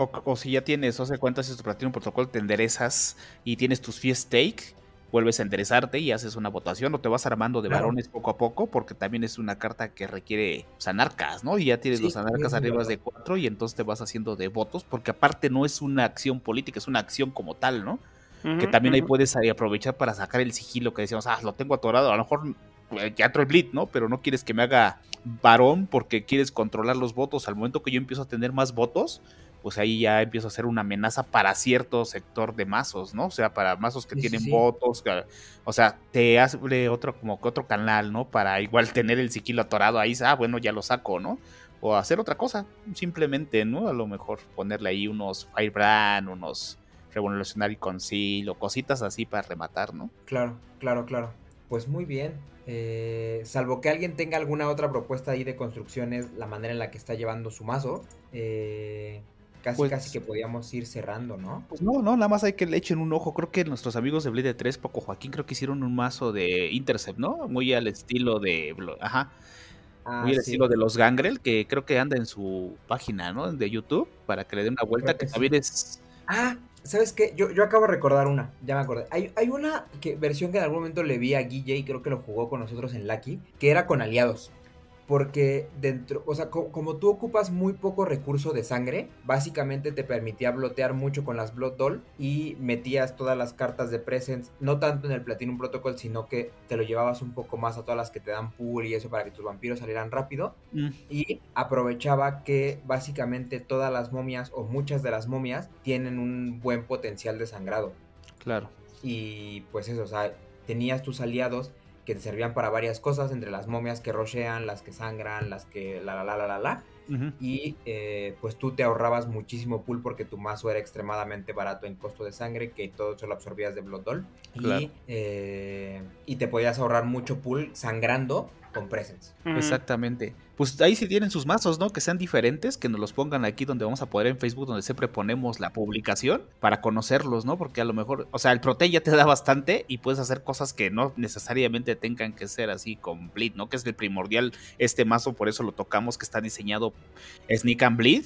O, si ya tienes, o sea, cuentas tu platino protocolo, te enderezas y tienes tus fiest take vuelves a enderezarte y haces una votación o te vas armando de varones poco a poco porque también es una carta que requiere pues, anarcas, ¿no? Y ya tienes los anarcas arriba de cuatro y entonces te vas haciendo de votos porque aparte no es una acción política, es una acción como tal, ¿no? que también ahí puedes aprovechar para sacar el sigilo que decíamos, ah, lo tengo atorado, a lo mejor eh, ya el bleed, ¿no? Pero no quieres que me haga varón porque quieres controlar los votos. Al momento que yo empiezo a tener más votos, pues ahí ya empieza a ser una amenaza para cierto sector de mazos, ¿no? O sea, para mazos que tienen votos, o sea, te abre otro como que otro canal, ¿no? Para igual tener el siquilo atorado ahí, ah, bueno, ya lo saco, ¿no? O hacer otra cosa, simplemente, ¿no? A lo mejor ponerle ahí unos Firebrand, unos Revolutionary Concil o cositas así para rematar, ¿no? Claro, claro, claro. Pues muy bien. Eh, salvo que alguien tenga alguna otra propuesta ahí de construcciones, la manera en la que está llevando su mazo, eh, Casi, pues casi que podíamos ir cerrando, ¿no? Pues no, no, nada más hay que le echen un ojo. Creo que nuestros amigos de Blade 3, Poco Joaquín, creo que hicieron un mazo de Intercept, ¿no? Muy al estilo de. Ajá. Ah, muy al estilo de los Gangrel, que creo que anda en su página, ¿no? De YouTube, para que le den una vuelta, que, también es. Ah, ¿sabes qué? Yo, yo acabo de recordar una, ya me acordé. Hay, hay una que, versión que en algún momento le vi a Guille y creo que lo jugó con nosotros en Lucky, que era con aliados. Porque dentro, o sea, como tú ocupas muy poco recurso de sangre, básicamente te permitía blotear mucho con las Blood Doll y metías todas las cartas de Presence, no tanto en el Platinum Protocol, sino que te lo llevabas un poco más a todas las que te dan pool y eso para que tus vampiros salieran rápido. Mm. Y aprovechaba que básicamente todas las momias o muchas de las momias tienen un buen potencial de sangrado. Claro. Y pues eso, o sea, tenías tus aliados que te servían para varias cosas, entre las momias que rochean, las que sangran, las que la la la la la la. Y eh, pues tú te ahorrabas muchísimo pool porque tu mazo era extremadamente barato en costo de sangre, que todo eso lo absorbías de Blood Doll. Y, eh, y te podías ahorrar mucho pool sangrando con Presence. Exactamente. Pues ahí sí tienen sus mazos, ¿no? Que sean diferentes, que nos los pongan aquí donde vamos a poder en Facebook, donde siempre ponemos la publicación para conocerlos, ¿no? Porque a lo mejor, o sea, el Prote ya te da bastante y puedes hacer cosas que no necesariamente tengan que ser así con Bleed, ¿no? Que es el primordial este mazo, por eso lo tocamos, que está diseñado Sneak and Bleed.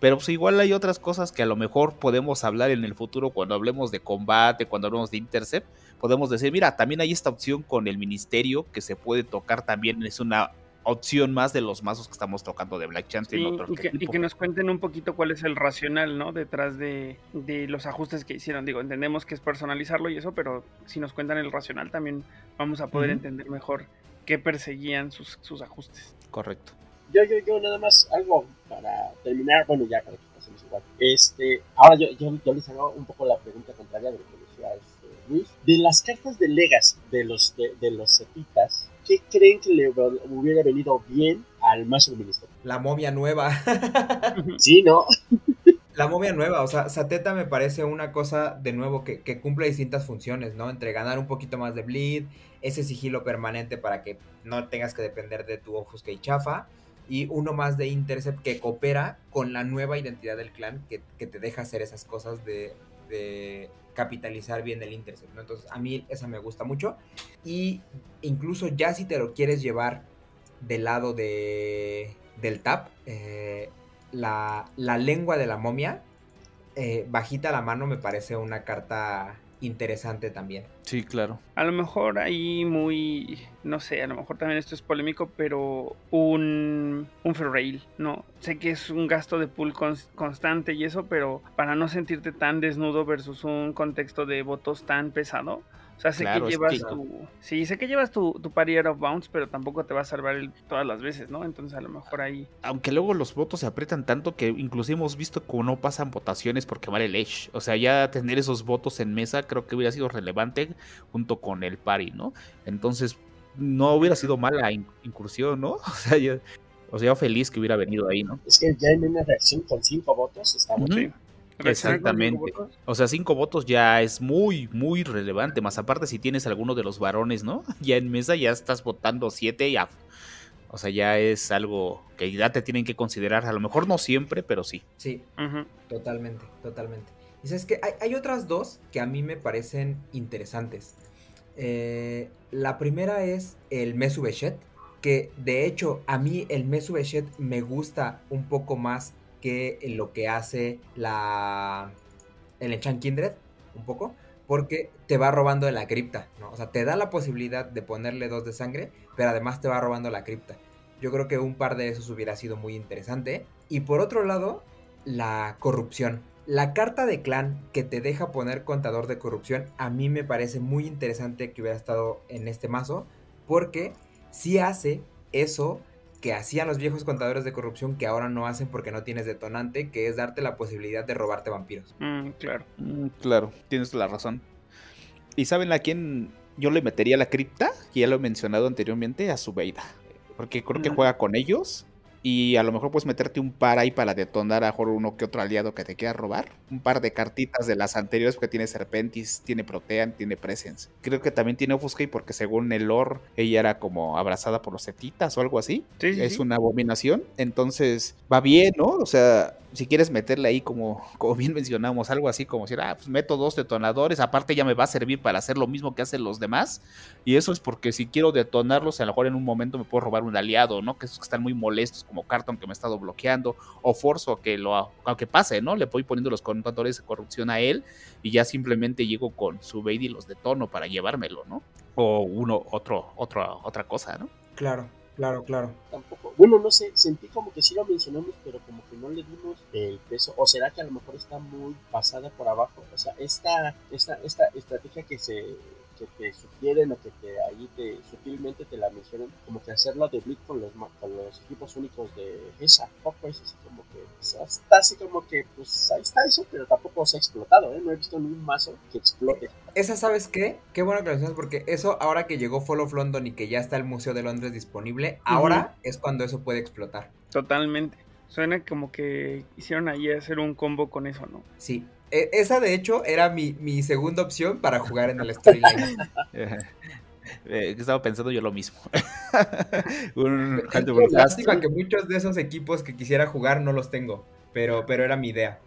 Pero pues igual hay otras cosas que a lo mejor podemos hablar en el futuro cuando hablemos de combate, cuando hablemos de intercept. Podemos decir, mira, también hay esta opción con el ministerio que se puede tocar también, es una opción más de los mazos que estamos tocando de Black Chance y, que, nos cuenten un poquito cuál es el racional, ¿no? Detrás de, los ajustes que hicieron. Digo, entendemos que es personalizarlo y eso, pero si nos cuentan el racional también vamos a poder entender mejor qué perseguían sus, ajustes. Correcto. Yo, yo, yo nada más algo para terminar, bueno, ya para que pasemos igual. Este, ahora yo, yo, les hago un poco la pregunta contraria de lo que De las cartas de Legas de los, de, de los cepitas, ¿qué creen que le hubiera venido bien al mazo del ministerio? La momia nueva. sí, ¿no? La momia nueva, o sea, Sateta me parece una cosa de nuevo que, cumple distintas funciones, ¿no? Entre ganar un poquito más de bleed, ese sigilo permanente para que no tengas que depender de tu ofusca y chafa, y uno más de intercept que coopera con la nueva identidad del clan que, te deja hacer esas cosas de, de capitalizar bien el intercept, ¿no? Entonces a mí esa me gusta mucho y incluso ya si te lo quieres llevar del lado de, del tap, eh, la, la, lengua de la momia, eh, bajita la mano me parece una carta interesante también. Sí, claro. A lo mejor ahí muy, no sé, a lo mejor también esto es polémico, pero un, un ferrail, ¿no? Sé que es un gasto de pool constante y eso, pero para no sentirte tan desnudo versus un contexto de votos tan pesado, o sea, sé que llevas tu. Sí, sé que llevas tu, tu of bounce, pero tampoco te va a salvar todas las veces, ¿no? Entonces a lo mejor ahí. Aunque luego los votos se aprietan tanto que incluso hemos visto como no pasan votaciones porque vale el edge. O sea, ya tener esos votos en mesa creo que hubiera sido relevante junto con el pari, ¿no? Entonces, no hubiera sido mala incursión, ¿no? O sea, yo, o sea, feliz que hubiera venido ahí, ¿no? Es que ya en una reacción con cinco votos estamos. Exactamente. O sea, cinco votos ya es muy, muy relevante. Más aparte, si tienes alguno de los varones, ¿no? Ya en mesa ya estás votando siete, ya. O sea, ya es algo que ya te tienen que considerar. A lo mejor no siempre, pero sí. Sí, totalmente, totalmente. Y sabes que hay, otras dos que a mí me parecen interesantes. Eh, la primera es el Mesu Bechet, que de hecho a mí el Mesu Bechet me gusta un poco más que lo que hace la el Enchant Kindred, un poco, porque te va robando de la cripta, ¿no? O sea, te da la posibilidad de ponerle dos de sangre, pero además te va robando la cripta. Yo creo que un par de esos hubiera sido muy interesante. Y por otro lado, la corrupción. La carta de clan que te deja poner contador de corrupción, a mí me parece muy interesante que hubiera estado en este mazo, porque si hace eso que hacían los viejos contadores de corrupción que ahora no hacen porque no tienes detonante, que es darte la posibilidad de robarte vampiros. Mm, claro. Mm, claro, tienes la razón. ¿Y saben a quién yo le metería la cripta? Que ya lo he mencionado anteriormente, a Zubeida. Porque creo que mm. juega con ellos y a lo mejor puedes meterte un par ahí para detonar a mejor uno que otro aliado que te quiera robar. Un par de cartitas de las anteriores porque tiene Serpentis, tiene Protean, tiene Presence. Creo que también tiene Offuscate porque según el lore ella era como abrazada por los setitas o algo así. es una abominación. Entonces va bien, ¿no? O sea, si quieres meterle ahí como, como bien mencionamos, algo así como decir, ah, pues meto dos detonadores, aparte ya me va a servir para hacer lo mismo que hacen los demás. Y eso es porque si quiero detonarlos, a lo mejor en un momento me puedo robar un aliado, ¿no? Que esos que están muy molestos, como Carton que me ha estado bloqueando, o Forzo que lo, aunque pase, ¿no? Le voy poniendo los contadores de corrupción a él y ya simplemente llego con su bait y los detono para llevármelo, ¿no? O uno, otro, otro, otra cosa, ¿no? Claro. Claro, claro. Tampoco. Bueno, no sé, sentí como que sí lo mencionamos, pero como que no le dimos el peso. O será que a lo mejor está muy pasada por abajo. O sea, esta, esta, esta estrategia que se que te sugieren o que te ahí te sutilmente te la mencionan como que hacerlo de Blitz con los con los equipos únicos de esa poco es así como que está así como que pues ahí está eso pero tampoco se ha explotado ¿eh? no he visto ningún mazo que explote. Esa sabes qué qué bueno que lo mencionas porque eso ahora que llegó Fall of London y que ya está el Museo de Londres disponible ahora es cuando eso puede explotar. Totalmente. Suena como que hicieron ahí hacer un combo con eso, ¿no? Sí, esa de hecho era mi, mi, segunda opción para jugar en el storyline. Eh, estaba pensando yo lo mismo. Un Lástima que muchos de esos equipos que quisiera jugar no los tengo, pero, pero era mi idea.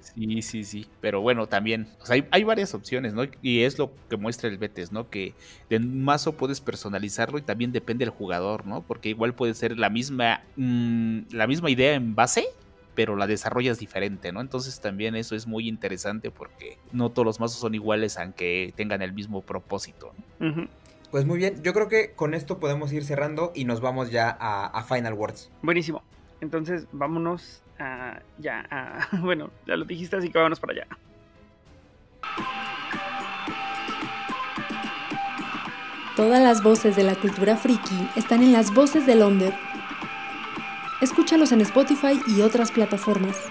Sí, sí, sí. Pero bueno, también hay, hay, varias opciones, ¿no? Y es lo que muestra el Betes, ¿no? Que de un mazo puedes personalizarlo y también depende del jugador, ¿no? Porque igual puede ser la misma, mmm, la misma idea en base, pero la desarrollas diferente, ¿no? Entonces también eso es muy interesante porque no todos los mazos son iguales aunque tengan el mismo propósito. Pues muy bien, yo creo que con esto podemos ir cerrando y nos vamos ya a, Final Words. Buenísimo. Entonces vámonos a, ya a, bueno, ya lo dijiste, así que vámonos para allá. Todas las voces de la cultura friki están en las voces de Londres Escúchalos en Spotify y otras plataformas.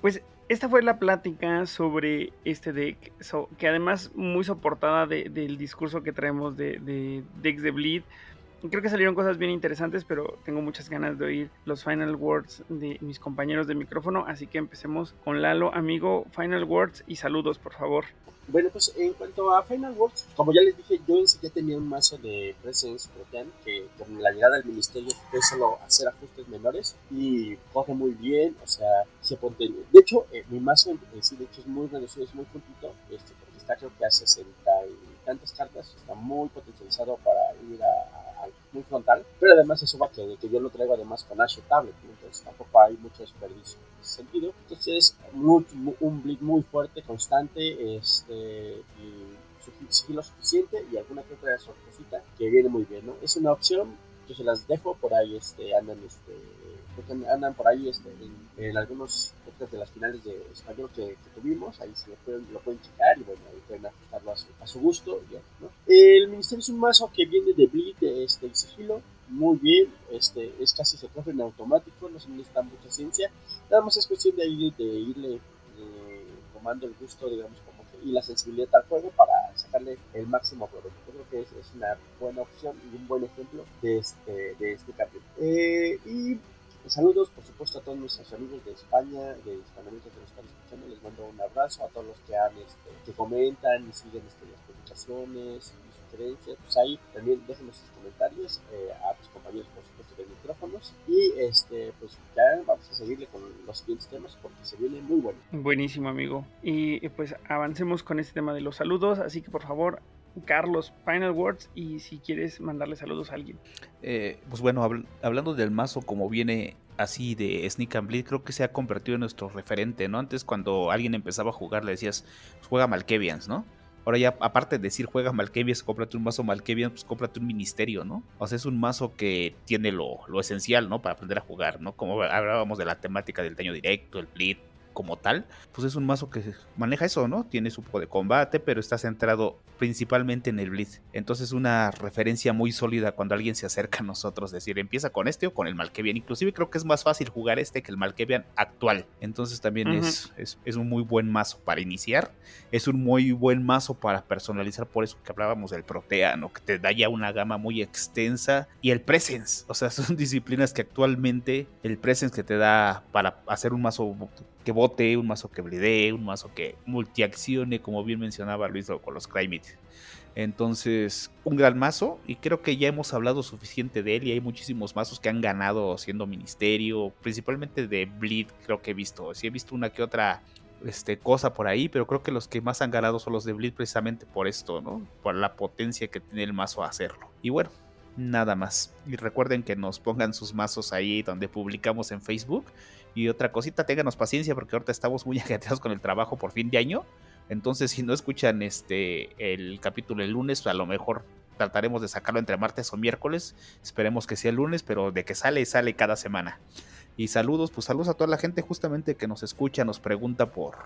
Pues esta fue la plática sobre este deck, que además muy soportada del discurso que traemos de, de decks de Bleed. Creo que salieron cosas bien interesantes, pero tengo muchas ganas de oír los final words de mis compañeros de micrófono, así que empecemos con Lalo, amigo, final words y saludos, por favor. Bueno, pues en cuanto a Final Words, como ya les dije, yo ya tenía un mazo de Presence Protean que con la llegada del ministerio fue solo hacer ajustes menores y coge muy bien, o sea, se ponte. De hecho, eh, mi mazo en sí, de hecho, es muy reducido, es muy puntito, este, porque está creo que a 60 y tantas cartas, está muy potencializado para ir a muy frontal, pero además eso va que, que yo lo traigo además con Ashe Tablet, entonces tampoco hay mucho desperdicio en ese sentido. Entonces, muy, un bleed muy fuerte, constante, este, y sigilo suficiente y alguna que otra sorpresita que viene muy bien, ¿no? Es una opción, yo se las dejo, por ahí este, andan este, andan por ahí este, en, algunos de las finales de español que, tuvimos, ahí se lo pueden, lo pueden checar y bueno, ahí pueden ajustarlo a su, gusto. ¿no? El ministerio es un mazo que viene de Bleed este, y sigilo, muy bien, este, es casi se coge en automático, no se necesita mucha ciencia, nada más es cuestión de, de irle eh, tomando el gusto, digamos, como que, y la sensibilidad al juego para sacarle el máximo provecho. creo que es, es, una buena opción y un buen ejemplo de este, de este cambio. Eh, y Saludos, por supuesto, a todos nuestros amigos de España, de Hispanoamérica que nos están escuchando. Les mando un abrazo a todos los que han, este, que comentan y siguen este, las publicaciones y sugerencias. Pues ahí también déjenos sus comentarios eh, a tus compañeros, por supuesto, de micrófonos. Y este, pues ya vamos a seguirle con los siguientes temas porque se viene muy bueno. Buenísimo, amigo. Y pues avancemos con este tema de los saludos. Así que por favor, Carlos, final words y si quieres mandarle saludos a alguien. Eh, pues bueno, hablando del mazo como viene así de Sneak and Bleed, creo que se ha convertido en nuestro referente, ¿no? Antes cuando alguien empezaba a jugar le decías, pues juega Malkevians, ¿no? Ahora ya, aparte de decir juega Malkevians, cómprate un mazo Malkevians, pues cómprate un ministerio, ¿no? O sea, es un mazo que tiene lo, lo esencial, ¿no? Para aprender a jugar, ¿no? Como hablábamos de la temática del daño directo, el bleed, como tal, pues es un mazo que maneja eso, ¿no? Tiene su poco de combate, pero está centrado principalmente en el Blitz. Entonces una referencia muy sólida cuando alguien se acerca a nosotros, decir, empieza con este o con el Malkevian. Inclusive creo que es más fácil jugar este que el Malkevian actual. Entonces también es, es, un muy buen mazo para iniciar. Es un muy buen mazo para personalizar, por eso que hablábamos del Protea, ¿no? Que te da ya una gama muy extensa. Y el Presence, o sea, son disciplinas que actualmente el Presence que te da para hacer un mazo que bote, un mazo que blidee, un mazo que multiaccione, como bien mencionaba Luis con los Climate. Entonces, un gran mazo y creo que ya hemos hablado suficiente de él y hay muchísimos mazos que han ganado siendo ministerio, principalmente de Bleed, creo que he visto. Sí he visto una que otra este, cosa por ahí, pero creo que los que más han ganado son los de Bleed precisamente por esto, ¿no? Por la potencia que tiene el mazo a hacerlo. Y bueno, nada más. Y recuerden que nos pongan sus mazos ahí donde publicamos en Facebook y otra cosita, ténganos paciencia porque ahorita estamos muy ajetreados con el trabajo por fin de año. Entonces, si no escuchan este el capítulo el lunes, a lo mejor trataremos de sacarlo entre martes o miércoles. Esperemos que sea el lunes, pero de que sale, sale cada semana. Y saludos, pues saludos a toda la gente justamente que nos escucha, nos pregunta por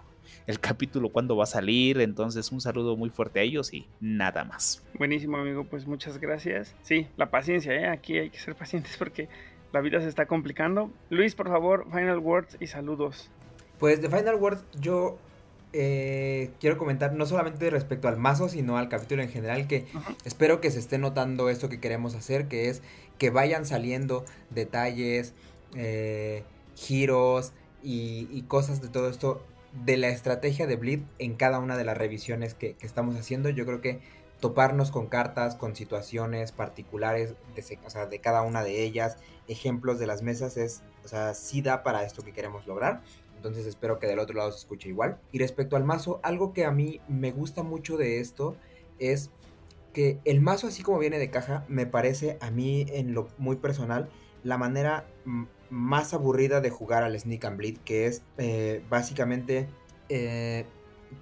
el capítulo cuándo va a salir. Entonces, un saludo muy fuerte a ellos y nada más. Buenísimo, amigo, pues muchas gracias. Sí, la paciencia, ¿eh? aquí hay que ser pacientes porque la vida se está complicando. Luis, por favor, final words y saludos. Pues de final words, yo eh, quiero comentar no solamente respecto al mazo, sino al capítulo en general, que espero que se esté notando esto que queremos hacer, que es que vayan saliendo detalles, eh, giros y, cosas de todo esto de la estrategia de Bleed en cada una de las revisiones que, estamos haciendo. Yo creo que toparnos con cartas, con situaciones particulares de, de cada una de ellas, ejemplos de las mesas, es, o sea, sí da para esto que queremos lograr. Entonces espero que del otro lado se escuche igual. Y respecto al mazo, algo que a mí me gusta mucho de esto es que el mazo así como viene de caja me parece a mí en lo muy personal la manera más aburrida de jugar al Sneak and Bleed, que es eh, básicamente eh,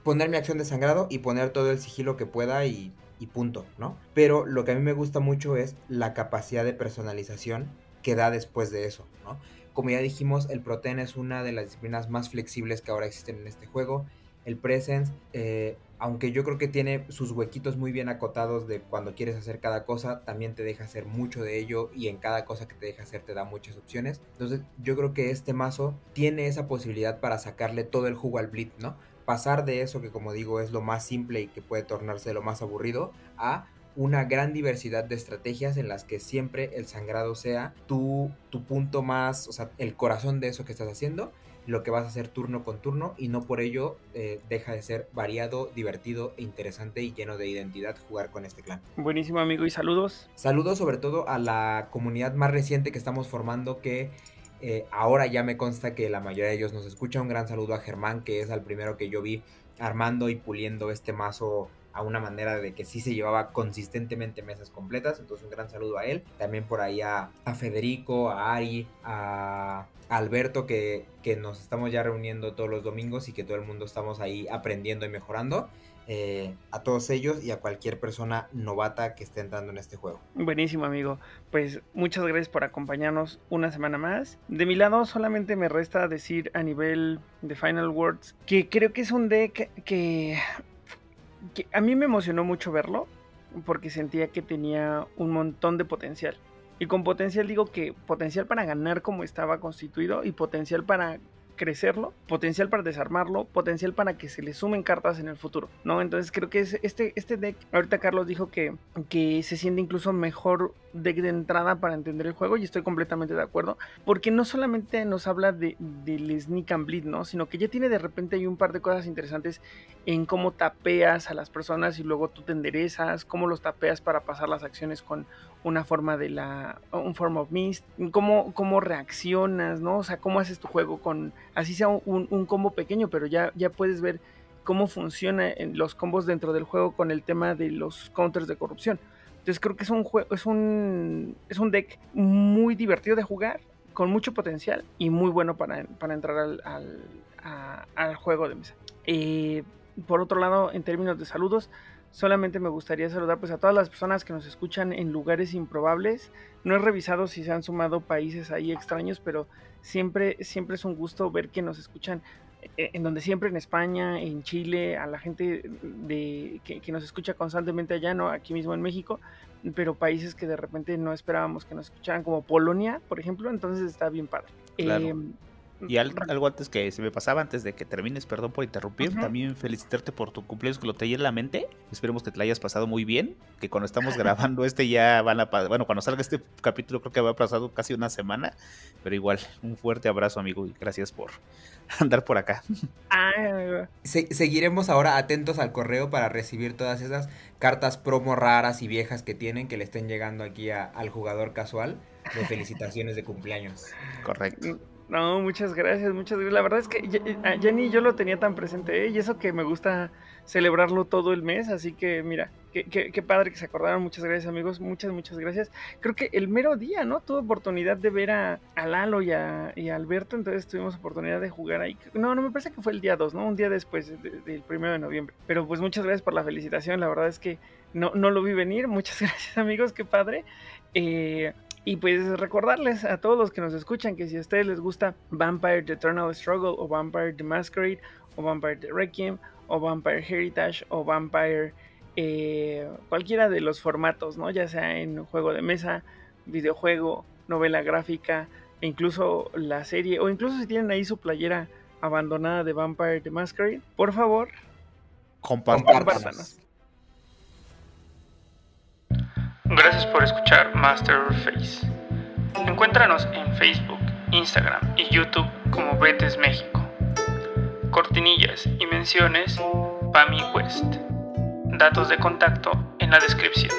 poner mi acción de sangrado y poner todo el sigilo que pueda y, punto, ¿no? Pero lo que a mí me gusta mucho es la capacidad de personalización que da después de eso, ¿no? Como ya dijimos, el Proten es una de las disciplinas más flexibles que ahora existen en este juego. El Presence, eh, aunque yo creo que tiene sus huequitos muy bien acotados de cuando quieres hacer cada cosa, también te deja hacer mucho de ello y en cada cosa que te deja hacer te da muchas opciones. Entonces yo creo que este mazo tiene esa posibilidad para sacarle todo el jugo al Blitz, ¿no? Pasar de eso que como digo es lo más simple y que puede tornarse lo más aburrido a una gran diversidad de estrategias en las que siempre el sangrado sea tu, tu punto más, o sea, el corazón de eso que estás haciendo, lo que vas a hacer turno con turno y no por ello eh, deja de ser variado, divertido e interesante y lleno de identidad jugar con este clan. Buenísimo amigo y saludos. Saludos sobre todo a la comunidad más reciente que estamos formando que eh, ahora ya me consta que la mayoría de ellos nos escucha. Un gran saludo a Germán que es el primero que yo vi armando y puliendo este mazo a una manera de que sí se llevaba consistentemente mesas completas. Entonces un gran saludo a él. También por ahí a, Federico, a Ari, a, Alberto que, que, nos estamos ya reuniendo todos los domingos y que todo el mundo estamos ahí aprendiendo y mejorando. Eh, a todos ellos y a cualquier persona novata que esté entrando en este juego. Buenísimo amigo, pues muchas gracias por acompañarnos una semana más. De mi lado solamente me resta decir a nivel de Final Words que creo que es un deck que a mí me emocionó mucho verlo porque sentía que tenía un montón de potencial. Y con potencial digo que potencial para ganar como estaba constituido y potencial para crecerlo, potencial para desarmarlo, potencial para que se le sumen cartas en el futuro, ¿no? Entonces creo que es este, este deck, ahorita Carlos dijo que, que se siente incluso mejor de entrada para entender el juego y estoy completamente de acuerdo, porque no solamente nos habla de, del sneak and bleed, ¿no? Sino que ya tiene de repente hay un par de cosas interesantes en cómo tapeas a las personas y luego tú te enderezas, cómo los tapeas para pasar las acciones con una forma de la, un form of mist, cómo, cómo reaccionas, ¿no? O sea, cómo haces tu juego con, así sea un, un combo pequeño, pero ya, ya puedes ver cómo funcionan los combos dentro del juego con el tema de los counters de corrupción. Entonces creo que es un juego, es un, es un deck muy divertido de jugar, con mucho potencial y muy bueno para, para entrar al, al, al, juego de mesa. Eh, por otro lado, en términos de saludos, solamente me gustaría saludar pues a todas las personas que nos escuchan en lugares improbables. No he revisado si se han sumado países ahí extraños, pero siempre, siempre es un gusto ver que nos escuchan en donde siempre en España, en Chile, a la gente de, que, nos escucha constantemente allá, ¿no? Aquí mismo en México, pero países que de repente no esperábamos que nos escucharan, como Polonia, por ejemplo, entonces está bien padre. Em, y algo antes que se me pasaba, antes de que termines, perdón por interrumpir, también felicitarte por tu cumpleaños que lo te en la mente. Esperemos que te la hayas pasado muy bien, que cuando estamos grabando este ya van a bueno, cuando salga este capítulo creo que habrá pasado casi una semana, pero igual, un fuerte abrazo amigo y gracias por andar por acá. Seguiremos ahora atentos al correo para recibir todas esas cartas promo raras y viejas que tienen que le estén llegando aquí al jugador casual de felicitaciones de cumpleaños. Correcto. No, muchas gracias, muchas gracias. La verdad es que Jenny yo lo tenía tan presente, ¿eh? y eso que me gusta celebrarlo todo el mes, así que mira, qué, padre que se acordaron, muchas gracias amigos, muchas, muchas gracias. Creo que el mero día, ¿no? Tuve oportunidad de ver a, Lalo y a, Alberto, entonces tuvimos oportunidad de jugar ahí. No, no me parece que fue el día 2, ¿no? Un día después del primero de noviembre. Pero pues muchas gracias por la felicitación, la verdad es que no, no lo vi venir, muchas gracias amigos, qué padre. Eh, y pues recordarles a todos los que nos escuchan que si a ustedes les gusta Vampire The Eternal Struggle o Vampire The Masquerade o Vampire The Requiem o Vampire Heritage o Vampire eh, cualquiera de los formatos, ¿no? Ya sea en juego de mesa, videojuego, novela gráfica, e incluso la serie, o incluso si tienen ahí su playera abandonada de Vampire The Masquerade, por favor, compártanos. Gracias por escuchar Masterface. Encuéntranos en Facebook, Instagram y YouTube como Betes México. Cortinillas y menciones Pami West. Datos de contacto en la descripción.